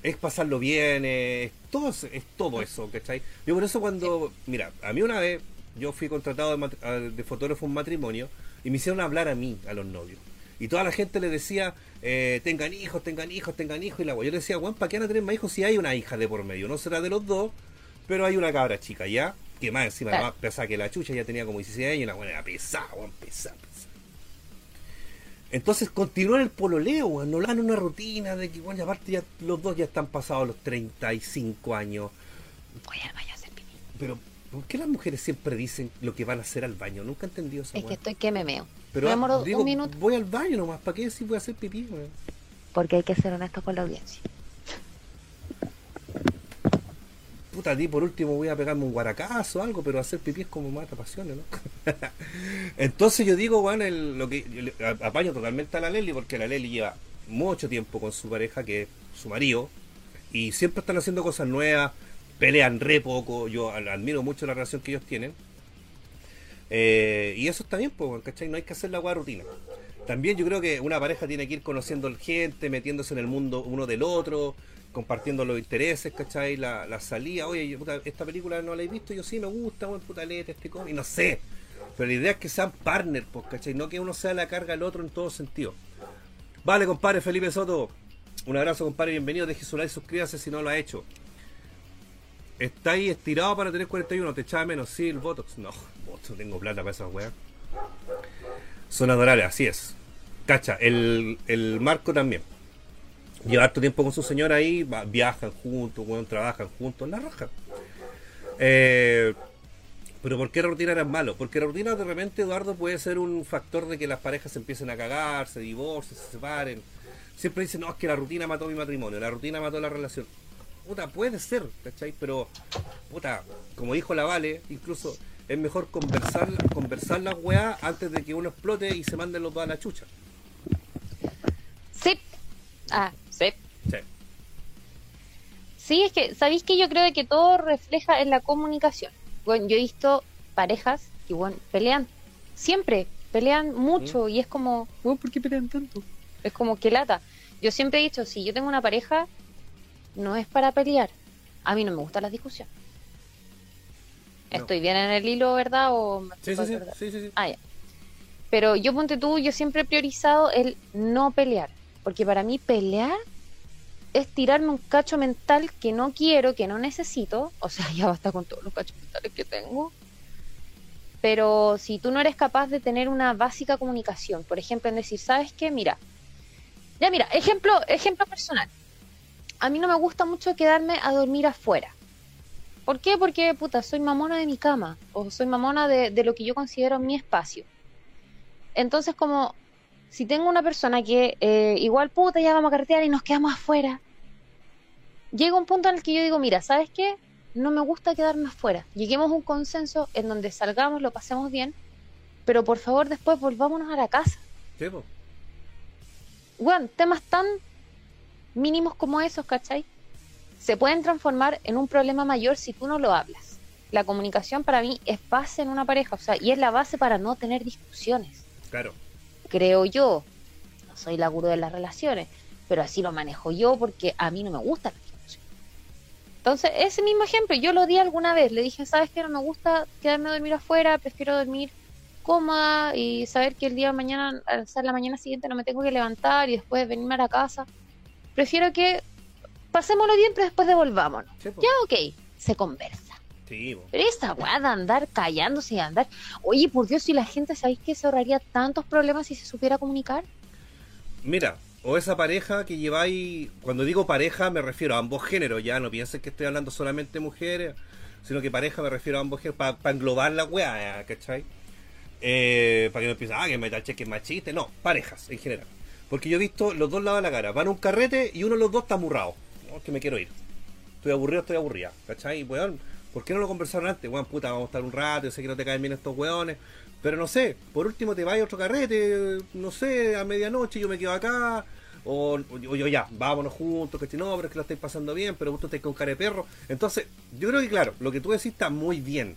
es pasarlo bien, es todo, es todo eso, ¿cachai? Yo por eso cuando, mira, a mí una vez yo fui contratado de, de fotógrafo en un matrimonio y me hicieron hablar a mí, a los novios. Y toda la gente le decía, eh, tengan hijos, tengan hijos, tengan hijos. Y la Yo le decía, Juan, ¿para qué van a tener más hijos si hay una hija de por medio? No será de los dos, pero hay una cabra chica, ¿ya? Que más encima, más pesada que la chucha, ya tenía como 16 años y la buena era pesada, Juan, pesada. Entonces continúan el pololeo, Juan, no dan una rutina de que, bueno, aparte ya los dos ya están pasados los 35 años. Voy al baño a hacer pipí. Pero, ¿por qué las mujeres siempre dicen lo que van a hacer al baño? Nunca he entendido eso. Es que estoy que me meo. Pero digo, voy al baño nomás, ¿para qué si voy a hacer pipí? Porque hay que ser honesto con la audiencia. Puta, a ti por último voy a pegarme un guaracazo o algo, pero hacer pipí es como mata pasiones, ¿no? Entonces yo digo, bueno, lo que apaño totalmente a la Leli, porque la Leli lleva mucho tiempo con su pareja, que es su marido, y siempre están haciendo cosas nuevas, pelean re poco, yo admiro mucho la relación que ellos tienen. Eh, y eso está bien, pues, ¿cachai? No hay que hacer la agua rutina. También yo creo que una pareja tiene que ir conociendo gente, metiéndose en el mundo uno del otro, compartiendo los intereses, ¿cachai? La, la salida, oye, esta película no la he visto, yo sí me gusta, buen puta este y no sé. Pero la idea es que sean partners, pues, ¿cachai? No que uno sea la carga al otro en todo sentido. Vale, compadre Felipe Soto. Un abrazo, compadre, bienvenido. Deje su like, suscríbase si no lo ha hecho. ¿Está ahí estirado para tener 41? ¿Te echaba menos? Sí, el Botox. No, no tengo plata para esas weas. Son adorables, así es. Cacha, el, el Marco también. Lleva harto tiempo con su señora ahí, viajan juntos, weón, trabajan juntos, la raja. Eh, Pero ¿por qué la rutina era malo? Porque la rutina de repente, Eduardo, puede ser un factor de que las parejas se empiecen a cagar, se divorcien, se separen. Siempre dicen, no, es que la rutina mató mi matrimonio, la rutina mató la relación. Puta, puede ser, ¿cachai? Pero, puta, como dijo la Vale, incluso es mejor conversar, conversar las weá antes de que uno explote y se manden los dos a la chucha. Sí. Ah, sí. Sí. Sí, es que, ¿sabéis que yo creo que todo refleja en la comunicación? Bueno, yo he visto parejas que, bueno, pelean siempre, pelean mucho y es como, bueno, ¿por qué pelean tanto? Es como que lata. Yo siempre he dicho, si yo tengo una pareja, no es para pelear. A mí no me gustan las discusiones. No. Estoy bien en el hilo, ¿verdad? O Sí, sí, sí, sí, sí, sí. Ah, ya. Pero yo, ponte tú, yo siempre he priorizado el no pelear. Porque para mí pelear es tirarme un cacho mental que no quiero, que no necesito. O sea, ya basta con todos los cachos mentales que tengo. Pero si tú no eres capaz de tener una básica comunicación, por ejemplo, en decir, ¿sabes qué? Mira, ya mira, ejemplo, ejemplo personal. A mí no me gusta mucho quedarme a dormir afuera. ¿Por qué? Porque, puta, soy mamona de mi cama. O soy mamona de, de lo que yo considero mi espacio. Entonces, como si tengo una persona que eh, igual puta ya vamos a carretear y nos quedamos afuera, llega un punto en el que yo digo, mira, ¿sabes qué? No me gusta quedarme afuera. Lleguemos a un consenso en donde salgamos, lo pasemos bien, pero por favor después volvámonos a la casa. Po. Bueno, temas tan mínimos como esos, ¿cachai? Se pueden transformar en un problema mayor si tú no lo hablas. La comunicación para mí es base en una pareja, o sea, y es la base para no tener discusiones Claro. Creo yo. No soy la gurú de las relaciones, pero así lo manejo yo porque a mí no me gusta la discusión. Entonces, ese mismo ejemplo, yo lo di alguna vez. Le dije, ¿sabes qué? No me gusta quedarme a dormir afuera, prefiero dormir cómoda y saber que el día de mañana, al ser la mañana siguiente, no me tengo que levantar y después venirme a la casa. Prefiero que pasémoslo bien, pero después devolvámonos. Sí, po. Ya, ok, se conversa. Sí. Pero esa weá de andar callándose y andar. Oye, por Dios, si la gente, ¿sabéis que se ahorraría tantos problemas si se supiera comunicar? Mira, o esa pareja que lleváis, cuando digo pareja me refiero a ambos géneros, ya no piensen que estoy hablando solamente de mujeres, sino que pareja me refiero a ambos géneros, para englobar la weá, ¿cachai? Eh, para que no empiecen, ah, que Metal Check es machista, no, parejas en general. Porque yo he visto los dos lados de la cara, van a un carrete y uno de los dos está amurrado, no, que me quiero ir. Estoy aburrido, estoy aburrida, ¿cachai? Weón, ¿por qué no lo conversaron antes? Weón, puta, vamos a estar un rato, yo sé que no te caen bien estos weones, pero no sé, por último te vas a otro carrete, no sé, a medianoche yo me quedo acá, o, yo ya, vámonos juntos, que no, pero es que lo estáis pasando bien, pero vos estáis con cara de perro. Entonces, yo creo que claro, lo que tú decís está muy bien.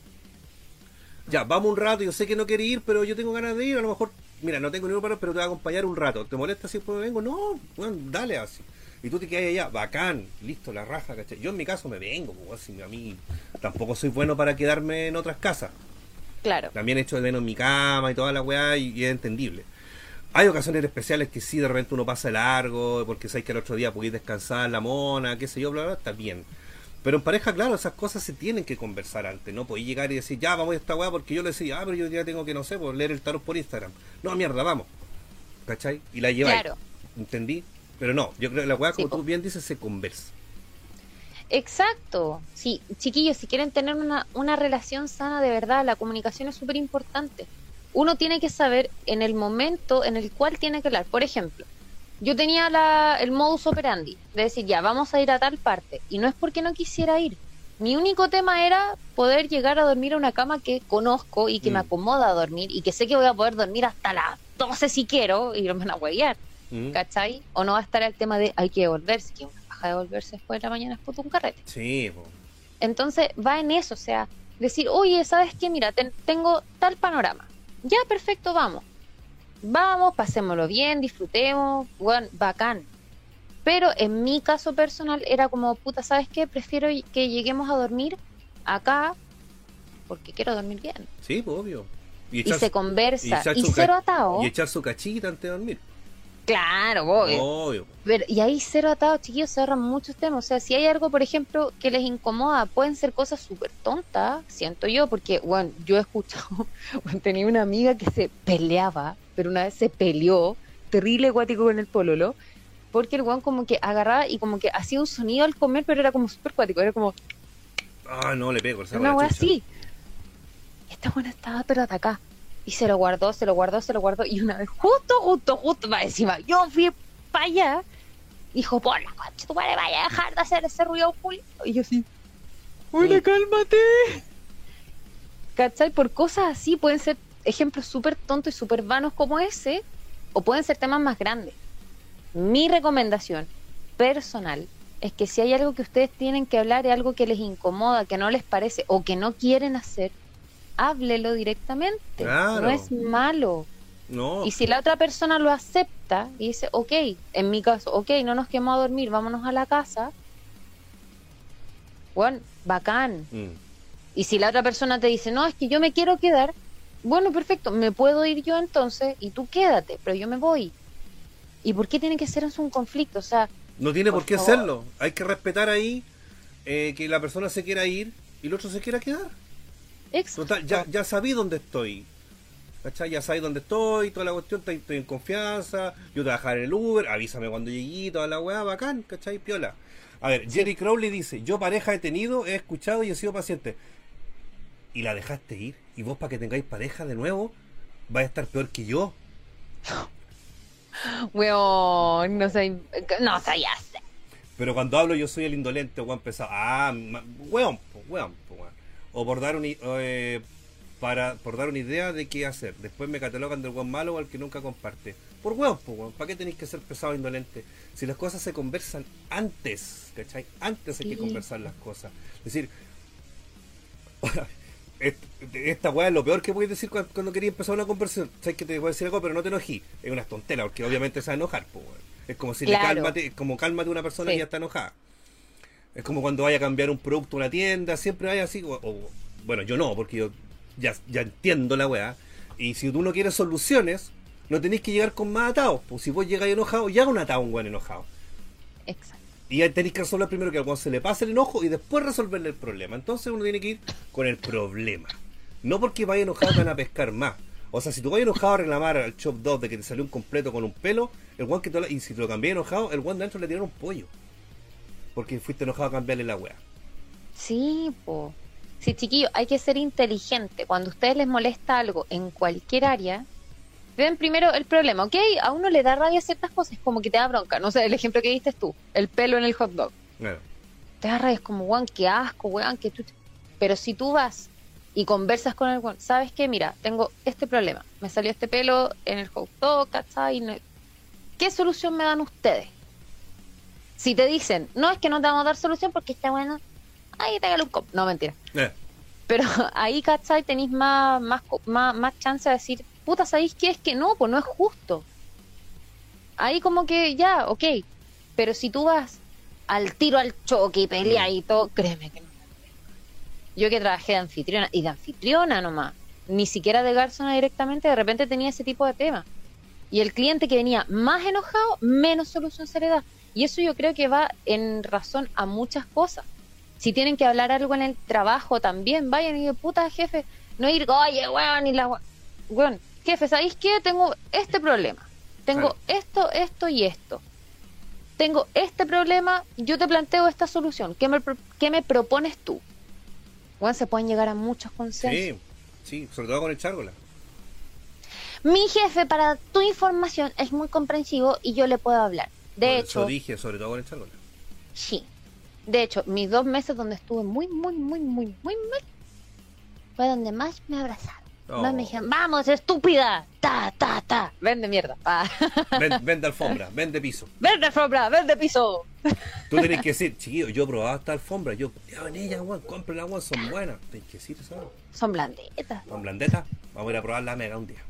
Ya, vamos un rato, yo sé que no quieres ir, pero yo tengo ganas de ir, a lo mejor, mira, no tengo ningún para, pero te voy a acompañar un rato. ¿Te molesta si después me vengo? No, bueno, dale así. Y tú te quedas allá, bacán, listo, la raja, ¿cachai? Yo en mi caso me vengo, pues, si a mí tampoco soy bueno para quedarme en otras casas. Claro. También he hecho de menos en mi cama y toda la weá y, y es entendible. Hay ocasiones especiales que sí, de repente uno pasa largo, porque sabes que el otro día pudiste descansar la mona, qué sé yo, bla, bla, está bien. Pero en pareja, claro, esas cosas se tienen que conversar antes, no podéis llegar y decir, ya, vamos a esta weá, porque yo le decía, ah, pero yo ya tengo que, no sé, pues, leer el tarot por Instagram. No, mierda, vamos. ¿Cachai? Y la lleváis. Claro. ¿Entendí? Pero no, yo creo que la weá, como tú bien dices, se conversa. Exacto. Sí, chiquillos, si quieren tener una, una relación sana de verdad, la comunicación es súper importante. Uno tiene que saber en el momento en el cual tiene que hablar. Por ejemplo, yo tenía la, el modus operandi de decir, ya, vamos a ir a tal parte. Y no es porque no quisiera ir. Mi único tema era poder llegar a dormir a una cama que conozco y que Mm. me acomoda a dormir y que sé que voy a poder dormir hasta las 12 si quiero y no me van a huevear. ¿Mm? ¿Cachai? O no va a estar el tema de hay que devolverse, que una paja de devolverse después de la mañana es puto un carrete. Sí, po. Entonces va en eso, o sea, decir, oye, ¿sabes qué? Mira, ten- tengo tal panorama. Ya, perfecto, vamos. Vamos, pasémoslo bien, disfrutemos, bueno, bacán. Pero en mi caso personal era como, puta, ¿sabes qué? Prefiero que lleguemos a dormir acá porque quiero dormir bien. Sí, pues, obvio. Y echar se conversa. Y, su cero atado. Y echar su cachita antes de dormir. Claro, obvio. Obvio. Pero- y ahí cero atado, chiquillos, se ahorran muchos temas. O sea, si hay algo, por ejemplo, que les incomoda, pueden ser cosas súper tontas, siento yo, porque, bueno, yo he escuchado, bueno, tenía una amiga que se peleaba, pero una vez se peleó, terrible cuático con el pololo, porque el guan como que agarraba y como que hacía un sonido al comer, pero era como súper cuático, era como Ah, no, le pego. saco una así. este bueno estaba pero acá. Y se lo guardó, se lo guardó, se lo guardó. Y una vez, justo, justo, justo, para encima, yo fui para allá. Dijo, por la concha, tu madre vaya a dejar de hacer ese ruido, Julio. Y yo sí, Hola, cálmate. ¿Cachai? Por cosas así pueden ser ejemplos súper tontos y súper vanos como ese, o pueden ser temas más grandes. Mi recomendación personal es que si hay algo que ustedes tienen que hablar, es algo que les incomoda, que no les parece o que no quieren hacer, háblelo directamente. Claro. No es malo. No. Y si la otra persona lo acepta y dice, ok, en mi caso, ok, no nos quedamos a dormir, vámonos a la casa, bueno, bacán. Mm. Y si la otra persona te dice, no, es que yo me quiero quedar, bueno, perfecto, me puedo ir yo entonces y tú quédate, pero yo me voy. ¿Y por qué tiene que ser eso un conflicto? O sea, No tiene por, Por qué favor. hacerlo. Hay que respetar ahí eh, que la persona se quiera ir y el otro se quiera quedar. Exacto. Total, ya, ya sabí dónde estoy. ¿Cachai? Ya sabí dónde estoy, toda la cuestión, estoy, estoy en confianza. Yo te dejar en el Uber, avísame cuando llegué, toda la weá, bacán, ¿cachai? Piola. A ver, Jerry Crowley dice: Yo pareja he tenido, he escuchado y he sido paciente. Y la dejaste ir. Y vos, para que tengáis pareja de nuevo, vais a estar peor que yo. Weón, no sé, no sé, ya sé. Pero cuando hablo yo soy el indolente, weón pesado. Ah, weón, weón. O por dar, un, eh, para, por dar una idea de qué hacer. Después me catalogan del weón malo o al que nunca comparte. Por po, weón. ¿Para qué tenéis que ser pesado e indolente? Si las cosas se conversan antes, ¿cachai? Antes hay que Sí. conversar las cosas. Es decir, est- esta weá es lo peor que puedes decir cuando, cuando querías empezar una conversación. Sabes que te voy a decir algo, pero no te enojí. Es una tontera, porque obviamente se va a enojar, weón. Es como si Claro. le cálmate, como cálmate una persona Sí. que ya está enojada. Es como cuando vaya a cambiar un producto a una tienda, siempre vaya así, o, o- bueno, yo no, porque yo ya, ya entiendo la weá. Y si tú no quieres soluciones, no tenéis que llegar con más atados. Pues si vos llegáis enojado, ya un atado un weón enojado. Exacto. Y ahí tenéis que resolver primero que al weón se le pase el enojo y después resolverle el problema. Entonces uno tiene que ir con el problema. No porque vaya enojado te van a pescar más. O sea, si tú vas enojado a reclamar al Chop 2 de que te salió un completo con un pelo, el one que te lo- y si te lo cambié enojado, el one de adentro le tiraron un pollo. Porque fuiste enojado a cambiarle la weá. Sí, po. Sí, chiquillo, hay que ser inteligente. Cuando a ustedes les molesta algo en cualquier área, ven primero el problema, ¿ok? A uno le da rabia ciertas cosas, como que te da bronca. No sé, el ejemplo que diste tú, el pelo en el hot dog. Bueno, Te da rabia, es como, weón, qué asco, weón, que tú... Pero si tú vas y conversas con el weón, ¿sabes qué? Mira, tengo este problema. Me salió este pelo en el hot dog, ¿cachai? ¿Qué solución me dan ustedes? Si te dicen, no, es que no te vamos a dar solución porque está bueno, ahí te un cop. No, mentira. eh, Pero ahí, ¿cachai? Tenéis más, más, más, más chance de decir, puta, ¿sabéis qué? Es que no, pues no es justo. Ahí como que ya, ok. Pero si tú vas al tiro al choque y pelea y todo, créeme que no. Yo que trabajé de anfitriona, y de anfitriona nomás, ni siquiera de garzona directamente, de repente tenía ese tipo de tema. Y el cliente que venía más enojado, menos solución se le da. Y eso yo creo que va en razón a muchas cosas. Si tienen que hablar algo en el trabajo también, vayan y digan, puta jefe, no ir, oye, weón, y la we-". weón, jefe, ¿sabéis qué? Tengo este problema. Tengo Claro. esto, esto y esto. Tengo este problema, yo te planteo esta solución. ¿Qué me, qué me propones tú? Weón, se pueden llegar a muchos consensos. sí, sí, sobre todo con el chárgola. Mi jefe, para tu información, es muy comprensivo y yo le puedo hablar. De Por hecho, Eso dije, sobre todo con el chárgola. Sí. De hecho, mis dos meses donde estuve muy, muy, muy, muy, muy mal, fue donde más me abrazaron. Oh. Más me dijeron, vamos, estúpida, ta, ta, ta, vende mierda, pa. Ven, vende alfombra, vende piso. vende alfombra, vende piso. Tú tenés que decir, chiquillo, yo he probado esta alfombra, yo, ya en ella, weón, cómprenla, weón, son buenas. Tienes que decir eso. Son blandetas. Son blandetas, vamos a ir a probar la mega un día.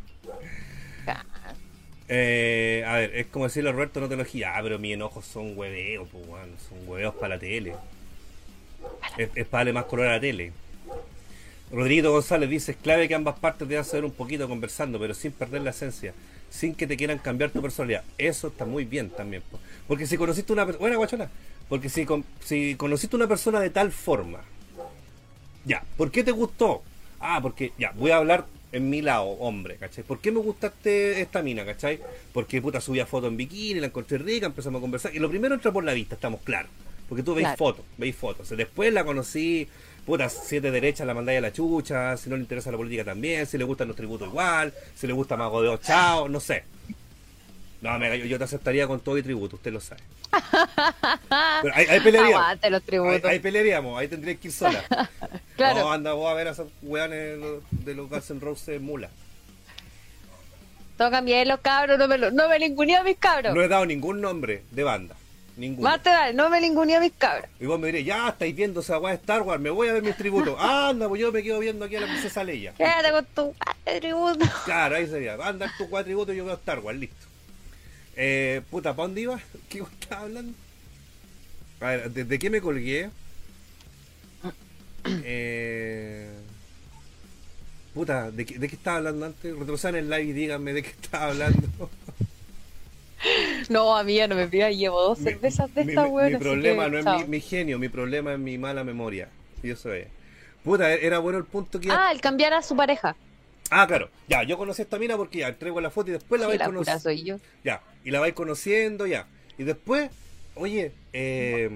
Eh, a ver, es como decirle a Roberto, no te elogies. Ah, pero mis enojos son hueveos, pues, weón. Son hueveos para la tele. Es, para darle más color a la tele. Rodrigo González dice, es clave que ambas partes deban saber un poquito conversando, pero sin perder la esencia, sin que te quieran cambiar tu personalidad. Eso está muy bien también. po. Porque si conociste una persona... Buena guachona. Porque si, con- si conociste una persona de tal forma, ya, ¿por qué te gustó? Ah, porque, ya, voy a hablar en mi lado, hombre, ¿cachai? ¿Por qué me gustaste esta mina, ¿cachai? Porque, puta, subía fotos en bikini, la encontré rica, empezamos a conversar. Y lo primero entra por la vista, estamos claros. Porque tú veis Claro. fotos, veis fotos. Después la conocí, puta, si es de derecha la mandáis a la chucha, si no le interesa la política también, si le gustan los tributos igual, si le gusta Mago de Chao, no sé. No, mega, yo, yo te aceptaría con todo y tributo, usted lo sabe. Pero ahí, ahí pelearíamos. Aguante los Ahí, tributos. ahí pelearíamos, ahí tendrías que ir sola. Claro. No, anda vos a ver a esos weones de los Guns N' Roses mula. Que cambiar los cabros, no me, lo- no me a mis cabros. No he dado ningún nombre de banda. Ninguno. Más te vale, no me ninguneé a mis cabros. Y vos me diréis, ya estáis viendo esa weá de Star Wars, me voy a ver mis tributos. Anda, pues yo me quedo viendo aquí a la princesa Leia. Quédate con tu padre tributo. Claro, ahí sería. Anda tu cuatro tributos y yo veo Star Wars, listo. Eh, puta, ¿para dónde iba? ¿Qué estaba hablando? A ver, ¿desde qué me colgué? Eh, puta, ¿de qué, ¿de qué estaba hablando antes? Retrocedan el live y díganme de qué estaba hablando. No, amiga, no me pidas, llevo dos cervezas de mi, esta weón. mi problema que, no es mi, mi genio, mi problema es mi mala memoria. Y eso es. Puta, era bueno el punto que... Ah, el cambiar a su pareja. Ah, claro. Ya, yo conocí a esta mina porque ya entrego la foto y después la Sí, vais conociendo. Ya, y la vais conociendo, ya. Y después, oye, eh,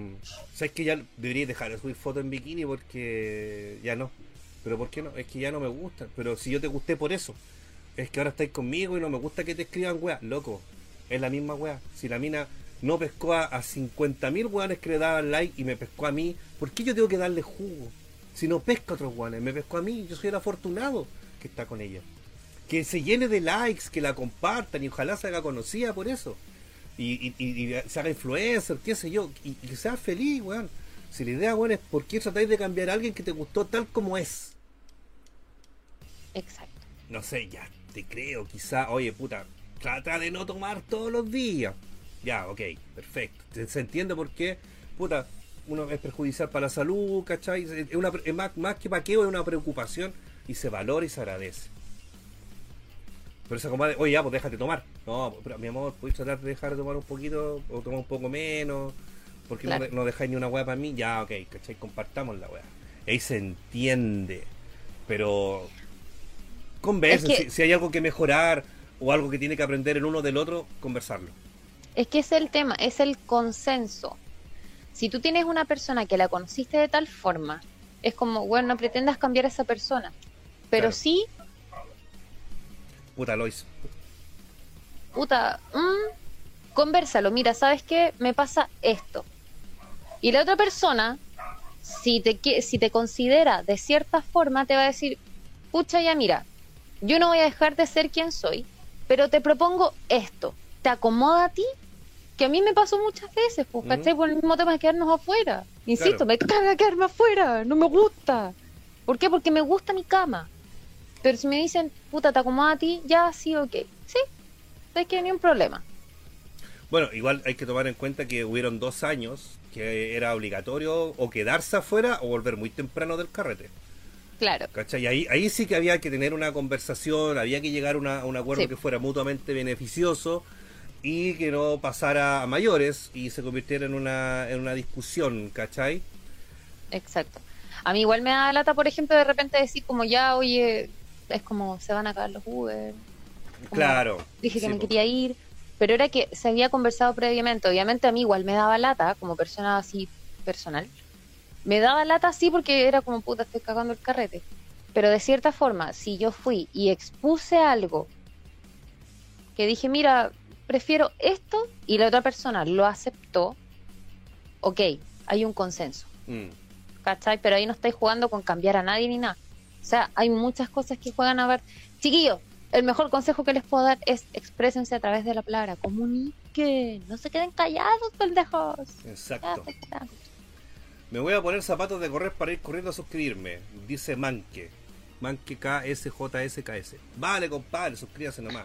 ¿sabes que ya deberíais dejar de subir fotos en bikini porque ya no? ¿Pero por qué no? Es que ya no me gusta. Pero si yo te gusté por eso. Es que ahora estáis conmigo y no me gusta que te escriban weá. Loco, es la misma weá. Si la mina no pescó a, a 50.000 weones que le daban like y me pescó a mí, ¿por qué yo tengo que darle jugo? Si no pesca a otros weones, me pescó a mí, yo soy el afortunado que está con ella. Que se llene de likes, que la compartan y ojalá se haga conocida por eso. Y, y, se haga influencer, qué sé yo, y, y que sea feliz, weón. Si la idea, weón, es por qué tratáis de cambiar a alguien que te gustó tal como es. Exacto. No sé, ya te creo, quizá, oye, puta, trata de no tomar todos los días. Ya, ok, perfecto. Se, entiende por qué, puta, uno es perjudicial para la salud, ¿cachai? Es, una, es más, más que paqueo, es una preocupación y se valora y se agradece. Pero esa comadre, oye, ya, pues déjate tomar. No, pero mi amor, puedes tratar de dejar de tomar un poquito o tomar un poco menos. Porque Claro. no, no dejáis ni una weá para mí. Ya, ok, ¿cachai? Compartamos la weá. Ahí se entiende. Pero conversen. Es que- si, si hay algo que mejorar o algo que tiene que aprender el uno del otro, conversarlo. Es que es el tema, es el consenso. Si tú tienes una persona que la conociste de tal forma, es como, bueno, no pretendas cambiar a esa persona. Pero Claro. sí, Puta, Lois. puta, mm, conversalo. Mira, ¿sabes qué? Me pasa esto. Y la otra persona, si te, si te considera de cierta forma, te va a decir, pucha, ya mira, yo no voy a dejar de ser quien soy, pero te propongo esto. ¿Te acomoda a ti? Que a mí me pasó muchas veces, pues. ¿cachai? Por el mismo tema de quedarnos afuera. Insisto, Claro. me caga quedarme afuera, no me gusta. ¿Por qué? Porque me gusta mi cama. Pero si me dicen, puta, ¿te acomoda a ti? Ya, sí, ok. Sí, no hay que ni un problema. Bueno, igual hay que tomar en cuenta que hubieron dos años que era obligatorio o quedarse afuera o volver muy temprano del carrete. Claro. ¿Cachai? Ahí, ahí sí que había que tener una conversación, había que llegar a, una- a un acuerdo Sí. que fuera mutuamente beneficioso y que no pasara a mayores y se convirtiera en una, en una discusión, ¿cachai? Exacto. A mí igual me da lata, por ejemplo, de repente decir como ya, oye, es como se van a acabar los Uber. Como Claro. Dije que sí, me quería ir, pero era que se había conversado previamente. Obviamente a mí igual me daba lata, como persona así personal. Me daba lata así porque era como puta, estoy cagando el carrete. Pero de cierta forma, si yo fui y expuse algo que dije, mira, prefiero esto y la otra persona lo aceptó, ok, hay un consenso. Mm. ¿cachai? Pero ahí no estáis jugando con cambiar a nadie ni nada. O sea, hay muchas cosas que juegan a ver. Chiquillos, el mejor consejo que les puedo dar es exprésense a través de la palabra, comuniquen, no se queden callados, pendejos. Exacto. Me voy a poner zapatos de correr para ir corriendo a suscribirme. Dice Manque. Manque KSJSKS. Vale, compadre, suscríbase nomás.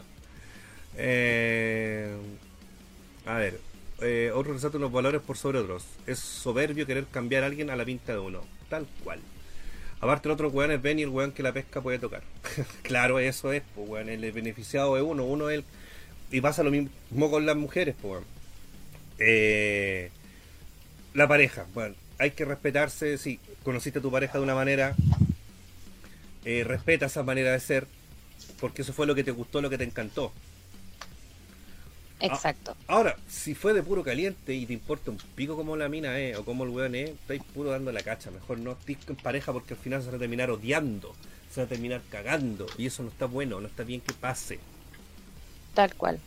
Eh, a ver. Eh, otro resalta unos valores por sobre otros. Es soberbio querer cambiar a alguien a la pinta de uno. Tal cual. Aparte el otro weón es Ben y el weón que la pesca puede tocar. claro, eso es, pues weón. El beneficiado es uno. Uno es el... Y pasa lo mismo con las mujeres, pues weón. Eh, la pareja, bueno, hay que respetarse, si conociste a tu pareja de una manera, eh, respeta esa manera de ser, porque eso fue lo que te gustó, lo que te encantó. Exacto. Ahora, si fue de puro caliente y te importa un pico como la mina es o como el weón es, estáis puro dando la cacha. Mejor no estés en pareja porque al final se van a terminar odiando, se van a terminar cagando. Y eso no está bueno, no está bien que pase. Tal cual.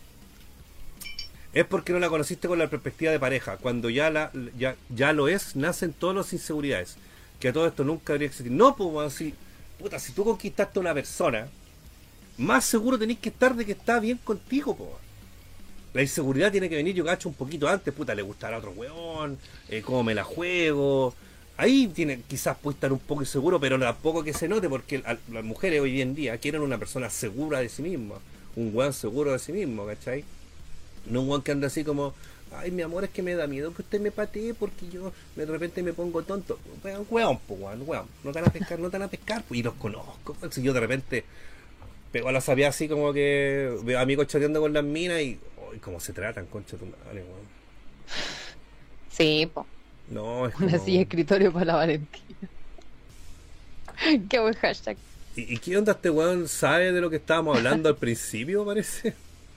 Es porque no la conociste con la perspectiva de pareja. Cuando ya la ya, ya lo es, nacen todas las inseguridades. Que a todo esto nunca habría existido. No, pues, si, puta, si tú conquistaste a una persona, más seguro tenés que estar de que está bien contigo, pues. La inseguridad tiene que venir, yo cacho, un poquito antes, puta, le gustará otro weón, eh, cómo me la juego. Ahí tiene, quizás puede estar un poco inseguro, pero tampoco que se note, porque las mujeres hoy en día quieren una persona segura de sí misma, un weón seguro de sí mismo, ¿cachai? No un weón que anda así como, ay, mi amor, es que me da miedo que usted me patee porque yo de repente me pongo tonto. Weón, weón, weón, weón, no te van a pescar, no te van a pescar, pues, y los conozco, si yo de repente pego a la sabía así como que veo a amigos chateando con las minas y, cómo se tratan, concha tu madre, weón. Sí, po. No, es Una como... silla de escritorio para la Valentina. Qué buen hashtag. ¿Y, ¿Y qué onda este weón? ¿Sabe de lo que estábamos hablando al principio, parece?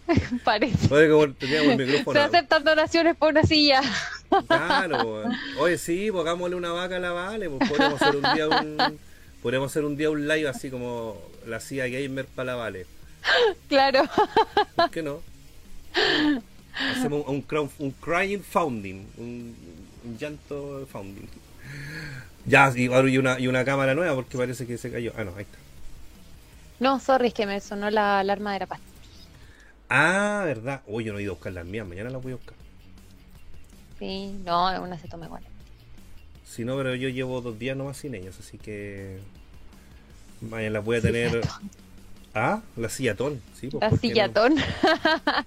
Parece. Oye, como teníamos el Se micrófono. aceptan donaciones por una silla. Claro, weón. Oye, sí, pues hagámosle una vaca a la Vale, pues podríamos hacer un día un podríamos hacer un día un live así como la CIA gamer para la Vale. Claro. ¿Por qué no? Hacemos un, un, crying founding, un, un llanto founding. Ya, y, una, y una cámara nueva porque parece que se cayó. Ah, no, ahí está. No, sorry, es que me sonó la alarma de la pasta. Ah, verdad. Uy, yo no he ido a buscar las mías, mañana las voy a buscar. Sí, no, una se toma igual. Si no, pero yo llevo dos días nomás sin ellas, así que. Mañana las voy a tener. Ah, la sillatón, sí, pues, La ¿por qué no?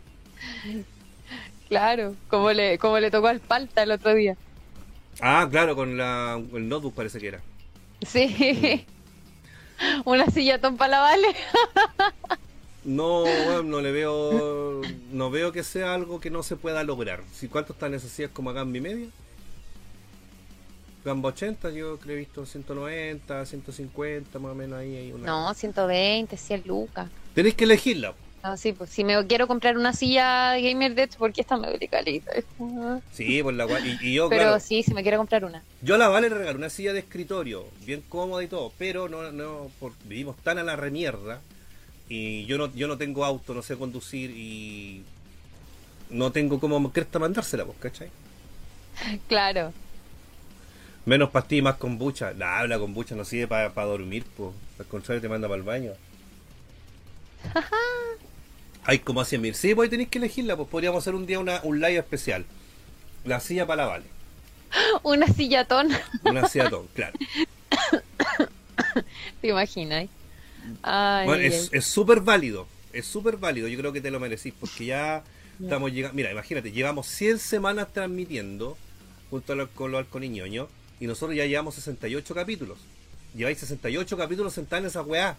claro, como le, como le tocó al palta el otro día. Ah, claro, con la, el notebook parece que era. Sí. Una sillatón para la Vale. No, bueno, no le veo. No veo que sea algo que no se pueda lograr. Si ¿Cuánto están esas sillas como a Gamba y media? Gamba 80, yo creo que he visto 190, 150, más o menos ahí hay una. No, 120, 100 lucas. Tenéis que elegirla. No, sí, pues si me quiero comprar una silla gamer de hecho, porque esta me duele calita. Sí, por la cual. Y, y yo, Pero claro, sí, si me quiero comprar una. Yo a la Vale le regalé una silla de escritorio, bien cómoda y todo, pero no, no, por- vivimos tan a la remierda y yo no, yo no tengo auto, no sé conducir y no tengo como cresta mandársela, pues, ¿cachai? Claro. Menos pastillas, más kombucha. La habla kombucha no sirve para dormir, pues. Al contrario, te manda para el baño. Ay, como hacen mil. Sí, pues tenéis que elegirla, pues podríamos hacer un día una, un live especial. La silla para la Vale. Una sillatón. Una silla todo, claro. ¿Te imaginas? Ay, Bueno, es súper válido, es súper válido, yo creo que te lo merecís, porque ya estamos llegando, mira, imagínate, llevamos 100 semanas transmitiendo junto a los, con los alconiñoños y nosotros ya llevamos 68 capítulos. Lleváis 68 capítulos sentados en esa weá.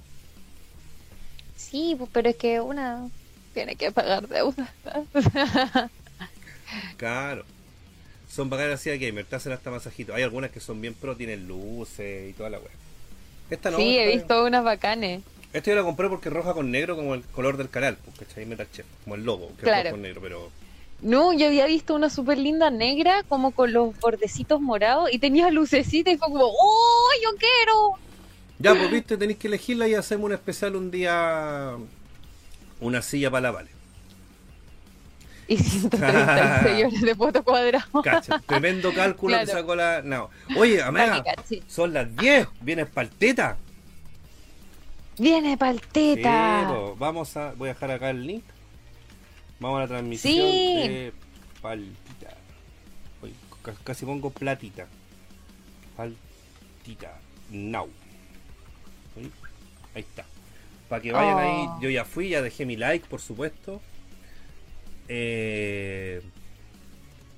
Sí, pues, pero es que una tiene que pagar deuda. Claro. Son bacanas así de gamer, te hacen hasta masajitos. Hay algunas que son bien pro, tienen luces y toda la weá. Esta no. sí, he visto unas bacanes. Esta yo la compré porque es roja con negro como el color del canal, pues, ¿cachai? Metal Chef, como el logo, que es Claro. rojo con negro, pero... No, yo había visto una súper linda negra, como con los bordecitos morados, y tenía lucecita y fue como, ¡Oh, yo quiero! Ya, pues viste, tenéis que elegirla y hacemos un especial un día. Una silla para la Vale. Y 136 horas de foto cuadrado. Cacha, tremendo cálculo que sacó la. No. Oye, amiga, son las 10, vienes palteta. Viene Sí, palteta. vamos a. Voy a dejar acá el link. Vamos a la transmisión Sí. de paltita. Uy, casi pongo platita. Paltita. Now. Uy, Ahí está. Para que vayan Oh. ahí. Yo ya fui, ya dejé mi like, por supuesto. Eh,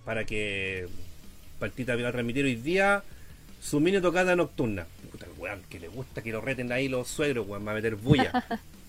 para que Paltita viene a transmitir hoy día su mini tocada nocturna. Puta, weón, que le gusta que lo reten ahí los suegros, weón, va a meter bulla.